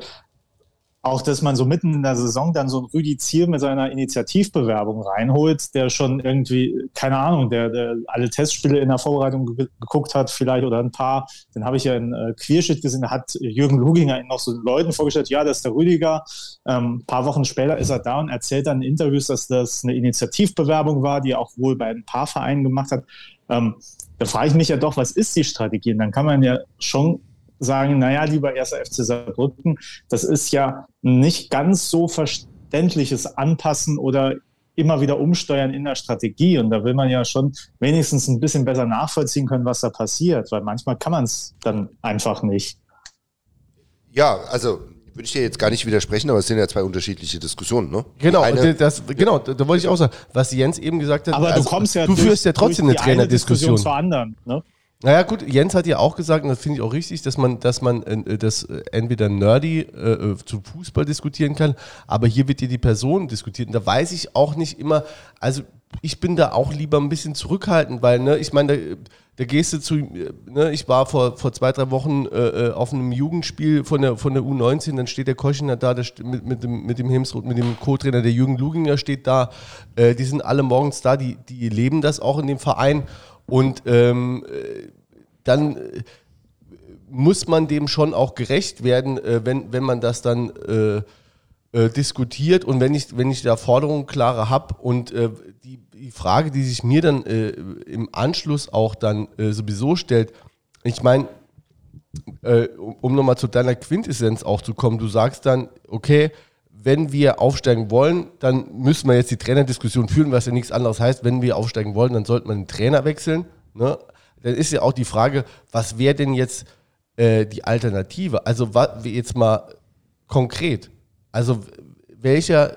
auch, dass man so mitten in der Saison dann so ein Rüdi Ziel mit seiner Initiativbewerbung reinholt, der schon irgendwie, keine Ahnung, der, der alle Testspiele in der Vorbereitung ge geguckt hat, vielleicht oder ein paar, den habe ich ja in äh, Queershit gesehen, da hat Jürgen Luginger noch so Leuten vorgestellt, ja, das ist der Rüdiger. Ähm, ein paar Wochen später ist er da und erzählt dann in Interviews, dass das eine Initiativbewerbung war, die er auch wohl bei ein paar Vereinen gemacht hat. Ähm, da frage ich mich ja doch, was ist die Strategie? Und dann kann man ja schon sagen, naja, lieber erster FC Saarbrücken, das ist ja nicht ganz so verständliches Anpassen oder immer wieder umsteuern in der Strategie. Und da will man ja schon wenigstens ein bisschen besser nachvollziehen können, was da passiert, weil manchmal kann man es dann einfach nicht. Ja, also würde ich dir jetzt gar nicht widersprechen, aber es sind ja zwei unterschiedliche Diskussionen, ne? Genau, das, genau, da, da, wollte ich auch sagen, was Jens eben gesagt hat. Aber also, du kommst ja du durch, führst ja trotzdem eine Trainerdiskussion zur anderen, ne? Naja gut, Jens hat ja auch gesagt, und das finde ich auch richtig, dass man, dass man äh, das äh, entweder nerdy äh, äh, zu Fußball diskutieren kann, aber hier wird ja die Person diskutiert. Und da weiß ich auch nicht immer, also ich bin da auch lieber ein bisschen zurückhaltend, weil, ne, ich meine, da, da gehst du zu, ne, ich war vor, vor zwei, drei Wochen äh, äh auf einem Jugendspiel von der, von der U19, dann steht der Koschiner da, der mit, mit dem, mit dem Hemsroth, mit dem Co-Trainer, der Jürgen Luginger steht da, äh, die sind alle morgens da, die, die leben das auch in dem Verein. Und ähm, dann äh, muss man dem schon auch gerecht werden, äh, wenn, wenn man das dann äh, äh, diskutiert und wenn ich, wenn ich da Forderungen klarer habe und äh, die, die Frage, die sich mir dann äh, im Anschluss auch dann sowieso stellt, ich meine, um, um nochmal zu deiner Quintessenz auch zu kommen, du sagst dann, okay, wenn wir aufsteigen wollen, dann müssen wir jetzt die Trainerdiskussion führen, was ja nichts anderes heißt. Wenn wir aufsteigen wollen, dann sollte man den Trainer wechseln. Ne? Dann ist ja auch die Frage, was wäre denn jetzt äh, die Alternative? Also jetzt mal konkret. Also welcher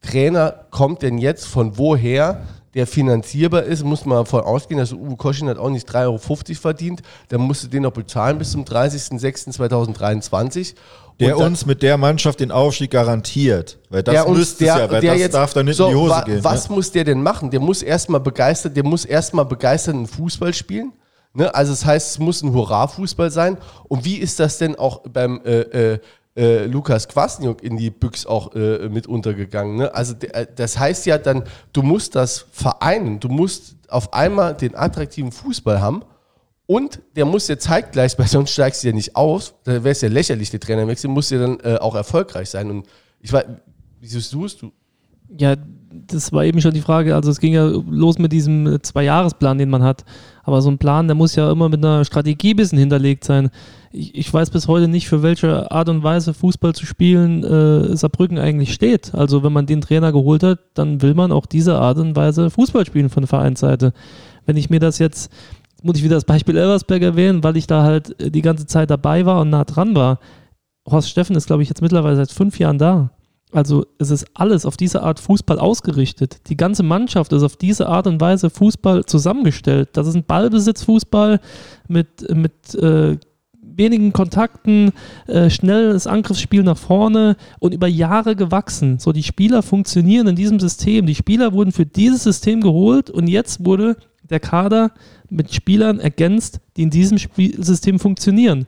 Trainer kommt denn jetzt von woher, der finanzierbar ist, muss man davon ausgehen, dass Uwe Koschin hat auch nicht 3,50 Euro verdient, dann musst du den noch bezahlen bis zum 30.06.2023. Der dann, uns mit der Mannschaft den Aufstieg garantiert. Weil das uns, müsste der, ja, weil das jetzt, darf dann nicht so, in die Hose wa, gehen. Was ne? muss der denn machen? Der muss erstmal begeistert, der muss erstmal begeisternden Fußball spielen. Ne? Also das heißt, es muss ein Hurra-Fußball sein. Und wie ist das denn auch beim äh, äh, äh, Lukas Kwasniuk in die Büchs auch äh, mit untergegangen. Ne? Also äh, das heißt ja dann, du musst das vereinen, du musst auf einmal den attraktiven Fußball haben und der muss ja zeitgleich, weil sonst steigst du ja nicht auf, da wäre es ja lächerlich, der Trainerwechsel, muss ja dann äh, auch erfolgreich sein. Und ich weiß, wie siehst du es? Du? Ja, das war eben schon die Frage. Also es ging ja los mit diesem äh, Zwei-Jahres-Plan, den man hat. Aber so ein Plan, der muss ja immer mit einer Strategie bisschen hinterlegt sein. Ich, ich weiß bis heute nicht, für welche Art und Weise Fußball zu spielen äh, Saarbrücken eigentlich steht. Also wenn man den Trainer geholt hat, dann will man auch diese Art und Weise Fußball spielen von Vereinsseite. Wenn ich mir das jetzt, muss ich wieder das Beispiel Elversberg erwähnen, weil ich da halt die ganze Zeit dabei war und nah dran war. Horst Steffen ist, glaube ich, jetzt mittlerweile seit fünf Jahren da. Also es ist alles auf diese Art Fußball ausgerichtet. Die ganze Mannschaft ist auf diese Art und Weise Fußball zusammengestellt. Das ist ein Ballbesitzfußball mit, mit äh, wenigen Kontakten, äh, schnelles Angriffsspiel nach vorne und über Jahre gewachsen. So, die Spieler funktionieren in diesem System. Die Spieler wurden für dieses System geholt und jetzt wurde der Kader mit Spielern ergänzt, die in diesem Spielsystem funktionieren.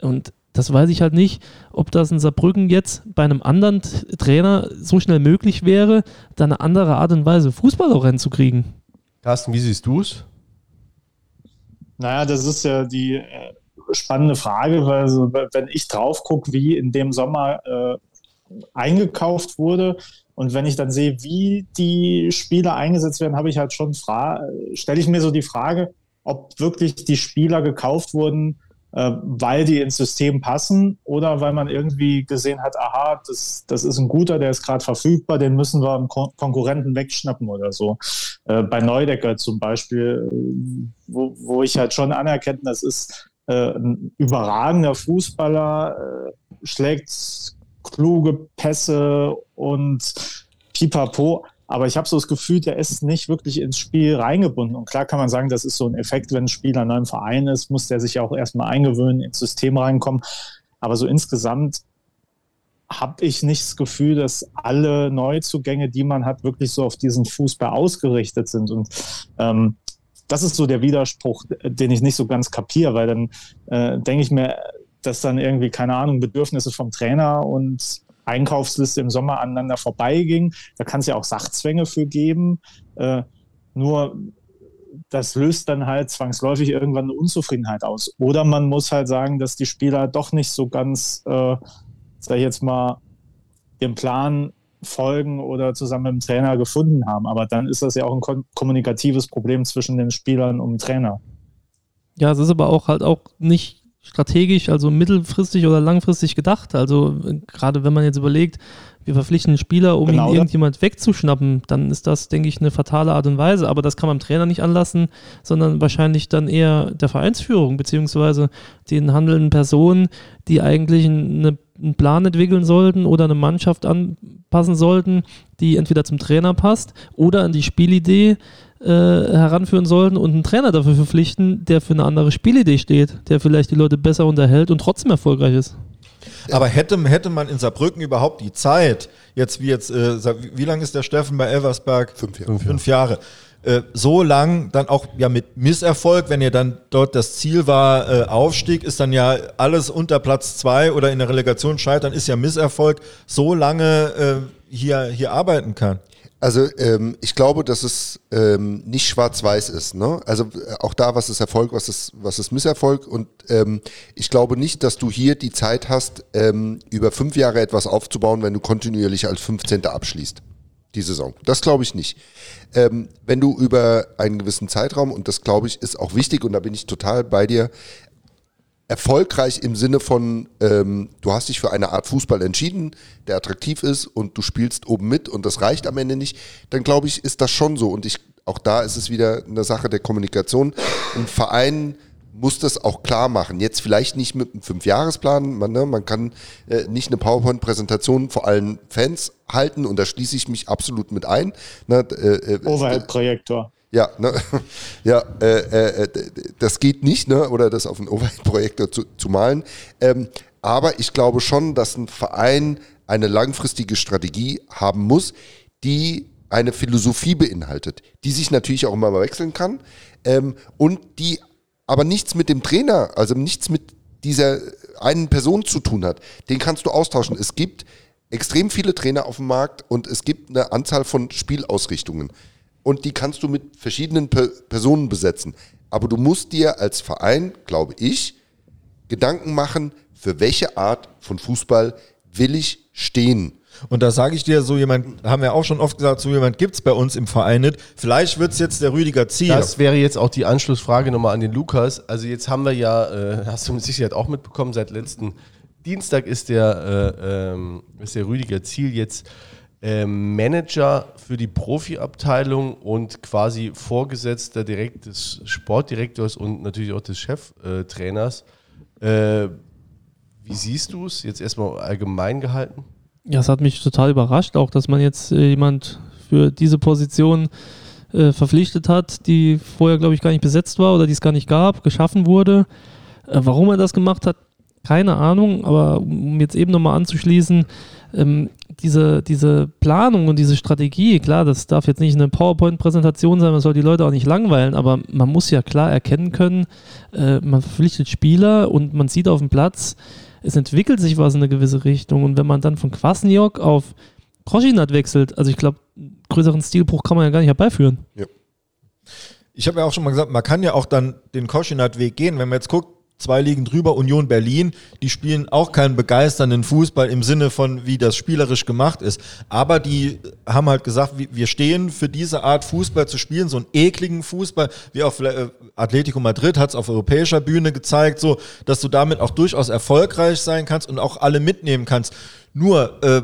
Und das weiß ich halt nicht, ob das in Saarbrücken jetzt bei einem anderen Trainer so schnell möglich wäre, da eine andere Art und Weise Fußball auch reinzukriegen. Carsten, wie siehst du es? Naja, das ist ja die äh, spannende Frage, weil so, wenn ich drauf gucke, wie in dem Sommer äh, eingekauft wurde und wenn ich dann sehe, wie die Spieler eingesetzt werden, habe ich halt schon stelle ich mir so die Frage, ob wirklich die Spieler gekauft wurden, äh, weil die ins System passen oder weil man irgendwie gesehen hat, aha, das, das ist ein guter, der ist gerade verfügbar, den müssen wir einem Kon Konkurrenten wegschnappen oder so. Äh, bei Neudecker zum Beispiel, äh, wo, wo ich halt schon anerkenne, das ist äh, ein überragender Fußballer, äh, schlägt kluge Pässe und pipapo. Aber ich habe so das Gefühl, der ist nicht wirklich ins Spiel reingebunden. Und klar kann man sagen, das ist so ein Effekt, wenn ein Spieler neu im Verein ist, muss der sich ja auch erstmal eingewöhnen, ins System reinkommen. Aber so insgesamt habe ich nicht das Gefühl, dass alle Neuzugänge, die man hat, wirklich so auf diesen Fußball ausgerichtet sind. Und ähm, das ist so der Widerspruch, den ich nicht so ganz kapiere, weil dann äh, denke ich mir, dass dann irgendwie, keine Ahnung, Bedürfnisse vom Trainer und Einkaufsliste im Sommer aneinander vorbeiging. Da kann es ja auch Sachzwänge für geben. Äh, nur das löst dann halt zwangsläufig irgendwann eine Unzufriedenheit aus. Oder man muss halt sagen, dass die Spieler doch nicht so ganz, äh, sag ich jetzt mal, dem Plan folgen oder zusammen mit dem Trainer gefunden haben. Aber dann ist das ja auch ein kommunikatives Problem zwischen den Spielern und dem Trainer. Ja, es ist aber auch halt auch nicht strategisch, also mittelfristig oder langfristig gedacht. Also gerade wenn man jetzt überlegt, wir verpflichten einen Spieler, um genau ihn irgendjemand wegzuschnappen, dann ist das, denke ich, eine fatale Art und Weise. Aber das kann man dem Trainer nicht anlassen, sondern wahrscheinlich dann eher der Vereinsführung, beziehungsweise den handelnden Personen, die eigentlich eine, einen Plan entwickeln sollten oder eine Mannschaft anpassen sollten, die entweder zum Trainer passt oder an die Spielidee äh, heranführen sollten und einen Trainer dafür verpflichten, der für eine andere Spielidee steht, der vielleicht die Leute besser unterhält und trotzdem erfolgreich ist. Aber hätte, hätte man in Saarbrücken überhaupt die Zeit, jetzt wie jetzt, äh, wie lange ist der Steffen bei Elversberg? Fünf Jahre. Fünf Jahre. Äh, so lang dann auch ja mit Misserfolg, wenn ihr dann dort das Ziel war, äh, Aufstieg, ist dann ja alles unter Platz zwei oder in der Relegation scheitern, ist ja Misserfolg, so lange äh, hier, hier arbeiten kann. Also ähm, ich glaube, dass es ähm, nicht schwarz-weiß ist. Ne? Also äh, auch da, was ist Erfolg, was ist, was ist Misserfolg. Und ähm, ich glaube nicht, dass du hier die Zeit hast, ähm, über fünf Jahre etwas aufzubauen, wenn du kontinuierlich als 15. abschließt. Die Saison. Das glaube ich nicht. Ähm, wenn du über einen gewissen Zeitraum, und das glaube ich ist auch wichtig, und da bin ich total bei dir, erfolgreich im Sinne von, ähm, du hast dich für eine Art Fußball entschieden, der attraktiv ist und du spielst oben mit und das reicht am Ende nicht, dann glaube ich, ist das schon so. Und ich, auch da ist es wieder eine Sache der Kommunikation. Ein Verein muss das auch klar machen. Jetzt vielleicht nicht mit einem Fünfjahresplan, man, ne, man kann äh, nicht eine PowerPoint-Präsentation vor allen Fans halten und da schließe ich mich absolut mit ein. Ne, äh, äh, Overhead-Projektor. Ja, ne, ja äh, äh, das geht nicht, ne, oder das auf einen Overhead-Projektor zu, zu malen. Ähm, aber ich glaube schon, dass ein Verein eine langfristige Strategie haben muss, die eine Philosophie beinhaltet, die sich natürlich auch immer mal wechseln kann ähm, und die aber nichts mit dem Trainer, also nichts mit dieser einen Person zu tun hat. Den kannst du austauschen. Es gibt extrem viele Trainer auf dem Markt und es gibt eine Anzahl von Spielausrichtungen und die kannst du mit verschiedenen per Personen besetzen. Aber du musst dir als Verein, glaube ich, Gedanken machen, für welche Art von Fußball will ich stehen. Und da sage ich dir, so jemand, haben wir auch schon oft gesagt, so jemand gibt es bei uns im Verein nicht. Vielleicht wird es jetzt der Rüdiger Ziel. Das wäre jetzt auch die Anschlussfrage nochmal an den Lukas. Also jetzt haben wir ja, äh, hast du mit Sicherheit auch mitbekommen, seit letzten Dienstag ist der, äh, ähm, ist der Rüdiger Ziel jetzt Manager für die Profiabteilung und quasi Vorgesetzter direkt des Sportdirektors und natürlich auch des Cheftrainers. Äh, wie siehst du es? Jetzt erstmal allgemein gehalten? Ja, es hat mich total überrascht, auch dass man jetzt äh, jemand für diese Position äh, verpflichtet hat, die vorher, glaube ich, gar nicht besetzt war oder die es gar nicht gab, geschaffen wurde. Warum er das gemacht hat, keine Ahnung, aber um jetzt eben nochmal anzuschließen, ähm, diese, diese Planung und diese Strategie, klar, das darf jetzt nicht eine PowerPoint-Präsentation sein, man soll die Leute auch nicht langweilen, aber man muss ja klar erkennen können, äh, man verpflichtet Spieler und man sieht auf dem Platz, es entwickelt sich was in eine gewisse Richtung und wenn man dann von Kwasniok auf Kroschinat wechselt, also ich glaube, größeren Stilbruch kann man ja gar nicht herbeiführen. Ja. Ich habe ja auch schon mal gesagt, man kann ja auch dann den Koschinat-Weg gehen. Wenn man jetzt guckt, zwei Ligen drüber, Union Berlin, die spielen auch keinen begeisternden Fußball im Sinne von, wie das spielerisch gemacht ist. Aber die haben halt gesagt, wir stehen für diese Art Fußball zu spielen, so einen ekligen Fußball, wie auch äh, Atletico Madrid hat es auf europäischer Bühne gezeigt, so, dass du damit auch durchaus erfolgreich sein kannst und auch alle mitnehmen kannst. Nur, äh,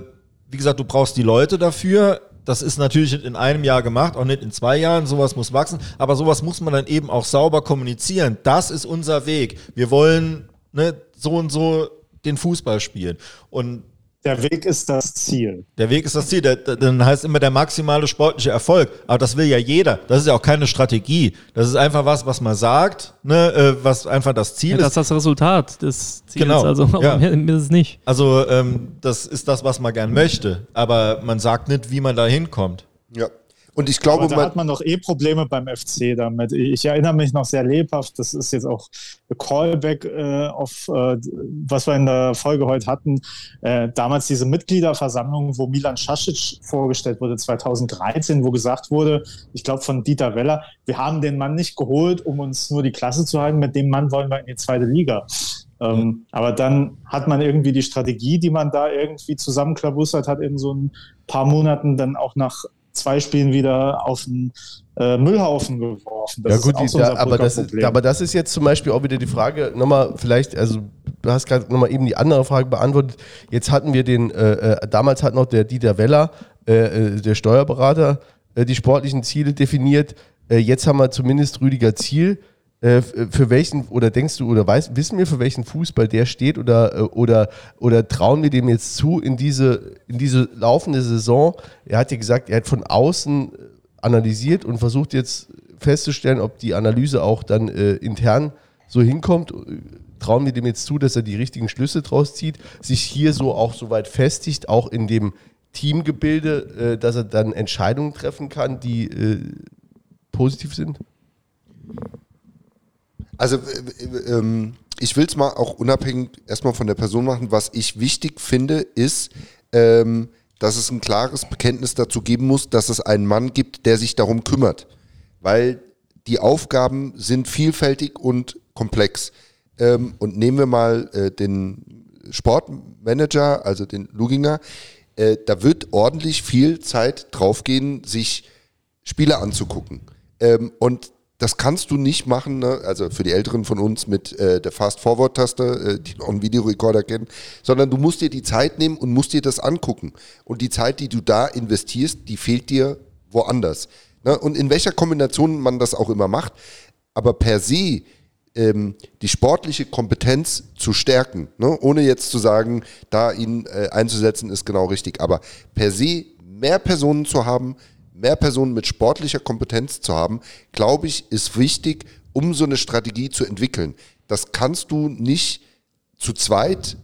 wie gesagt, du brauchst die Leute dafür das ist natürlich in einem Jahr gemacht, auch nicht in zwei Jahren. Sowas muss wachsen. Aber sowas muss man dann eben auch sauber kommunizieren. Das ist unser Weg. Wir wollen ne, so und so den Fußball spielen. Und der Weg ist das Ziel. Der Weg ist das Ziel. Der, der, dann heißt immer der maximale sportliche Erfolg. Aber das will ja jeder. Das ist ja auch keine Strategie. Das ist einfach was, was man sagt, ne, äh, was einfach das Ziel Ja, ist. das ist das Resultat des Ziels. Genau, Also ja. ist es nicht. Also ähm, das ist das, was man gern möchte. Aber man sagt nicht, wie man da hinkommt. Ja. Und ich glaube, Aber da man, hat man doch eh Probleme beim FC damit. Ich erinnere mich noch sehr lebhaft, das ist jetzt auch ein Callback äh, auf, äh, was wir in der Folge heute hatten. Äh, damals diese Mitgliederversammlung, wo Milan Šašić vorgestellt wurde, 2013, wo gesagt wurde, ich glaube von Dieter Weller, wir haben den Mann nicht geholt, um uns nur die Klasse zu halten, mit dem Mann wollen wir in die zweite Liga. Ähm, aber dann hat man irgendwie die Strategie, die man da irgendwie zusammenklabustert hat, in so ein paar Monaten dann auch nach zwei Spielen wieder auf den äh, Müllhaufen geworfen. Das ja gut, die, so da, aber, das ist, aber das ist jetzt zum Beispiel auch wieder die Frage, nochmal vielleicht, also du hast gerade nochmal eben die andere Frage beantwortet. Jetzt hatten wir den, äh, äh, damals hat noch der Dieter Weller, äh, äh, der Steuerberater, äh, die sportlichen Ziele definiert. Jetzt haben wir zumindest Rüdiger Ziel. Äh, f- für welchen, oder denkst du, oder weißt, wissen wir, für welchen Fußball der steht oder, äh, oder, oder trauen wir dem jetzt zu in diese, in diese laufende Saison? Er hat ja gesagt, er hat von außen äh, analysiert und versucht jetzt festzustellen, ob die Analyse auch dann äh, intern so hinkommt. Trauen wir dem jetzt zu, dass er die richtigen Schlüsse draus zieht, sich hier so auch so weit festigt, auch in dem Teamgebilde, äh, dass er dann Entscheidungen treffen kann, die äh, positiv sind? Also äh, äh, ähm, ich will es mal auch unabhängig erstmal von der Person machen. Was ich wichtig finde, ist, ähm, dass es ein klares Bekenntnis dazu geben muss, dass es einen Mann gibt, der sich darum kümmert. Weil die Aufgaben sind vielfältig und komplex. Ähm, und nehmen wir mal äh, den Sportmanager, also den Luginger, äh, da wird ordentlich viel Zeit draufgehen, sich Spiele anzugucken. Ähm, und das kannst du nicht machen, ne? also für die Älteren von uns mit äh, der Fast-Forward-Taste, äh, die noch einen Videorekorder kennen, sondern du musst dir die Zeit nehmen und musst dir das angucken. Und die Zeit, die du da investierst, die fehlt dir woanders. Ne? Und in welcher Kombination man das auch immer macht, aber per se ähm, die sportliche Kompetenz zu stärken, ne? ohne jetzt zu sagen, da ihn äh, einzusetzen, ist genau richtig. Aber per se mehr Personen zu haben, mehr Personen mit sportlicher Kompetenz zu haben, glaube ich, ist wichtig, um so eine Strategie zu entwickeln. Das kannst du nicht zu zweit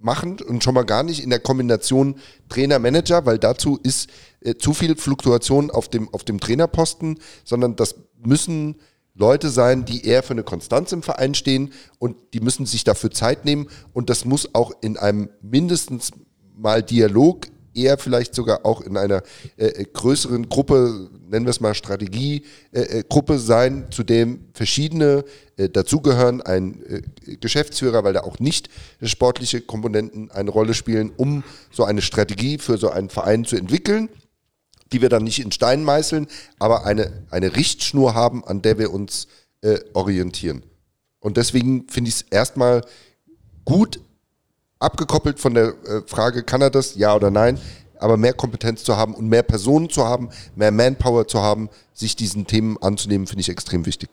machen und schon mal gar nicht in der Kombination Trainer-Manager, weil dazu ist äh, zu viel Fluktuation auf dem, auf dem Trainerposten, sondern das müssen Leute sein, die eher für eine Konstanz im Verein stehen und die müssen sich dafür Zeit nehmen und das muss auch in einem mindestens mal Dialog, eher vielleicht sogar auch in einer äh, äh, größeren Gruppe, nennen wir es mal Strategiegruppe äh, äh, sein, zu dem verschiedene äh, dazugehören, ein äh, Geschäftsführer, weil da auch nicht sportliche Komponenten eine Rolle spielen, um so eine Strategie für so einen Verein zu entwickeln die wir dann nicht in Stein meißeln, aber eine, eine Richtschnur haben, an der wir uns orientieren. Und deswegen finde ich es erstmal gut, abgekoppelt von der äh, Frage, kann er das, ja oder nein, aber mehr Kompetenz zu haben und mehr Personen zu haben, mehr Manpower zu haben, sich diesen Themen anzunehmen, finde ich extrem wichtig.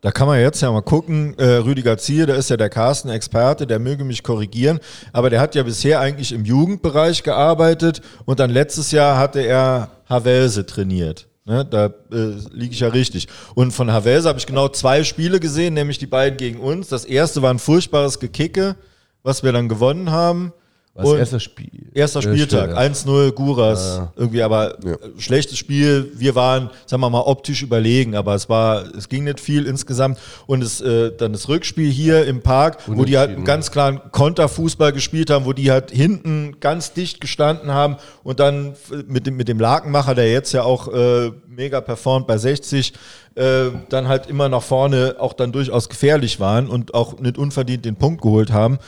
Da kann man jetzt ja mal gucken, äh, Rüdiger Zier, der ist ja der Carsten-Experte, der möge mich korrigieren, aber der hat ja bisher eigentlich im Jugendbereich gearbeitet und dann letztes Jahr hatte er Havelse trainiert. Ne, da äh, liege ich ja richtig. Und von Havelse habe ich genau zwei Spiele gesehen, nämlich die beiden gegen uns. Das erste war ein furchtbares Gekicke, was wir dann gewonnen haben. Was Und- erster Spiel. Erster Spieltag, Ja. 1-0 Guras. Irgendwie, aber Ja. schlechtes Spiel. Wir waren, sagen wir mal, optisch überlegen, aber es war, es ging nicht viel insgesamt. Und es, äh, dann das Rückspiel hier im Park, wo die halt einen ganz klaren Konterfußball gespielt haben, wo die halt hinten ganz dicht gestanden haben und dann mit dem, mit dem Lakenmacher, der jetzt ja auch äh, mega performt bei 60, äh, dann halt immer nach vorne auch dann durchaus gefährlich waren und auch nicht unverdient den Punkt geholt haben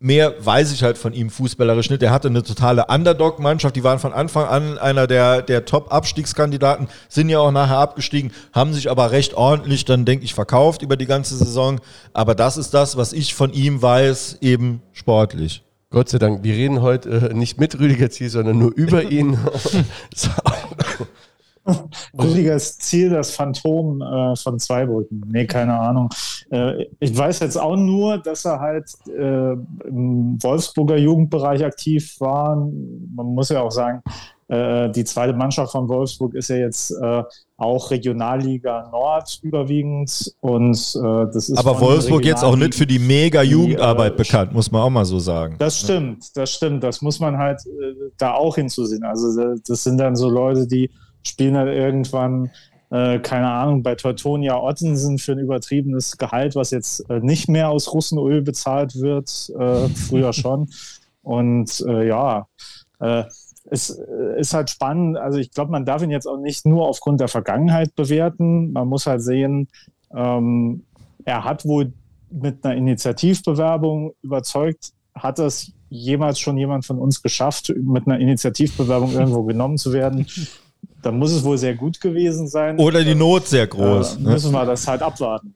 mehr weiß ich halt von ihm fußballerisch nicht. Er hatte eine totale Underdog-Mannschaft. Die waren von Anfang an einer der, der Top-Abstiegskandidaten, sind ja auch nachher abgestiegen, haben sich aber recht ordentlich dann, denke ich, verkauft über die ganze Saison. Aber das ist das, was ich von ihm weiß, eben sportlich. Gott sei Dank, wir reden heute äh, nicht mit Rüdiger Ziel, sondern nur über ihn. so. Rüdigers Ziel, das Phantom äh, von Zweibrücken. Nee, keine Ahnung. Äh, ich weiß jetzt auch nur, dass er halt äh, im Wolfsburger Jugendbereich aktiv war. Man muss ja auch sagen, äh, die zweite Mannschaft von Wolfsburg ist ja jetzt äh, auch Regionalliga Nord überwiegend und äh, das ist. Aber Wolfsburg jetzt auch nicht für die mega Jugendarbeit bekannt, muss man auch mal so sagen. Das stimmt, das stimmt. Das muss man halt da auch hinzusehen. Also das sind dann so Leute, die spielen halt irgendwann, äh, keine Ahnung, bei Teutonia Ottensen für ein übertriebenes Gehalt, was jetzt äh, nicht mehr aus Russenöl bezahlt wird, äh, früher schon. Und äh, ja, äh, es ist halt spannend. Also ich glaube, man darf ihn jetzt auch nicht nur aufgrund der Vergangenheit bewerten. Man muss halt sehen, ähm, er hat wohl mit einer Initiativbewerbung überzeugt, hat das jemals schon jemand von uns geschafft, mit einer Initiativbewerbung irgendwo genommen zu werden? dann muss es wohl sehr gut gewesen sein. Oder die Not sehr groß. Äh, müssen wir das halt abwarten.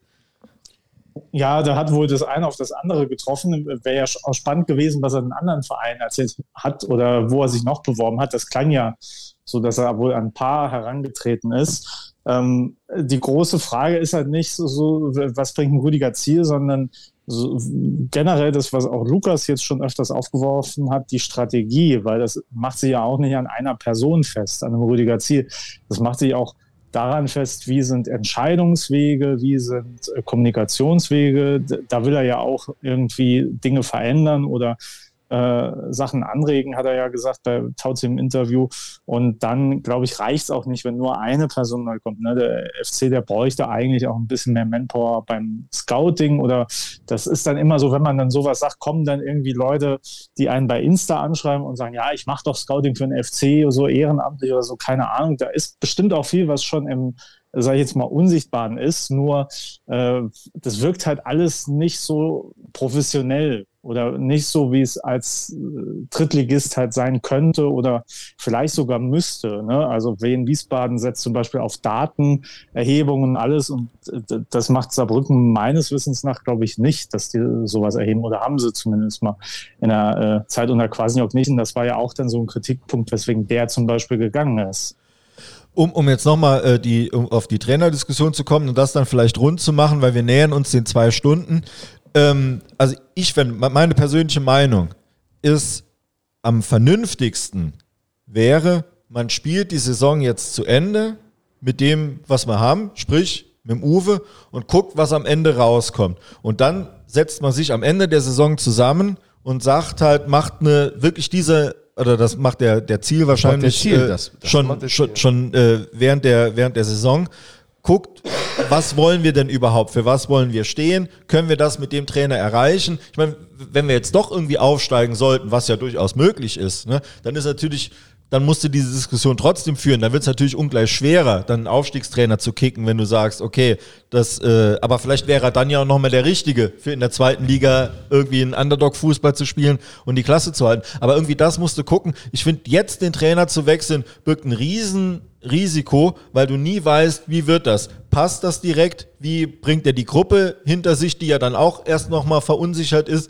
Ja, da hat wohl das eine auf das andere getroffen. Wäre ja auch spannend gewesen, was er in anderen Vereinen erzählt hat oder wo er sich noch beworben hat. Das klang ja so, dass er wohl an ein paar herangetreten ist. Ähm, die große Frage ist halt nicht so, so was bringt ein Rüdiger Ziel, sondern so, generell das, was auch Lukas jetzt schon öfters aufgeworfen hat, die Strategie, weil das macht sich ja auch nicht an einer Person fest, an einem Rüdiger Ziel. Das macht sich auch daran fest, wie sind Entscheidungswege, wie sind äh, Kommunikationswege. Da will er ja auch irgendwie Dinge verändern oder äh, Sachen anregen, hat er ja gesagt bei Tauzi im Interview. Und dann, glaube ich, reicht es auch nicht, wenn nur eine Person neu kommt. Ne? Der FC, der bräuchte eigentlich auch ein bisschen mehr Manpower beim Scouting oder das ist dann immer so, wenn man dann sowas sagt, kommen dann irgendwie Leute, die einen bei Insta anschreiben und sagen, ja, ich mache doch Scouting für den FC oder so ehrenamtlich oder so, keine Ahnung. Da ist bestimmt auch viel, was schon im sage ich jetzt mal, Unsichtbaren ist. Nur äh, das wirkt halt alles nicht so professionell oder nicht so, wie es als äh, Drittligist halt sein könnte oder vielleicht sogar müsste. Ne? Also Wien Wiesbaden setzt zum Beispiel auf Datenerhebungen alles und äh, das macht Saarbrücken meines Wissens nach, glaube ich, nicht, dass die sowas erheben oder haben sie zumindest mal in der äh, Zeit unter Quasniok nicht. Und das war ja auch dann so ein Kritikpunkt, weswegen der zum Beispiel gegangen ist. Um, um jetzt nochmal äh, die, um auf die Trainerdiskussion zu kommen und das dann vielleicht rund zu machen, weil wir nähern uns den zwei Stunden. Ähm, also ich finde, meine persönliche Meinung ist, am vernünftigsten wäre, man spielt die Saison jetzt zu Ende mit dem, was wir haben, sprich mit dem Uwe und guckt, was am Ende rauskommt. Und dann setzt man sich am Ende der Saison zusammen und sagt halt, macht eine wirklich diese oder das macht der der Ziel wahrscheinlich der Ziel, äh, das, das schon schon, schon äh, während der während der Saison guckt, was wollen wir denn überhaupt? Für was wollen wir stehen? Können wir das mit dem Trainer erreichen? Ich meine, wenn wir jetzt doch irgendwie aufsteigen sollten, was ja durchaus möglich ist, ne, dann ist natürlich dann musst du diese Diskussion trotzdem führen. Dann wird es natürlich ungleich schwerer, dann einen Aufstiegstrainer zu kicken, wenn du sagst, okay, das, äh, aber vielleicht wäre er dann ja auch nochmal der Richtige, für in der zweiten Liga irgendwie einen Underdog-Fußball zu spielen und die Klasse zu halten. Aber irgendwie das musst du gucken. Ich finde, jetzt den Trainer zu wechseln, birgt ein riesen Risiko, weil du nie weißt, wie wird das? Passt das direkt? Wie bringt er die Gruppe hinter sich, die ja dann auch erst nochmal verunsichert ist?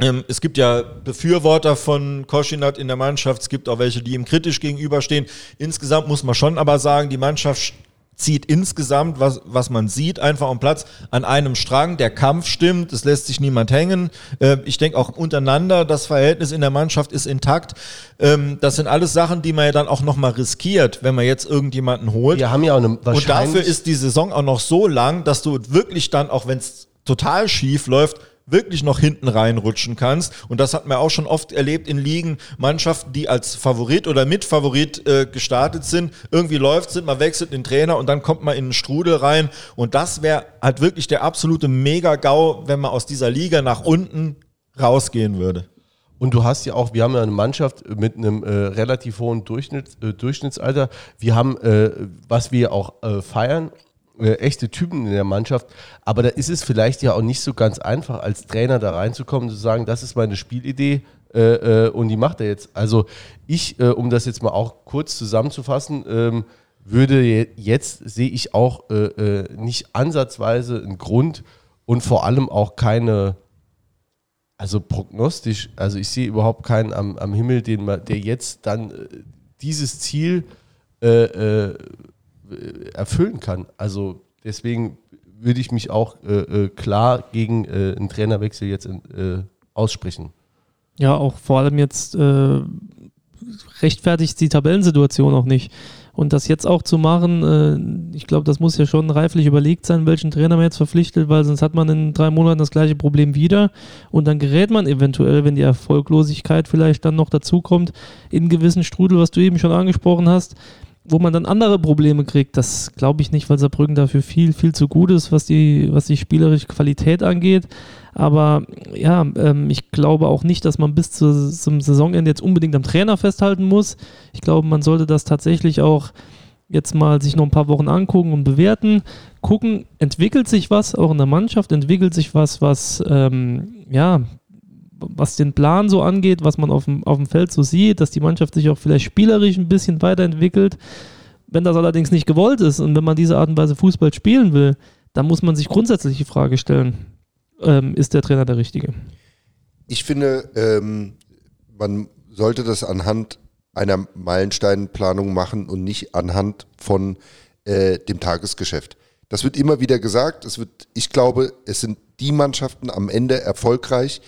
Ähm, es gibt ja Befürworter von Koschinat in der Mannschaft, es gibt auch welche, die ihm kritisch gegenüberstehen. Insgesamt muss man schon aber sagen, die Mannschaft zieht insgesamt, was, was man sieht, einfach am Platz an einem Strang. Der Kampf stimmt, es lässt sich niemand hängen. Äh, ich denke auch untereinander, das Verhältnis in der Mannschaft ist intakt. Ähm, das sind alles Sachen, die man ja dann auch nochmal riskiert, wenn man jetzt irgendjemanden holt. Wir haben ja auch eine Und dafür ist die Saison auch noch so lang, dass du wirklich dann, auch wenn es total schief läuft, wirklich noch hinten reinrutschen kannst. Und das hat man auch schon oft erlebt in Ligen, Mannschaften, die als Favorit oder Mitfavorit äh, gestartet sind. Irgendwie läuft sind, man wechselt den Trainer und dann kommt man in einen Strudel rein. Und das wäre halt wirklich der absolute Mega-GAU, wenn man aus dieser Liga nach unten rausgehen würde. Und du hast ja auch, wir haben ja eine Mannschaft mit einem äh, relativ hohen Durchschnitts, äh, Durchschnittsalter. Wir haben, äh, was wir auch äh, feiern, echte Typen in der Mannschaft. Aber da ist es vielleicht ja auch nicht so ganz einfach, als Trainer da reinzukommen, zu sagen, das ist meine Spielidee äh, äh, und die macht er jetzt. Also ich, äh, um das jetzt mal auch kurz zusammenzufassen, ähm, würde jetzt, sehe ich auch äh, äh, nicht ansatzweise einen Grund und vor allem auch keine, also prognostisch, also ich sehe überhaupt keinen am, am Himmel, den man, der jetzt dann dieses Ziel äh, äh, erfüllen kann. Also deswegen würde ich mich auch äh, äh, klar gegen äh, einen Trainerwechsel jetzt in, aussprechen. Ja, auch vor allem jetzt rechtfertigt die Tabellensituation auch nicht. Und das jetzt auch zu machen, äh, ich glaube, das muss ja schon reiflich überlegt sein, welchen Trainer man jetzt verpflichtet, weil sonst hat man in drei Monaten das gleiche Problem wieder. Und dann gerät man eventuell, wenn die Erfolglosigkeit vielleicht dann noch dazukommt, in gewissen Strudel, was du eben schon angesprochen hast, wo man dann andere Probleme kriegt. Das glaube ich nicht, weil Saarbrücken dafür viel, viel zu gut ist, was die, was die spielerische Qualität angeht. Aber ja, ähm, ich glaube auch nicht, dass man bis zu, zum Saisonende jetzt unbedingt am Trainer festhalten muss. Ich glaube, man sollte das tatsächlich auch jetzt mal sich noch ein paar Wochen angucken und bewerten. Gucken, entwickelt sich was auch in der Mannschaft, entwickelt sich was, was ähm, ja, was den Plan so angeht, was man auf dem, auf dem Feld so sieht, dass die Mannschaft sich auch vielleicht spielerisch ein bisschen weiterentwickelt. Wenn das allerdings nicht gewollt ist und wenn man diese Art und Weise Fußball spielen will, dann muss man sich grundsätzlich die Frage stellen, ähm, ist der Trainer der Richtige. Ich finde, ähm, man sollte das anhand einer Meilensteinplanung machen und nicht anhand von äh, dem Tagesgeschäft. Das wird immer wieder gesagt. Es wird, ich glaube, es sind die Mannschaften am Ende erfolgreich.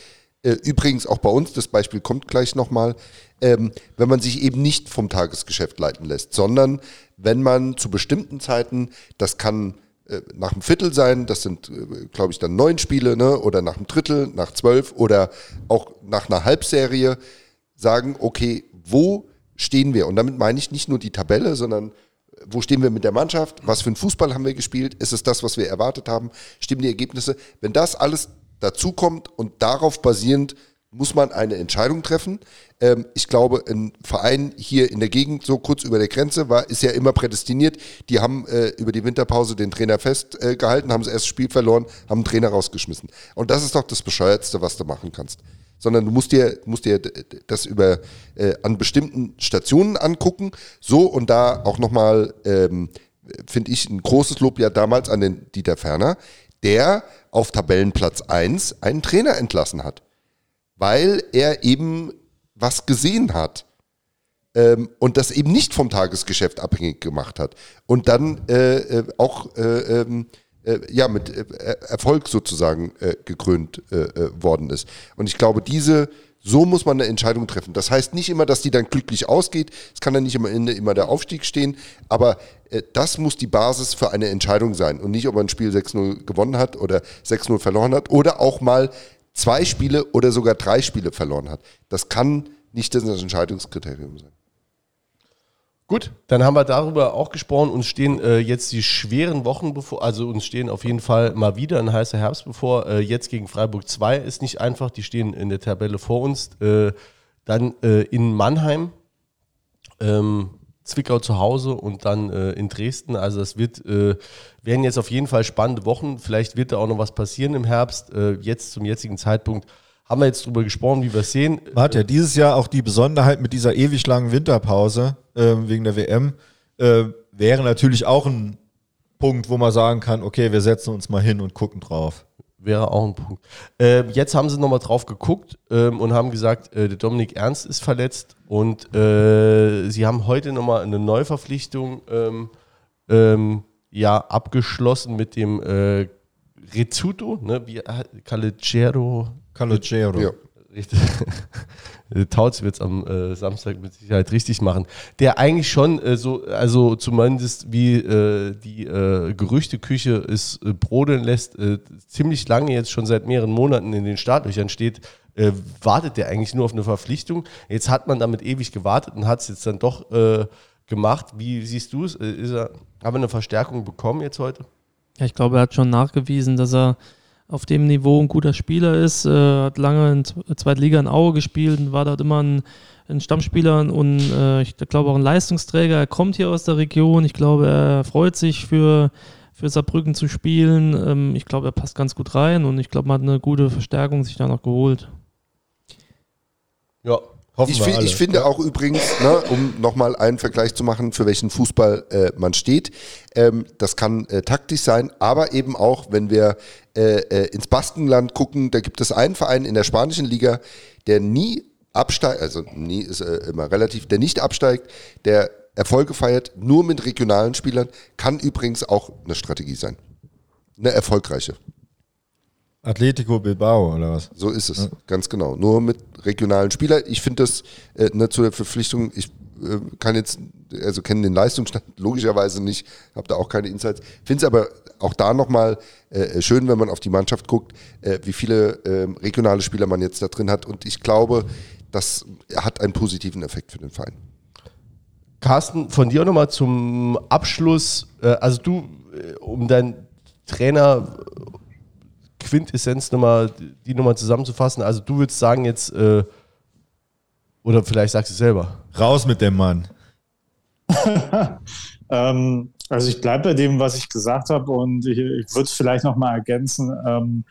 Äh, übrigens auch bei uns, das Beispiel kommt gleich nochmal, ähm, wenn man sich eben nicht vom Tagesgeschäft leiten lässt, sondern wenn man zu bestimmten Zeiten, das kann äh, nach einem Viertel sein, das sind, äh, glaube ich, dann neun Spiele, ne? oder nach einem Drittel, nach zwölf oder auch nach einer Halbserie sagen, okay, wo stehen wir? Und damit meine ich nicht nur die Tabelle, sondern äh, wo stehen wir mit der Mannschaft? Was für einen Fußball haben wir gespielt? Ist es das, was wir erwartet haben? Stimmen die Ergebnisse? Wenn das alles dazukommt und darauf basierend muss man eine Entscheidung treffen. Ähm, ich glaube, ein Verein hier in der Gegend, so kurz über der Grenze, war, ist ja immer prädestiniert. Die haben äh, über die Winterpause den Trainer festgehalten, äh, haben das erste Spiel verloren, haben den Trainer rausgeschmissen. Und das ist doch das Bescheuertste, was du machen kannst. Sondern du musst dir, musst dir das über äh, an bestimmten Stationen angucken. So und da auch nochmal, ähm, finde ich, ein großes Lob ja damals an den Dieter Ferner, der auf Tabellenplatz 1 einen Trainer entlassen hat weil er eben was gesehen hat ähm, und das eben nicht vom Tagesgeschäft abhängig gemacht hat und dann äh, äh auch äh, ähm, äh, ja mit äh, Erfolg sozusagen äh, gekrönt worden ist. Und ich glaube, diese so muss man eine Entscheidung treffen. Das heißt nicht immer, dass die dann glücklich ausgeht. Es kann dann nicht immer, immer der Aufstieg stehen. Aber das muss die Basis für eine Entscheidung sein. Und nicht, ob man ein Spiel 6-0 gewonnen hat oder 6-0 verloren hat. Oder auch mal zwei Spiele oder sogar drei Spiele verloren hat. Das kann nicht das Entscheidungskriterium sein. Gut, dann haben wir darüber auch gesprochen. Uns stehen äh, jetzt die schweren Wochen bevor, also uns stehen auf jeden Fall mal wieder ein heißer Herbst bevor. Äh, jetzt gegen Freiburg 2 ist nicht einfach, die stehen in der Tabelle vor uns. Äh, dann äh, in Mannheim, ähm, Zwickau zu Hause und dann äh, in Dresden. Also es wird, äh, werden jetzt auf jeden Fall spannende Wochen. Vielleicht wird da auch noch was passieren im Herbst. Jetzt zum jetzigen Zeitpunkt haben wir jetzt darüber gesprochen, wie wir es sehen. Hat ja dieses Jahr auch die Besonderheit mit dieser ewig langen Winterpause äh, wegen der WM. Äh, wäre natürlich auch ein Punkt, wo man sagen kann, okay, wir setzen uns mal hin und gucken drauf. Wäre auch ein Punkt. Äh, jetzt haben sie nochmal drauf geguckt ähm, und haben gesagt, äh, der Dominik Ernst ist verletzt und äh, sie haben heute nochmal eine Neuverpflichtung ähm, ähm, ja, abgeschlossen mit dem äh, Rizzuto, ne? Wie, Calogero. Calogero. Ja. Richtig. Tautz wird es am äh, Samstag mit Sicherheit richtig machen. Der eigentlich schon äh, so, also zumindest wie äh, die äh, Gerüchteküche es äh, brodeln lässt, äh, ziemlich lange jetzt schon seit mehreren Monaten in den Startlöchern steht, wartet der eigentlich nur auf eine Verpflichtung. Jetzt hat man damit ewig gewartet und hat es jetzt dann doch gemacht. Wie siehst du es? Haben wir eine Verstärkung bekommen jetzt heute? Ja, ich glaube, er hat schon nachgewiesen, dass er auf dem Niveau ein guter Spieler ist, äh, hat lange in Zweitliga in Aue gespielt und war dort immer ein, ein Stammspieler und äh, ich glaube auch ein Leistungsträger. Er kommt hier aus der Region. Ich glaube, er freut sich für, für Saarbrücken zu spielen. Ähm, ich glaube, er passt ganz gut rein und ich glaube, man hat eine gute Verstärkung sich da noch geholt. Ja, Hoffen ich, ich finde auch übrigens, ne, um nochmal einen Vergleich zu machen, für welchen Fußball äh, man steht, ähm, das kann äh, taktisch sein, aber eben auch, wenn wir äh, äh ins Baskenland gucken, da gibt es einen Verein in der spanischen Liga, der nie absteigt, also nie ist äh, immer relativ, der nicht absteigt, der Erfolge feiert, nur mit regionalen Spielern, kann übrigens auch eine Strategie sein. Eine erfolgreiche. Atletico Bilbao oder was? So ist es, ganz genau. Nur mit regionalen Spielern. Ich finde das äh, ne, zu der Verpflichtung, ich äh, kann jetzt, also kenne den Leistungsstand logischerweise nicht, habe da auch keine Insights. Finde es aber auch da nochmal äh, schön, wenn man auf die Mannschaft guckt, äh, wie viele äh, regionale Spieler man jetzt da drin hat. Und ich glaube, das hat einen positiven Effekt für den Verein. Carsten, von dir nochmal zum Abschluss. Äh, also du, äh, um dein Trainer Quintessenz nochmal, die nochmal zusammenzufassen. Also du würdest sagen jetzt, äh, oder vielleicht sagst du es selber. Raus mit dem Mann. ähm, also ich bleibe bei dem, was ich gesagt habe und ich, ich würde es vielleicht nochmal ergänzen. Ähm,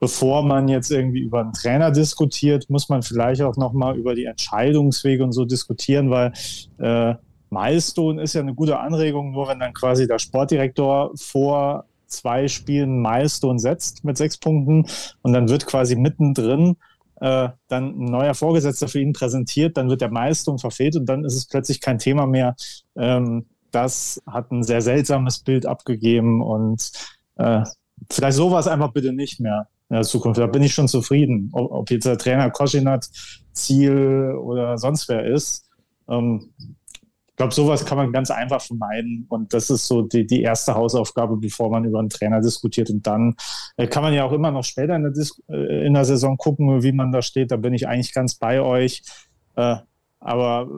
bevor man jetzt irgendwie über einen Trainer diskutiert, muss man vielleicht auch nochmal über die Entscheidungswege und so diskutieren, weil äh, Milestone ist ja eine gute Anregung, nur wenn dann quasi der Sportdirektor vor zwei Spielen Milestone setzt mit sechs Punkten und dann wird quasi mittendrin äh, dann ein neuer Vorgesetzter für ihn präsentiert, dann wird der Milestone verfehlt und dann ist es plötzlich kein Thema mehr. Ähm, das hat ein sehr seltsames Bild abgegeben und äh, vielleicht sowas einfach bitte nicht mehr in der Zukunft. Da bin ich schon zufrieden, ob, ob jetzt der Trainer Koschinat Ziel oder sonst wer ist. Ähm, glaube, sowas kann man ganz einfach vermeiden. Und das ist so die, die erste Hausaufgabe, bevor man über einen Trainer diskutiert. Und dann äh, kann man ja auch immer noch später in der, äh, in der Saison gucken, wie man da steht. Da bin ich eigentlich ganz bei euch. Äh, aber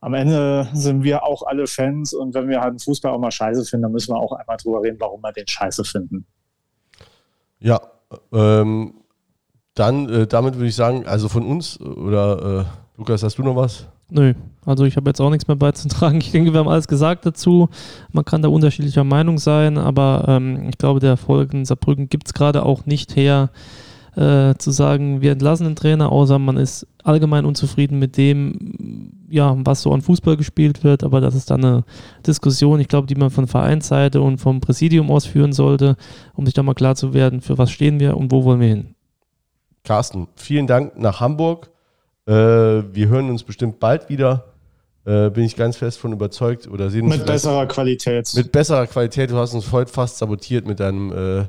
am Ende sind wir auch alle Fans. Und wenn wir halt einen Fußball auch mal scheiße finden, dann müssen wir auch einmal drüber reden, warum wir den scheiße finden. Ja, ähm, dann äh, damit würde ich sagen, also von uns oder äh, Lukas, hast du noch was? Nö, also ich habe jetzt auch nichts mehr beizutragen. Ich denke, wir haben alles gesagt dazu. Man kann da unterschiedlicher Meinung sein, aber ähm, ich glaube, der Erfolg in Saarbrücken gibt es gerade auch nicht her, äh, zu sagen, wir entlassen den Trainer, außer man ist allgemein unzufrieden mit dem, ja, was so an Fußball gespielt wird. Aber das ist dann eine Diskussion, ich glaube, die man von Vereinsseite und vom Präsidium ausführen sollte, um sich da mal klar zu werden, für was stehen wir und wo wollen wir hin. Carsten, vielen Dank nach Hamburg. Äh, wir hören uns bestimmt bald wieder. Äh, bin ich ganz fest von überzeugt. Oder sehen mit besserer Qualität. Mit besserer Qualität. Du hast uns heute fast sabotiert mit deinem. Äh,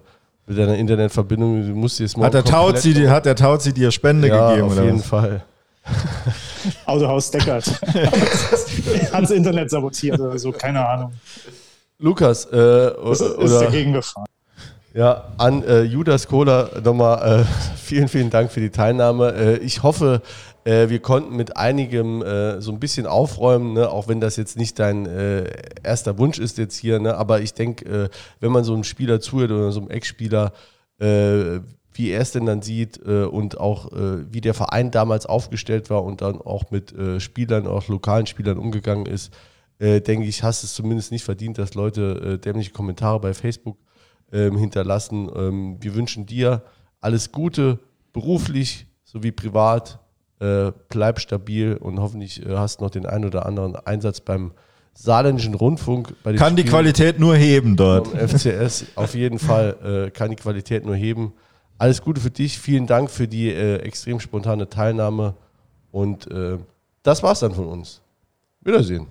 mit deiner Internetverbindung, du musst jetzt hat der Tauzi, die, hat der Tauzi dir Spende ja, gegeben? auf jeden was? Fall. Autohaus Deckert. hat das Internet sabotiert oder so, keine Ahnung. Lukas, äh, ist, oder, ist dagegen gefahren. Ja, an äh, Judas Kohler nochmal äh, vielen, vielen Dank für die Teilnahme. Äh, ich hoffe, äh, wir konnten mit einigem äh, so ein bisschen aufräumen, ne? auch wenn das jetzt nicht dein äh, erster Wunsch ist jetzt hier. Ne? Aber ich denke, wenn man so einem Spieler zuhört oder so einem Ex-Spieler, wie er es denn dann sieht und auch wie der Verein damals aufgestellt war und dann auch mit Spielern, auch lokalen Spielern umgegangen ist, denke ich, hast es zumindest nicht verdient, dass Leute dämliche Kommentare bei Facebook ähm, hinterlassen. Ähm, wir wünschen dir alles Gute, beruflich sowie privat. Äh, bleib stabil und hoffentlich äh, hast noch den einen oder anderen Einsatz beim saarländischen Rundfunk. kann Spielen die Qualität nur heben dort. FCS auf jeden Fall äh, kann die Qualität nur heben. Alles Gute für dich. Vielen Dank für die äh, extrem spontane Teilnahme. Und äh, das war's dann von uns. Wiedersehen.